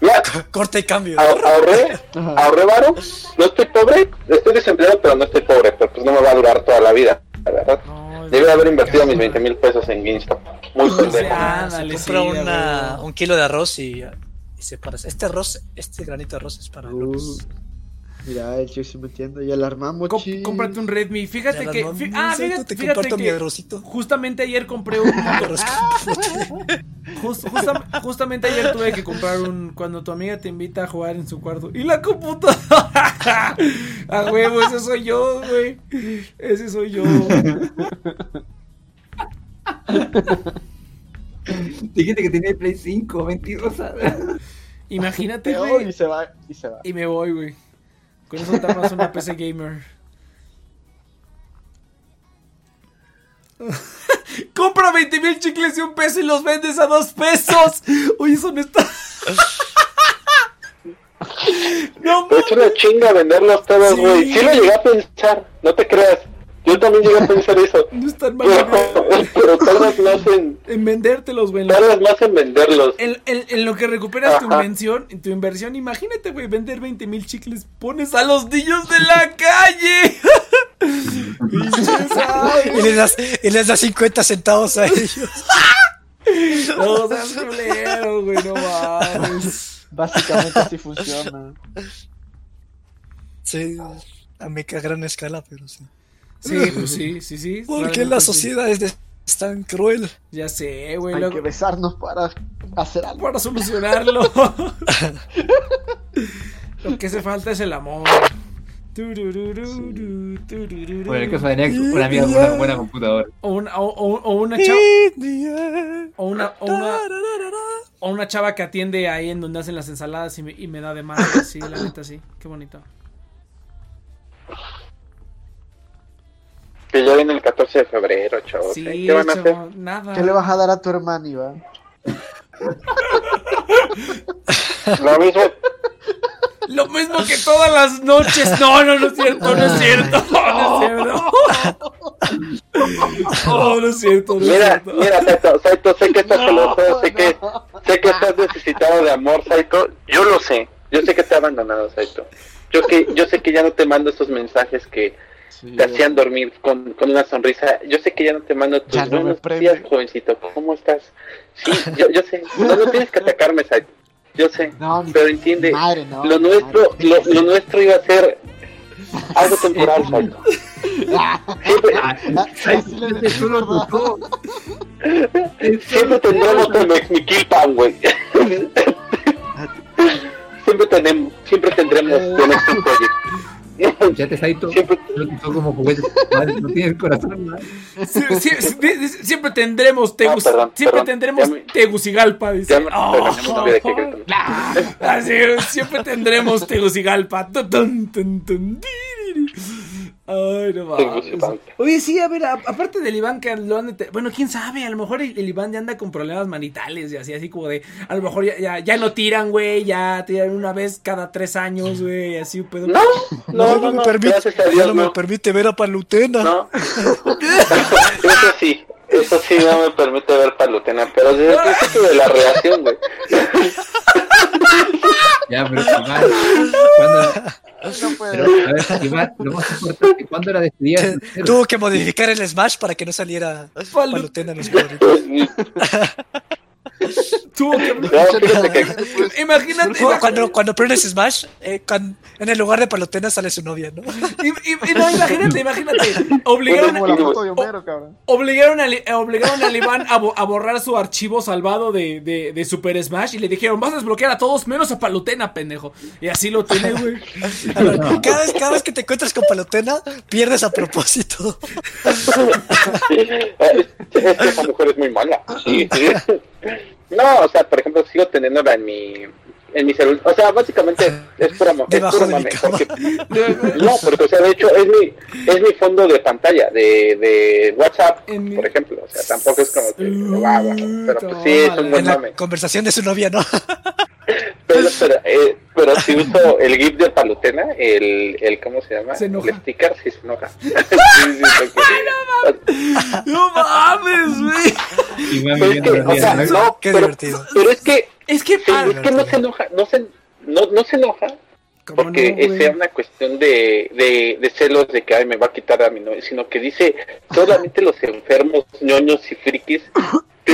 Ya. Corte y cambio. ahorré, ahorré varo. No estoy pobre, estoy desempleado, pero no estoy pobre. Pero pues no me va a durar toda la vida, la verdad. No, Debe haber invertido mis 20 mil pesos en GameStop. Muy pendejo. Compra una, un kilo de arroz y, y. Este arroz, este granito de arroz es para uh. Mira, el chico se metiendo y alarmamos. cómprate un Redmi. Fíjate que. ah, fíjate, fíjate que justamente ayer compré un. justamente ayer tuve que comprar un. Cuando tu amiga te invita a jugar en su cuarto. Y la computadora. a huevo, ese soy yo, güey. Ese soy yo. Dijiste que tenía Play 5, mentirosa. Imagínate, güey. Y se va, y se va. Y me voy, güey. Con eso te armas una PC gamer. Compra 20 mil chicles y un peso y los vendes a dos pesos. Oye, eso no está. no, es una chinga venderlos todos, güey. Sí. lo llegué a pensar, no te creas. Yo también llegué a pensar eso. No están mal. Pero, pero tardas más en, En vendértelos, güey. tardas más en venderlos. En, en- en lo que recuperas tu Ajá. en tu inversión, imagínate, güey, vender 20 mil chicles, pones a los niños de la calle. Y les das, y les das 50 centavos a ellos. no seas culero, güey, no mames. Básicamente así funciona. Sí, a meca gran escala, pero sí. Sí, pues sí, sí, sí. ¿Por qué realmente la sociedad es, de- es tan cruel? Ya sé, güey, Hay luego- que besarnos para hacer algo. para solucionarlo. Lo que hace falta es el amor. Bueno, el caso de una amiga con una buena computadora. O una, o, o- o una chava. O una, o, una, o una chava que atiende ahí en donde hacen las ensaladas y me, y me da de más. Sí, la neta, sí. Qué bonito. Que ya viene el 14 de febrero, chavos. Sí. ¿Qué van a hacer? chavo, nada. ¿Qué le vas a dar a tu hermano, Iván? Lo mismo. Lo mismo que todas las noches. No, no, no es cierto, no es cierto. No, es cierto. No, no es cierto, no es Mira, cierto. mira, Saito, Saito, sé que estás celoso, sé que, sé que estás necesitado de amor, Saito. Yo lo sé, yo sé que te ha abandonado, Saito. Yo que, yo sé que ya no te mando esos mensajes que te hacían dormir con, con una sonrisa. Yo sé que ya no te mando tus Ya no me buenos días, jovencito. ¿Cómo estás? Sí, yo, yo sé. No, no tienes que atacarme, Saito. Yo sé. No, pero entiende, madre, no, lo nuestro, lo, lo nuestro iba a ser algo temporal, Saito. Siempre, tendremos tu Mexmiquilpan, güey. siempre tenemos, siempre tendremos The Next Project. Ya te Saito, Siempre, no te como juguetes. Madre, no tienes corazón, sí, siempre tendremos Tegus, Ah, perdón, siempre perdón. tendremos me- Tegucigalpa, dice. me Oh. Así siempre tendremos Tegucigalpa. Ay, no mames. Tegucigalpa. Oye, sí, a ver, a- aparte del Iván que lo han de- Bueno, quién sabe, a lo mejor el, el Iván ya anda con problemas manitales y así, así como de. A lo mejor ya, ya, ya no tiran, güey, ya tiran una vez cada tres años, güey, así un pedo. No, no, no, me no, permite, a ya Dios, no me no. permite ver a Palutena. No. Eso sí, eso sí no me permite ver palutena, pero desde el principio de la relación, güey. Ya, pero Iván, ¿cuándo? No puede. Pero, a ver, Iván, lo más importante, ¿cuándo la despedida? Tuvo que modificar el Smash para que no saliera Palu- Palutena en los. Tuvo que- Imagínate. Cuando, cuando, prendes Smash, eh, en el lugar de Palutena sale su novia, ¿no? Y- y- y no, imagínate, imagínate. Obligaron, Homero, cabrón. obligaron, al, eh, obligaron al Iván a, bo- a borrar su archivo salvado de, de, de Super Smash y le dijeron, vas a desbloquear a todos menos a Palutena, pendejo. Y así lo tiene, güey. A cada, vez, cada vez que te encuentras con Palutena, pierdes a propósito. esa mujer es muy mala. Sí, sí. No, o sea, por ejemplo, sigo teniéndola en mi en mi celular. O sea, básicamente es pura es mi mame, porque- No, porque, o sea, de hecho, es mi, es mi fondo de pantalla de, de WhatsApp, En mi- por ejemplo. O sea, tampoco es como que, Uh, guau, guau, pero pues sí, es un buen En la conversación de su novia, ¿no? Pero, pero, eh, pero si uso el GIF de Palutena, el, el ¿cómo se llama? Se enoja. El sticker, sí se enoja. Sí, sí, porque- No mames, güey. Pero es que, o sea, ¿no? Qué pero, divertido. pero es que, Es que, sí, es que no se enoja, no se, no, no se enoja ¿cómo porque no, sea una cuestión de, de, de celos de que ay, me va a quitar a mi novia, sino que dice solamente los enfermos, ñoños y frikis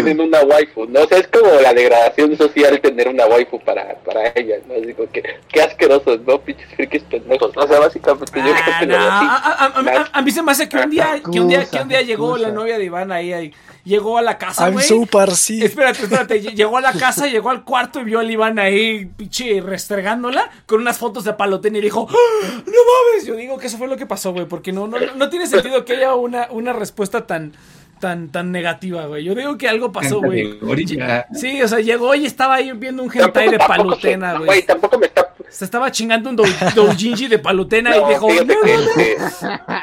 tienen una waifu, ¿no? O sea, es como la degradación social tener una waifu para, para ella, ¿no? Digo, que, qué asquerosos, ¿no? Pinches frikis pendejos. O sea, básicamente yo creo Ah, que no, lo a, a- a- a- a mí se me hace que un día, que un día, que un día llegó la novia de Iván ahí, ahí llegó a la casa, güey. super, sí. Espérate, espérate, lle- llegó a la casa, llegó al cuarto y vio al Iván ahí, pinche, restregándola con unas fotos de palotén y dijo, "¡Ah! no mames, yo digo que eso fue lo que pasó, güey, porque no, no, no tiene sentido que haya una, una respuesta tan, tan, tan negativa, güey. Yo digo que algo pasó, güey. Sí, o sea, llegó y estaba ahí viendo un hentai de palutena, güey. güey, tampoco me está... Se estaba chingando un dou- doujinshi de palutena y dijo, "No, no, no". este,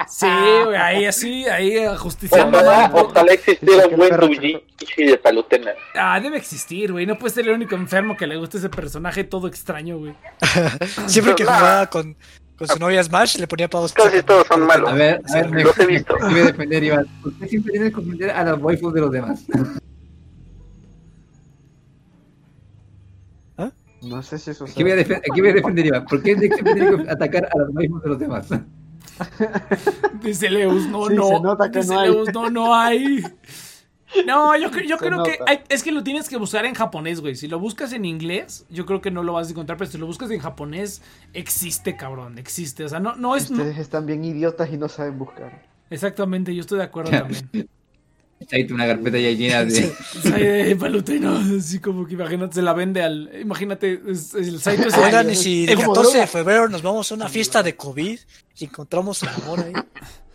Sí, güey, ahí así, ahí ajusticiando. ojalá, ojalá existiera un buen perro, doujinshi de Palutena. Ah, debe existir, güey. No puede ser el único enfermo que le guste ese personaje todo extraño, güey. Siempre que jugaba con, con su novia Smash le ponía pausa. Casi todos son malos. A ver, a ver, me Los he visto. voy a defender, Iván. ¿Por qué siempre tienes que confundir a las waifus de los demás? No sé si eso Aquí voy a, aquí voy a defender, Iván. ¿Por qué siempre tiene que atacar a las waifus de los demás? Dice Leus, no, Sí, no. se nota que Dice no hay. Leus, no, no hay. No, yo, yo creo que hay- es que lo tienes que buscar en japonés, güey. Si lo buscas en inglés, yo creo que no lo vas a encontrar, pero si lo buscas en japonés, existe, cabrón, existe. O sea, no, no es... no- Ustedes están bien idiotas y no saben buscar. exactamente, yo estoy de acuerdo también. Ahí una carpeta ya llena de... Ay, palutino, así como que imagínate, se la vende al... Imagínate, es- el Saito es Oigan, el- y si el el como 14 de febrero nos vamos a una fiesta de COVID y encontramos el amor ahí.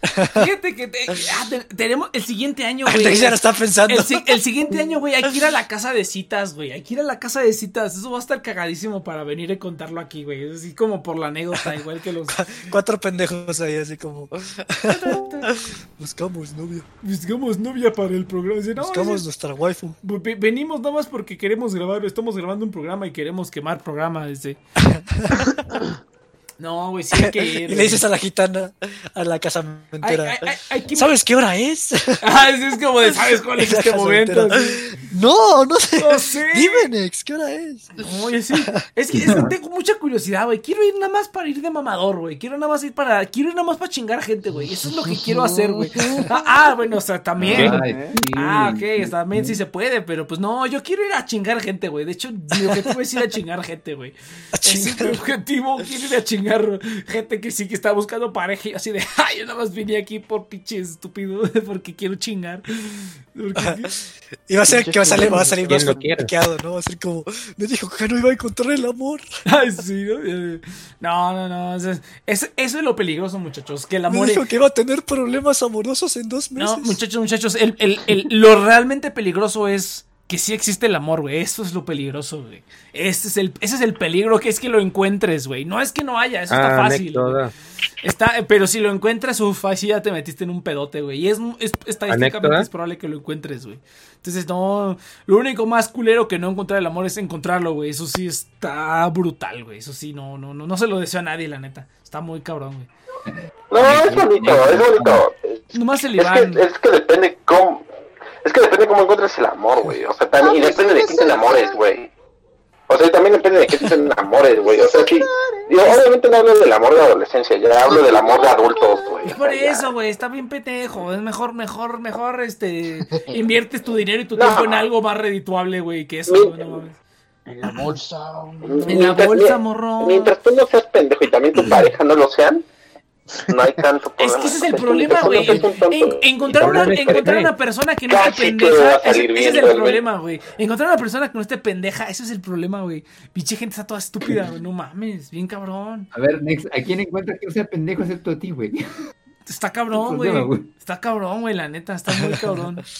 Fíjate que te- ah, te- tenemos el siguiente año, güey. Ya lo está pensando. El, si- el siguiente año, güey, hay que ir a la casa de citas, güey. Hay que ir a la casa de citas. Eso va a estar cagadísimo para venir y contarlo aquí, güey. Es así como por la anécdota, igual que los. Cuatro pendejos ahí, así como. Buscamos novia. Buscamos novia para el programa. No, Buscamos dice, nuestra waifu. ve- venimos nada más porque queremos grabar. Estamos grabando un programa y queremos quemar programa. Dice. No, güey, sí hay que ir. Y le dices a la gitana, a la casamentera. ¿Sabes qué hora es? Ah, es, es como de, ¿sabes cuál es este momento? No, no sé. No sé. Dime, Nex, ¿qué hora es? Oye, sí. Es que, es que tengo mucha curiosidad, güey. Quiero ir nada más para ir de mamador, güey. Quiero nada más ir para. Quiero ir nada más para chingar gente, güey. Eso es lo que quiero hacer, güey. Ah, ah, bueno, o sea, también. Ah, ok, también sí se puede, pero pues no, yo quiero ir a chingar gente, güey. De hecho, mi objetivo es ir a chingar gente, güey. A Ese es mi chingar. objetivo, quiero ir a chingar gente que sí que está buscando pareja y así de, ay, yo nada más vine aquí por pinche estúpido, porque quiero chingar. Porque- Y va a ser que va a salir, va a salir ¿Quién más bloqueado, ¿no? Va a ser como, me dijo que no iba a encontrar el amor. Ay, sí, ¿no? Eh, No, no, no. Eso es, es- eso es lo peligroso, muchachos. Que el Me amor. dijo que iba a tener problemas amorosos en dos meses. No, muchachos, muchachos. El, el- el- lo realmente peligroso es que sí existe el amor, güey. Eso es lo peligroso, güey. Ese es el, ese es el peligro, que es que lo encuentres, güey. No es que no haya, eso está Ah, fácil. Está, pero si lo encuentras, uff, ahí sí ya te metiste en un pedote, güey. Y es, es estadísticamente ¿Anécdota? es probable que lo encuentres, güey. Entonces, no. Lo único más culero que no encontrar el amor es encontrarlo, güey. Eso sí está brutal, güey. Eso sí, no, no, no, no se lo deseo a nadie, la neta. Está muy cabrón, güey. No, es bonito, es bonito. Nomás el Es Iván. que, es que depende cómo. Es que depende cómo encuentres el amor, güey. O sea, también, y depende de quién te enamores, güey. O sea, y también depende de quién te enamores, güey. O sea, sí. Yo obviamente no hablo del amor de adolescencia, ya hablo del amor de adultos, güey. Es por eso, güey, está bien pendejo. Es mejor, mejor, mejor, este, inviertes tu dinero y tu No. tiempo en algo más redituable, güey, que eso, güey, no. En la bolsa. En la bolsa, morro. Mientras tú no seas pendejo y también tu pareja no lo sean, no hay tanto Es problema. que ese es el problema, güey. es. En- encontrar, El una, problema es encontrar una persona que no esté pendeja. Ese, es el realmente. problema, güey. Encontrar una persona que no esté pendeja, ese es el problema, güey. Pinche gente está toda estúpida, güey. No mames, bien cabrón. A ver, Nex, ¿a quién encuentras que no sea pendejo excepto a ti, güey? Está cabrón, güey. Está cabrón, güey, la neta, está muy cabrón.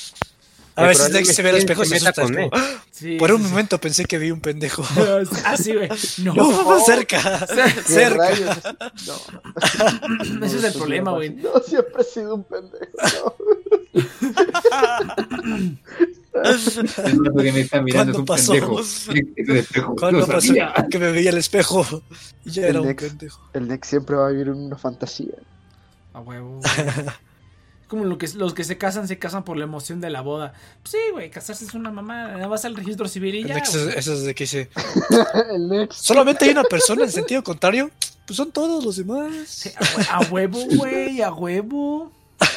A El veces es se ve al espejo y se se asusta. con Sí, Por un sí, sí. momento pensé que vi un pendejo. Ah, sí, güey. No. No, cerca. ¿Qué cerca. No, Ese es el problema, güey. no, siempre he sido un pendejo. El que me está mirando ¿Cuándo un pasó? pendejo. ¿Cuándo pasó que me veía al espejo? Y ya El era un Nex. pendejo. El Nex siempre va a vivir en una fantasía. A huevo. Como lo que, los que se casan, se casan por la emoción de la boda. Pues sí, güey, casarse es una mamada. Nada vas al registro civil y El ya. Eso es de que dice, el Nex. solamente hay una persona en sentido contrario, pues son todos los demás. Sí, a, hue- a huevo, güey, a huevo.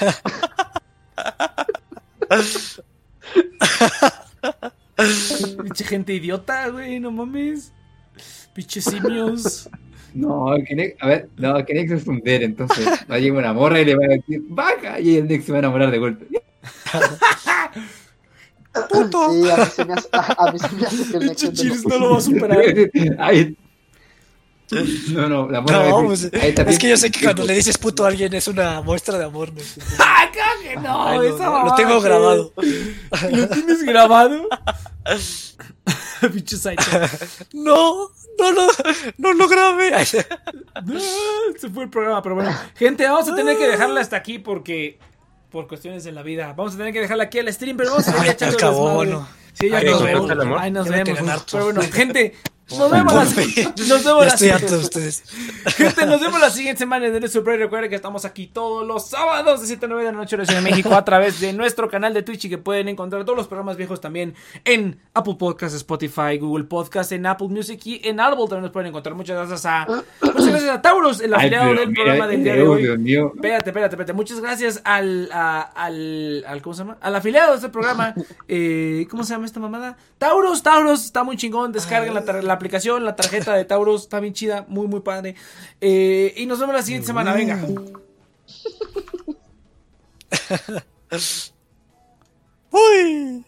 Pinche gente idiota, güey, no mames. Pinche simios. No, que Nex, a ver, no, que Nex es un der, entonces va a llegar una morra y le va a decir, baja, y el Nex se va a enamorar de golpe. Puto. Sí, a mí se me hace, a, a mí se me hace que el Nex no lo va a superar. Ay. No, no, la morra No, pues, "Ahí es que yo sé que cuando hijo". le dices puto a alguien es una muestra de amor. ¿no? ¡Ah, claro que no! Ay, no, esa no, lo tengo grabado. ¿Lo tienes grabado? Pinche Saito. No, no, no, no lo grabé. Ay, No, se fue el programa, pero bueno. Gente, vamos a tener que dejarla hasta aquí porque. Por cuestiones de la vida. Vamos a tener que dejarla aquí al stream, pero vamos a seguir echando. Sí, ya Ay, nos no, vemos. Ay, nos vemos. harto. Pero bueno, gente, Nos vemos, la, nos vemos la siguiente ustedes. Gente, nos vemos la siguiente semana en el Super. Recuerden que estamos aquí todos los sábados de 7 a 9 de la noche en México a través de nuestro canal de Twitch y que pueden encontrar todos los programas viejos también en Apple Podcasts, Spotify, Google Podcasts, en Apple Music y en Audible también nos pueden encontrar. Muchas gracias a, muchas gracias a Taurus, el afiliado del programa del día de hoy. Espérate, espérate, espérate. Muchas gracias al, al, al, ¿cómo se llama? Al afiliado de este programa. Eh, ¿Cómo se llama esta mamada? Taurus, Taurus, está muy chingón. Descarguen la, la aplicación, la tarjeta de Taurus, está bien chida, muy, muy padre. Eh, y nos vemos la siguiente semana, venga. Uy.